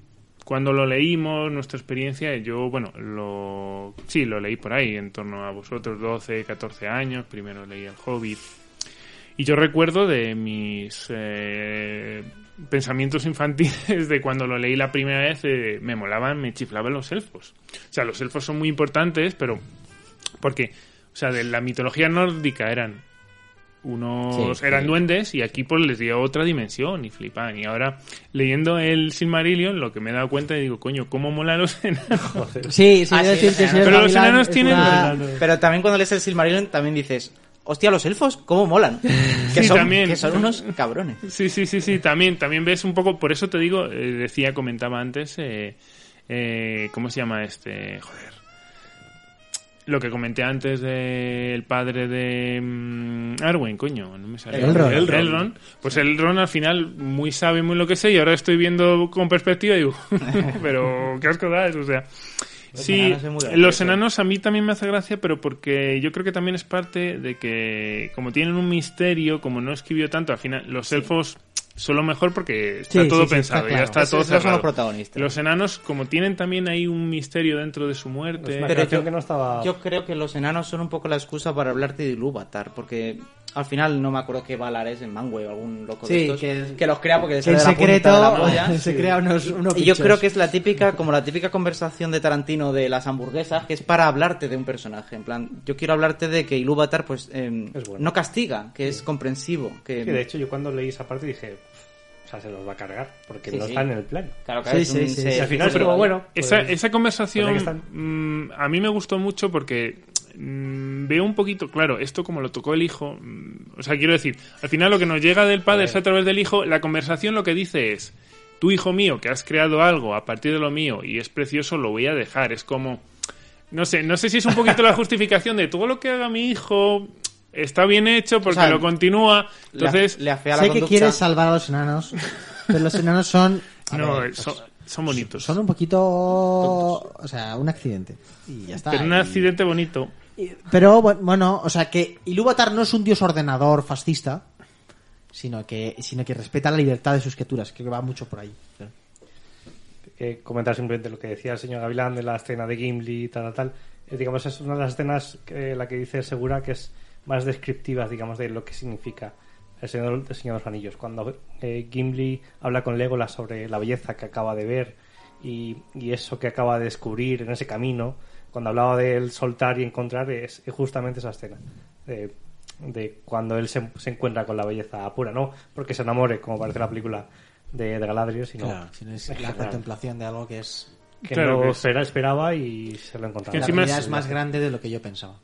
cuando lo leímos, nuestra experiencia, yo, bueno, lo, sí, lo leí por ahí, en torno a vosotros, 12, 14 años, primero leí El Hobbit. Y yo recuerdo de mis eh, pensamientos infantiles de cuando lo leí la primera vez, eh, me molaban, me chiflaban los elfos. O sea, los elfos son muy importantes, pero porque, o sea, de la mitología nórdica eran unos Sí, eran sí. duendes y aquí pues les dio otra dimensión y flipan y ahora leyendo el Silmarillion lo que me he dado cuenta y digo coño cómo mola los enanos Sí, sí, Ah, yo sí, decir que los señor Pero los enanos tienen- una- Pero también cuando lees el Silmarillion también dices, hostia, los elfos, ¿cómo molan? Que, Sí, son, también. que son unos cabrones. Sí, sí, sí, sí, también, también ves un poco, por eso te digo, eh, decía, comentaba antes, eh, eh, ¿cómo se llama este? Joder. Lo que comenté antes del padre de mm, Arwen, coño, no me sale. Elrond. Elrond. Elrond. Pues Elrond al final muy sabe, muy lo que sé, y ahora estoy viendo con perspectiva y digo, pero qué asco da eso, o sea. Sí, enanos los enanos a mí también me hace gracia, pero porque yo creo que también es parte de que, como tienen un misterio, como no escribió tanto, al final los elfos son lo mejor porque está Sí, todo sí, sí, pensado, está ya está todo esos son cerrado. los protagonistas. Los enanos, como tienen también ahí un misterio dentro de su muerte. una Pero creación yo- que no estaba... Yo creo que los enanos son un poco la excusa para hablarte de Ilúvatar, porque al final no me acuerdo qué Valar es en Manwë o algún loco Sí, de estos que- que, los crea porque que en sale de la punta de la secreto polla. se crea unos, unos Y yo creo que es la típica, como la típica conversación de Tarantino de las hamburguesas, que es para hablarte de un personaje. En plan, yo quiero hablarte de que Ilúvatar, pues, eh, Es bueno. no castiga, que es comprensivo. Que, Sí, de hecho, yo cuando leí esa parte dije, o sea, se los va a cargar, porque Sí, no sí. están en el plan. claro, claro, es sí, un- sí, sí, al final pero bueno, Esa, pues- esa conversación pues mm, a mí me gustó mucho porque mm, veo un poquito, claro, esto como lo tocó el hijo, mm, o sea, quiero decir, al final lo que nos llega del padre es a través del hijo, la conversación lo que dice es, tu hijo mío, que has creado algo a partir de lo mío y es precioso, lo voy a dejar, es como, no sé, no sé si es un poquito la justificación de todo lo que haga mi hijo está bien hecho porque O sea, lo continúa, entonces... le afea la Sé que quieres salvar a los enanos, pero los enanos son... a no, ver, son, pues, son bonitos. son un poquito... O sea, un accidente. Y ya está. Pero un Y- accidente bonito. Pero bu- bueno, o sea que Ilúvatar no es un dios ordenador fascista, sino que, sino que respeta la libertad de sus criaturas. Creo que va mucho por ahí. eh, comentar simplemente lo que decía el señor Gavilán de la escena de Gimli y tal, tal, tal. Eh, digamos, es una de las escenas que la que dice Segura que es más descriptiva, digamos, de lo que significa el Señor, el Señor de los Anillos. Cuando eh, Gimli habla con Legolas sobre la belleza que acaba de ver y, y eso que acaba de descubrir en ese camino, cuando hablaba del soltar y encontrar, es, es justamente esa escena. De, de cuando él se, se encuentra con la belleza pura, no porque se enamore, como parece la película de, de Galadriel, sino Claro, sino es la general contemplación de algo que es... que Claro no que- espera- esperaba y se lo encontraba. Que La realidad es- es más grande de lo que yo pensaba.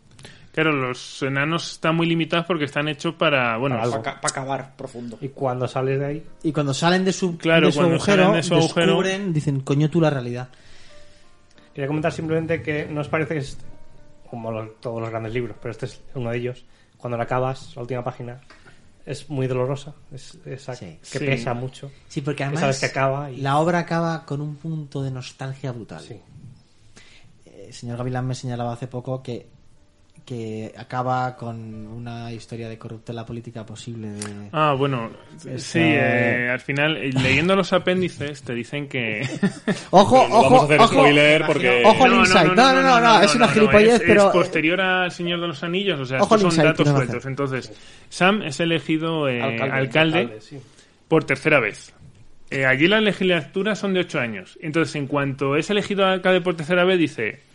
Claro, los enanos están muy limitados porque están hechos para, bueno, Para algo. Para acabar profundo. Y cuando sales de ahí, Y cuando salen de su, Claro, de su cuando agujero, salen de su agujero- descubren, dicen, coño tú la realidad. Quería comentar simplemente que nos parece que es como los- todos los grandes libros, pero este es uno de ellos. Cuando la acabas, la última página, es muy dolorosa, es esa Sí. que Sí. pesa mucho. Sí, porque Que además sabes que acaba y- la obra acaba con un punto de nostalgia brutal. Sí. Eh, El señor Gavilán me señalaba hace poco que, que acaba con una historia de corruptela política posible. De... Ah, bueno, sí, eh, al final, eh, leyendo los apéndices, te dicen que... Ojo, no vamos a ojo, hacer ojo. spoiler porque... Ojo al insight. No, no, no, no, es una gilipollez, es, pero- Es posterior al Señor de los Anillos, o sea, Ojo estos son insight, datos no sueltos. Entonces, Sam es elegido eh, alcalde, Alcalde, sí. por tercera vez. Eh, allí las legislaturas son de ocho años. Entonces, en cuanto es elegido alcalde por tercera vez, dice...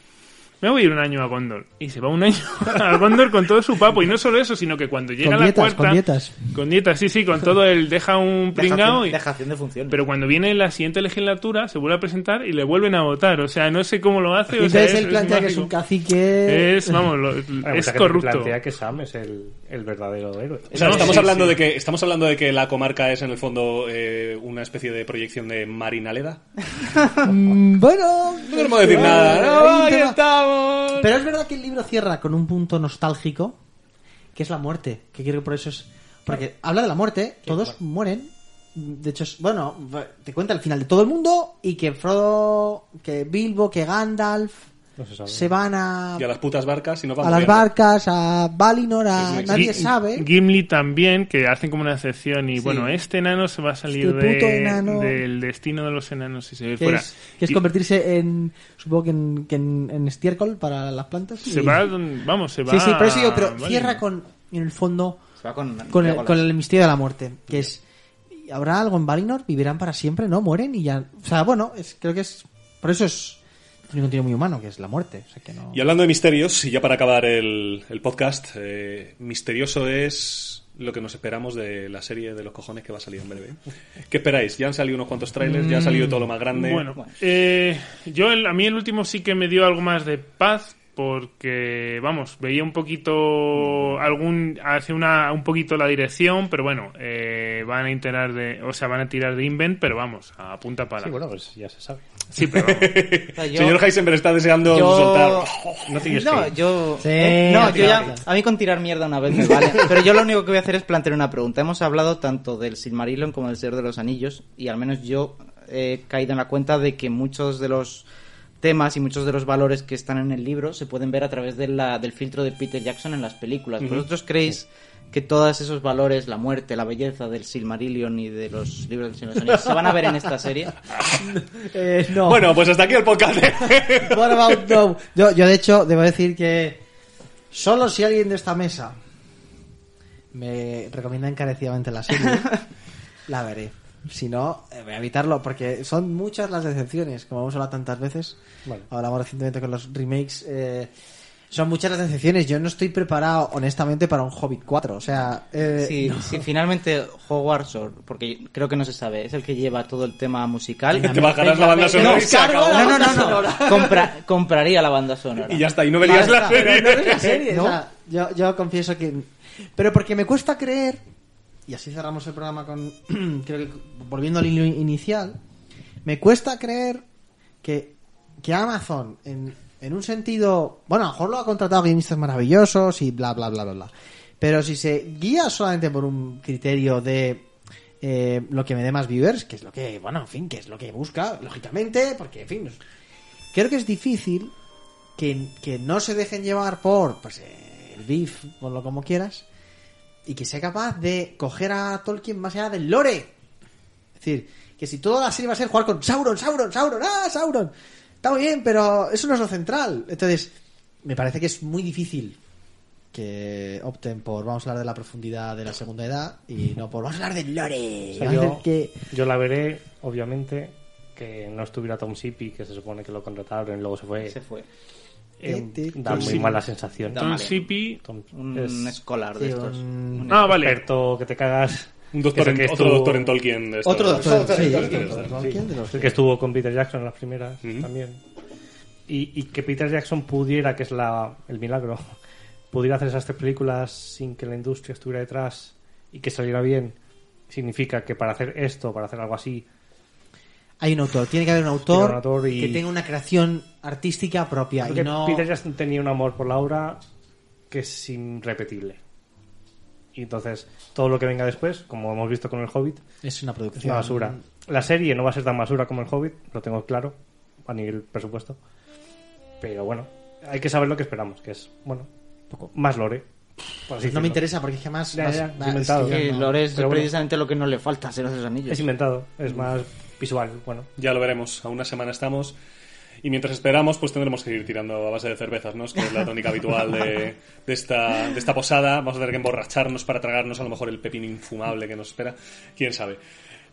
me voy a ir un año a Gondor. Y se va un año a Gondor con todo su papo. Y no solo eso, sino que cuando llega Con la dietas, cuarta... con dietas. Con dietas, sí, sí, con todo el deja un pringao. Dejación, y- dejación de funciones. Pero cuando viene la siguiente legislatura, se vuelve a presentar y le vuelven a votar. O sea, no sé cómo lo hace. O sea, entonces es- él es plantea que es un cacique. Es, vamos, lo- Hay es corrupto. plantea que Sam es el, el verdadero héroe. O sea, No, estamos sí, hablando sí. de que estamos hablando de que la comarca es en el fondo eh, una especie de proyección de Marinaleda. Mm, bueno. No queremos decir nada. No, ahí tema- Pero es verdad que el libro cierra con un punto nostálgico, que es la muerte. Que creo que por eso es. Porque habla de la muerte, todos mueren. De hecho, es, bueno, te cuenta el final de todo el mundo y que Frodo, que Bilbo, que Gandalf No se sabe. se van a, Y a las putas barcas y nos a vamos las viendo. barcas, a Valinor, a nadie sabe. Gimli también, que hacen como una excepción y Sí. bueno, este enano se va a salir Este puto de- enano. del destino de los enanos si se ve Que fuera. es, que es Y convertirse en, supongo que en, que en, en estiércol para las plantas. se y- va, vamos, se va. Sí, sí, por eso digo, pero vale. cierra con, en el fondo, Se va con, con el, con el misterio de la muerte, que es habrá algo en Valinor, vivirán para siempre, no mueren y ya, o sea, bueno, es, creo que es por eso es un contenido muy humano, que es la muerte, o sea que no. Y hablando de misterios, y ya para acabar el, el podcast, eh, misterioso es lo que nos esperamos de la serie de los cojones que va a salir en breve. ¿Qué esperáis? Ya han salido unos cuantos trailers, ya ha salido todo lo más grande. Bueno, eh, yo el- a mí el último sí que me dio algo más de paz porque vamos veía un poquito algún hace una un poquito la dirección pero bueno eh, van a intentar de o sea van a tirar de invent pero vamos a punta pala Sí, bueno, pues ya se sabe. Sí, pero vamos. Yo- Señor Heisenberg está deseando yo- soltar. No tienes No, que- yo. Sí, eh, no, no yo ya. A mí con tirar mierda una vez me vale. Pero yo lo único que voy a hacer es plantear una pregunta. Hemos hablado tanto del Silmarillion como del Señor de los Anillos. Y al menos yo he caído en la cuenta de que muchos de los temas y muchos de los valores que están en el libro se pueden ver a través de la, del filtro de Peter Jackson en las películas. ¿Vosotros creéis que todos esos valores, la muerte, la belleza del Silmarillion y de los libros del Señor de los Anillos, se van a ver en esta serie? Eh, no. Bueno, pues hasta aquí el podcast. What about no? Yo, yo de hecho debo decir que solo si alguien de esta mesa me recomienda encarecidamente la serie, la veré. Si no, eh, voy a evitarlo porque son muchas las decepciones, como hemos hablado tantas veces. Vale. Hablamos recientemente con los remakes. eh, son muchas las decepciones. Yo no estoy preparado, honestamente, para un Hobbit 4. O sea, eh, Si, no. si finalmente Hogwarts, o- porque creo que no se sabe, es el que lleva todo el tema musical. Te bajarás la banda sonora No, no, no, no. sonora. Compra- compraría la banda sonora. Y ya está, y no verías la serie. pero no ves la serie, ¿No? o sea, yo, yo confieso que... Pero porque me cuesta creer, y así cerramos el programa con... creo que volviendo al hilo inicial, me cuesta creer que, que Amazon, en, en un sentido... Bueno, a lo mejor lo ha contratado guionistas maravillosos y bla, bla, bla, bla, bla. Pero si se guía solamente por un criterio de... eh, lo que me dé más viewers, que es lo que, bueno, en fin, que es lo que busca, lógicamente, porque, en fin, creo que es difícil que, que no se dejen llevar por pues, el beef, ponlo como quieras, y que sea capaz de coger a Tolkien más allá del lore. Es decir, que si toda la serie va a ser jugar con Sauron, Sauron, Sauron, ah, Sauron, está muy bien, pero eso no es lo central. Entonces, me parece que es muy difícil que opten por vamos a hablar de la profundidad de la segunda edad y no por vamos a hablar del lore. O sea, Vamos a yo, hacer que yo la veré, obviamente, que no estuviera Tom Sippy, que se supone que lo contrataron y luego se fue. Se fue. Eh, Eh, da muy mala sensación. Tom Sippy Tom- Un es escolar de Sí, estos. un- Un ah vale experto que te cagas. Un doctor que en- otro estuvo- doctor en Tolkien. de estos. Otro doctor, sí, de otro estos. doctor. ¿Quién de los El que estuvo con Peter Jackson en las primeras también. Y, y que Peter Jackson pudiera, que es la, el milagro, pudiera hacer esas tres películas sin que la industria estuviera detrás y que saliera bien, significa que para hacer esto, para hacer algo así, Hay un autor, tiene que haber un autor, Tiene un autor y- que tenga una creación artística propia Porque y no Peter Jackson tenía un amor por la obra que es irrepetible. Y entonces, todo lo que venga después, como hemos visto con el Hobbit, es una es producción una basura. La serie no va a ser tan basura como el Hobbit, lo tengo claro, a nivel presupuesto. Pero bueno, hay que saber lo que esperamos, que es, bueno, poco más lore. No me interesa porque es que más, Ya, más- ya, más- inventado. es que no- Lore es Pero bueno. precisamente lo que no le falta a Señor de los Anillos. Es inventado, es más visual, bueno. Ya lo veremos. A una semana estamos. Y mientras esperamos, pues tendremos que ir tirando a base de cervezas, ¿no? Que es la tónica habitual de, de esta, de esta posada. Vamos a tener que emborracharnos para tragarnos a lo mejor el pepino infumable que nos espera. Quién sabe.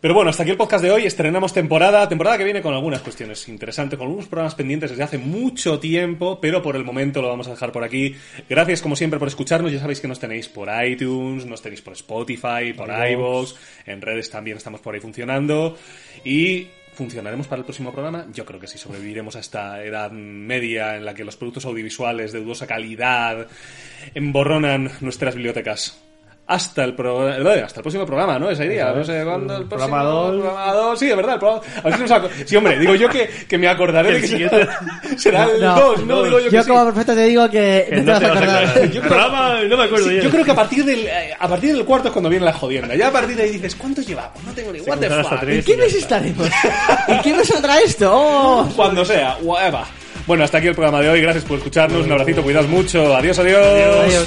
Pero bueno, hasta aquí el podcast de hoy. Estrenamos temporada, temporada que viene con algunas cuestiones interesantes, con algunos programas pendientes desde hace mucho tiempo, pero por el momento lo vamos a dejar por aquí. Gracias como siempre por escucharnos. Ya sabéis que nos tenéis por iTunes, nos tenéis por Spotify, por iVoox, en redes también estamos por ahí funcionando y ¿Funcionaremos para el próximo programa? Yo creo que sí, sobreviviremos a esta edad media en la que los productos audiovisuales de dudosa calidad emborronan nuestras bibliotecas. Hasta el, pro- hasta el próximo programa, ¿no? Esa idea. No sé cuándo. El próximo Programa dos. programa dos. Sí, de verdad. El programa... A ver si nos aco- Sí, hombre, digo yo que, que me acordaré de que será, será el No, 2, ¿no? Digo yo que Yo sí. como perfecto te digo que, Que no te vas a acordar. Yo creo- Programa, no me acuerdo Sí, ya. yo creo que a partir del eh, a partir del cuarto es cuando viene la jodienda. Ya a partir de ahí dices, ¿cuántos llevamos? No tengo ni what the fuck. ¿En qué mes estaremos? ¿En qué mes saldrá esto? ¡Oh! Cuando sea, whatever. Bueno, hasta aquí el programa de hoy. Gracias por escucharnos. Un abracito, cuidaos mucho. Adiós, adiós. Adiós.